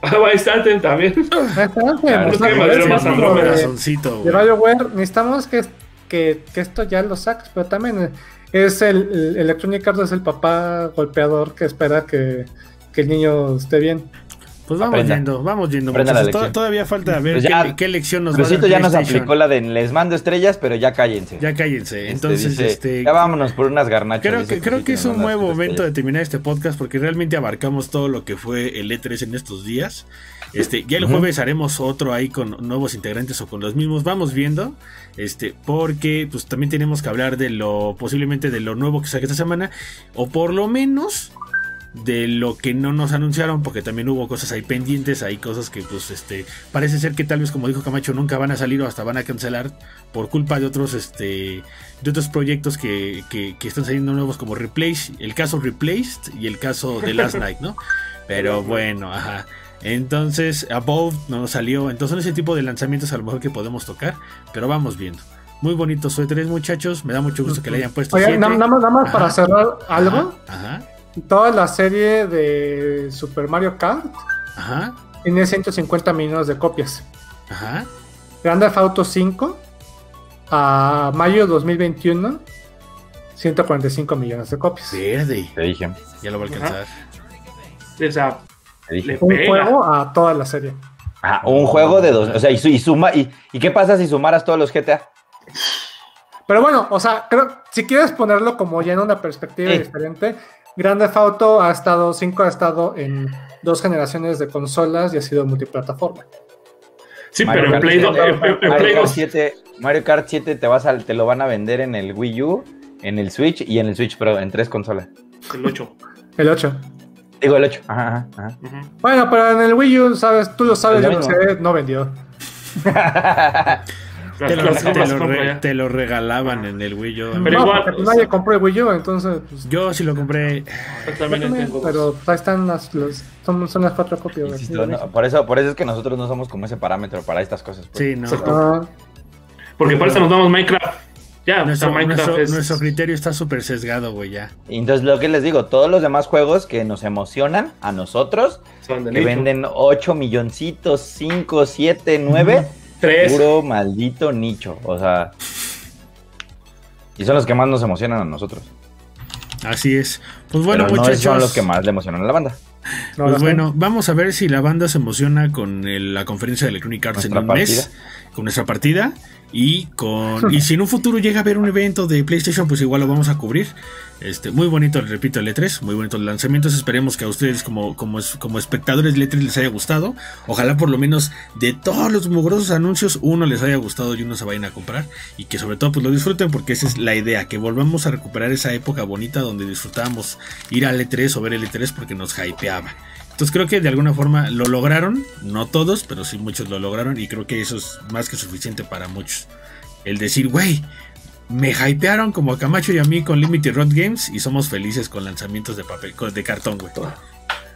Ah, Ahí está Anthem también. Ahí está Anthem. Claro, más Andrómeda. de-. BioWare necesitamos que, que, que esto ya lo saques, pero también es el, el Electronic Arts es el papá golpeador que espera que, que el niño esté bien. Pues vamos Aprenda. yendo, vamos yendo. To-. Todavía falta ver Pues qué, ya- qué lección nos va a dar ya nos aplicó la de les mando estrellas, pero ya cállense. Ya cállense. Este, Entonces, dice, este. ya vámonos por unas garnachas. Creo que, creo que es un buen momento de terminar este podcast porque realmente abarcamos todo lo que fue el E3 en estos días. Este, ya el jueves haremos otro ahí con nuevos integrantes o con los mismos. Vamos viendo. Este, porque pues también tenemos que hablar de lo posiblemente de lo nuevo que saque esta semana. O por lo menos de lo que no nos anunciaron, porque también hubo cosas ahí pendientes, hay cosas que pues este parece ser que tal vez como dijo Camacho nunca van a salir o hasta van a cancelar por culpa de otros este de otros proyectos que, que, que están saliendo nuevos como Replace, el caso Replaced y el caso de Last [LAUGHS] Night, ¿no? Pero bueno, ajá. Entonces, Above no salió. Entonces, son ese tipo de lanzamientos a lo mejor que podemos tocar. Pero vamos viendo. Muy bonitos suéteres, muchachos. Me da mucho gusto que le hayan puesto. Oye, nada más, nada más Ajá. para cerrar algo. Ajá, Toda la serie de Super Mario Kart ajá, tiene 150 millones de copias. ajá. Grand Theft Auto 5 a mayo 2021 145 millones de copias. Verde. Te dije, Ya lo va a alcanzar. O sea, le Un pega. juego a toda la serie. Ah, un juego de dos. O sea, y, su- y suma. Y, ¿Y qué pasa si sumaras todos los GTA? Pero bueno, o sea, creo, si quieres ponerlo como ya en una perspectiva Sí. diferente, Grand Theft Auto ha estado, 5 ha estado en dos generaciones de consolas y ha sido multiplataforma. Sí, Mario pero en Kart Play, do- 7, en- en- en Play Mario Kart 2. 7, Mario Kart 7 te, vas a- te lo van a vender en el Wii U, en el Switch y en el Switch Pro, en tres consolas. El 8. El 8. Digo el 8. Ajá, ajá, ajá. Bueno, pero en el Wii U, sabes, tú lo sabes, yo mismo. sé, no vendió. [LAUGHS] Te lo, Las te lo compra re- ya. te lo regalaban en el Wii U. Pero no, igual, porque pues, nadie compró el Wii U, entonces, pues, Yo sí lo compré. Yo también yo pero ahí están las, los- son, son las cuatro copias. no, por, eso, por eso es que nosotros no somos como ese parámetro para estas cosas. pues. Sí, no. Ah, Porque por eso nos damos Minecraft. Ya, Nuestro, o sea, Minecraft nuestro- es. nuestro criterio está súper sesgado, güey, ya. Y Entonces, lo que les digo, todos los demás juegos que nos emocionan a nosotros, que venden 8 milloncitos, 5, 7, 9, Tres. puro maldito nicho. O sea. Y son los que más nos emocionan a nosotros. Así es. Pues bueno, Pero no muchachos. son los que más le emocionan a la banda. no, Pues bueno, vamos a ver si la banda se emociona con el- la conferencia de Electronic Arts en un mes, con nuestra partida y con y si en un futuro llega a haber un evento de PlayStation, pues igual lo vamos a cubrir. Este, muy bonito, repito, el E3, muy bonito el lanzamiento. Esperemos que a ustedes como, como, como espectadores del E3 les haya gustado. Ojalá por lo menos de todos los mugrosos anuncios, uno les haya gustado y uno se vayan a comprar. Y que sobre todo pues lo disfruten porque esa es la idea, que volvamos a recuperar esa época bonita donde disfrutábamos ir al E3 o ver el E3 porque nos hypeaba. Entonces creo que de alguna forma lo lograron, no todos, pero sí muchos lo lograron y creo que eso es más que suficiente para muchos. El decir, güey, me hypearon como a Camacho y a mí con Limited Run Games y somos felices con lanzamientos de papel, con- de cartón, güey.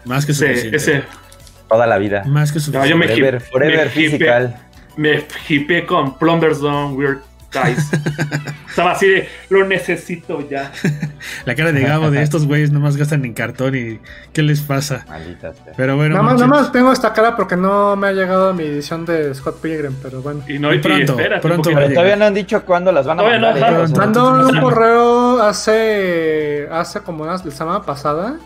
Más que suficiente. ese. Toda la vida. Más que No, suficiente. yo me Forever, forever me physical. Me hipeé con Plumbers Zone, Weird Guys. [LAUGHS] Estaba así de, lo necesito ya. [LAUGHS] La cara de Gabo de estos güeyes nomás gastan en cartón y ¿qué les pasa? Maldita sea. Pero bueno, Nada más, nada más tengo esta cara porque no me ha llegado mi edición de Scott Pilgrim, pero bueno. Y no, Y pronto, espérate, pronto Pero todavía no han dicho cuándo las van a Todavía mandar. ¿eh? Mandó un correo hace hace como una la semana pasada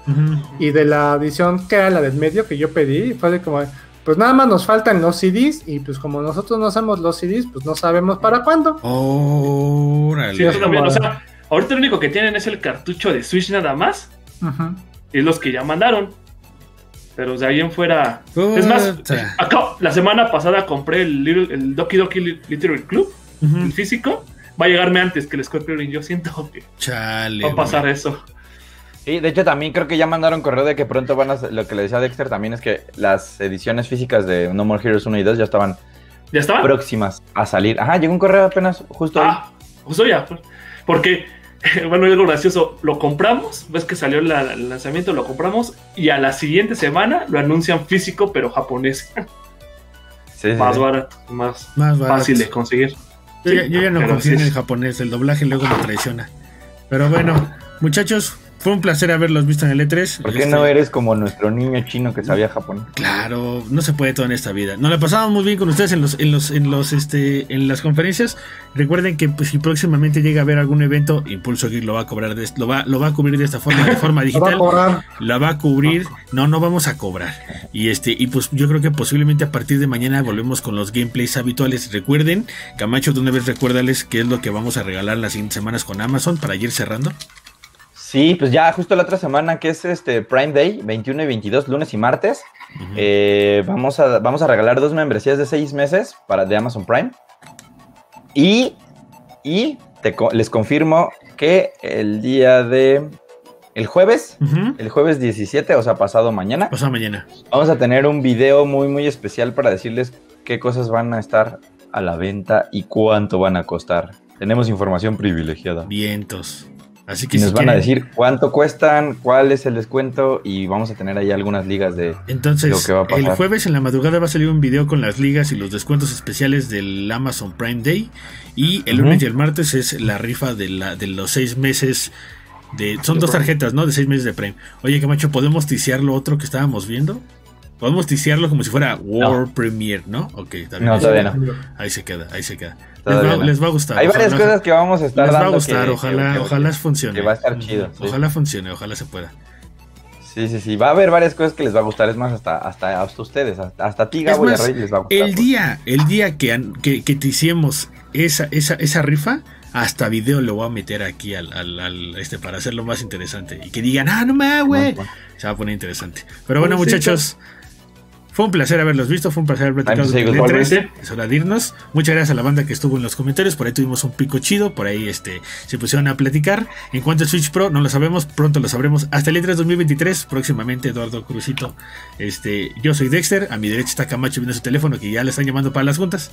y de la edición que era la del medio que yo pedí, fue de como, pues nada más nos faltan los CDs y pues como nosotros no hacemos los CDs, pues no sabemos para cuándo. Órale. Sí, también, o sea, ahorita lo único que tienen es el cartucho de Switch nada más. Y es los que ya mandaron. Pero de ahí en fuera. Es más, acá, la semana pasada compré el, Little- el Doki Doki Literary Club, el físico. Va a llegarme antes que el Scorpion. Yo siento que Chale. va a pasar eso. Sí, de hecho también creo que ya mandaron correo de que pronto van a... Lo que le decía Dexter también es que las ediciones físicas de No More Heroes 1 y 2 ya estaban ¿Ya estaba? próximas a salir. Ajá, llegó un correo apenas justo hoy. Ah, justo ya. Porque, [LAUGHS] bueno, algo gracioso. Lo compramos, ves que salió la- el lanzamiento, lo compramos. Y a la siguiente semana lo anuncian físico, pero japonés. [LAUGHS] Sí, sí, Más sí. barato, más Más barato. fácil de conseguir. Yo, ya- yo ya no confío en sí. el japonés, el doblaje luego me traiciona. Pero bueno, muchachos, fue un placer haberlos visto en el E3. ¿Por qué Este, no eres como nuestro niño chino que sabía japonés? Claro, no se puede todo en esta vida. Nos la pasamos muy bien con ustedes en los, en los, en los, este, en las conferencias. Recuerden que pues, si próximamente llega a haber algún evento, Impulso Geek lo va a cobrar, de, lo va, lo va a cubrir de esta forma, de [LAUGHS] forma Lo va a digital. cobrar. La va a cubrir. No, no vamos a cobrar. Y este, y pues yo creo que posiblemente a partir de mañana volvemos con los gameplays habituales. Recuerden, Camacho, de una vez recuérdales qué es lo que vamos a regalar las siguientes semanas con Amazon para ir cerrando. Sí, pues ya justo la otra semana que es este Prime Day, 21 y 22, lunes y martes, eh, vamos, a, vamos a regalar dos membresías de seis meses para, de Amazon Prime. Y, y te les confirmo que el día de... El jueves, el jueves 17, o sea, pasado mañana, Pasado mañana. vamos a tener un video muy, muy especial para decirles qué cosas van a estar a la venta y cuánto van a costar. Tenemos información privilegiada. Vientos. Así que Y nos si van a decir cuánto cuestan, cuál es el descuento y vamos a tener ahí algunas ligas de... Entonces, lo que va a pasar. el jueves en la madrugada va a salir un video con las ligas y los descuentos especiales del Amazon Prime Day. Y el lunes y el martes es la rifa de, la, de los seis meses. De, son De dos tarjetas, ¿no? De seis meses de Prime. Oye, Camacho, ¿podemos ticiar lo otro que estábamos viendo? Podemos ticiarlo como si fuera World Premiere, ¿no? Ok, está bien. No, todavía no. Ahí se queda, ahí se queda. Les Todavía va, no. les va a gustar. Hay varias cosas que vamos a estar Les va a dando gustar, que- ojalá, que- ojalá funcione. que va a estar chido, sí. Ojalá funcione, ojalá se pueda. Sí, sí, sí. Va a haber varias cosas que les va a gustar. Es más, hasta, hasta, hasta ustedes, hasta, hasta a ti, Gabo y a Rey les va a gustar. El día, el día que, que, que te hicimos esa, esa, esa rifa, hasta video lo voy a meter aquí al, al- al- este para hacerlo más interesante. Y que digan, ah, no me güey. Bueno, Se va a poner interesante. Pero bueno, muchachos, Fue un placer haberlos visto, fue un placer haber platicado say con. Es hora de irnos. Muchas gracias a la banda que estuvo en los comentarios. Por ahí tuvimos un pico chido. Por ahí este, se pusieron a platicar. En cuanto al Switch Pro, no lo sabemos. Pronto lo sabremos. Hasta el E3 2023. Próximamente, Eduardo Cruzito. Este, yo soy Dexter. A mi derecha está Camacho viendo su teléfono que ya le están llamando para las juntas.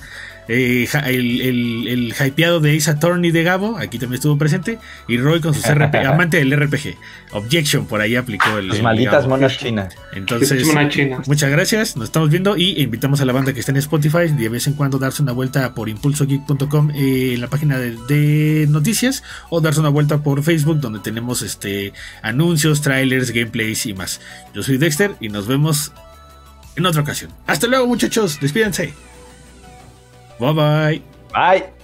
Eh, el, el, el hypeado de Ace Attorney de Gabo. Aquí también estuvo presente. Y Roy con sus RP, [LAUGHS] amante del RPG. Objection, por ahí aplicó el. El malditas monas chinas. Entonces, china. muchas gracias, nos estamos viendo y invitamos a la banda que está en Spotify de vez en cuando darse una vuelta por impulsogeek.com eh, en la página de, noticias o darse una vuelta por Facebook donde tenemos este anuncios, trailers, gameplays y más. Yo soy Dexter y nos vemos en otra ocasión. Hasta luego muchachos, despídense. Bye bye. Bye.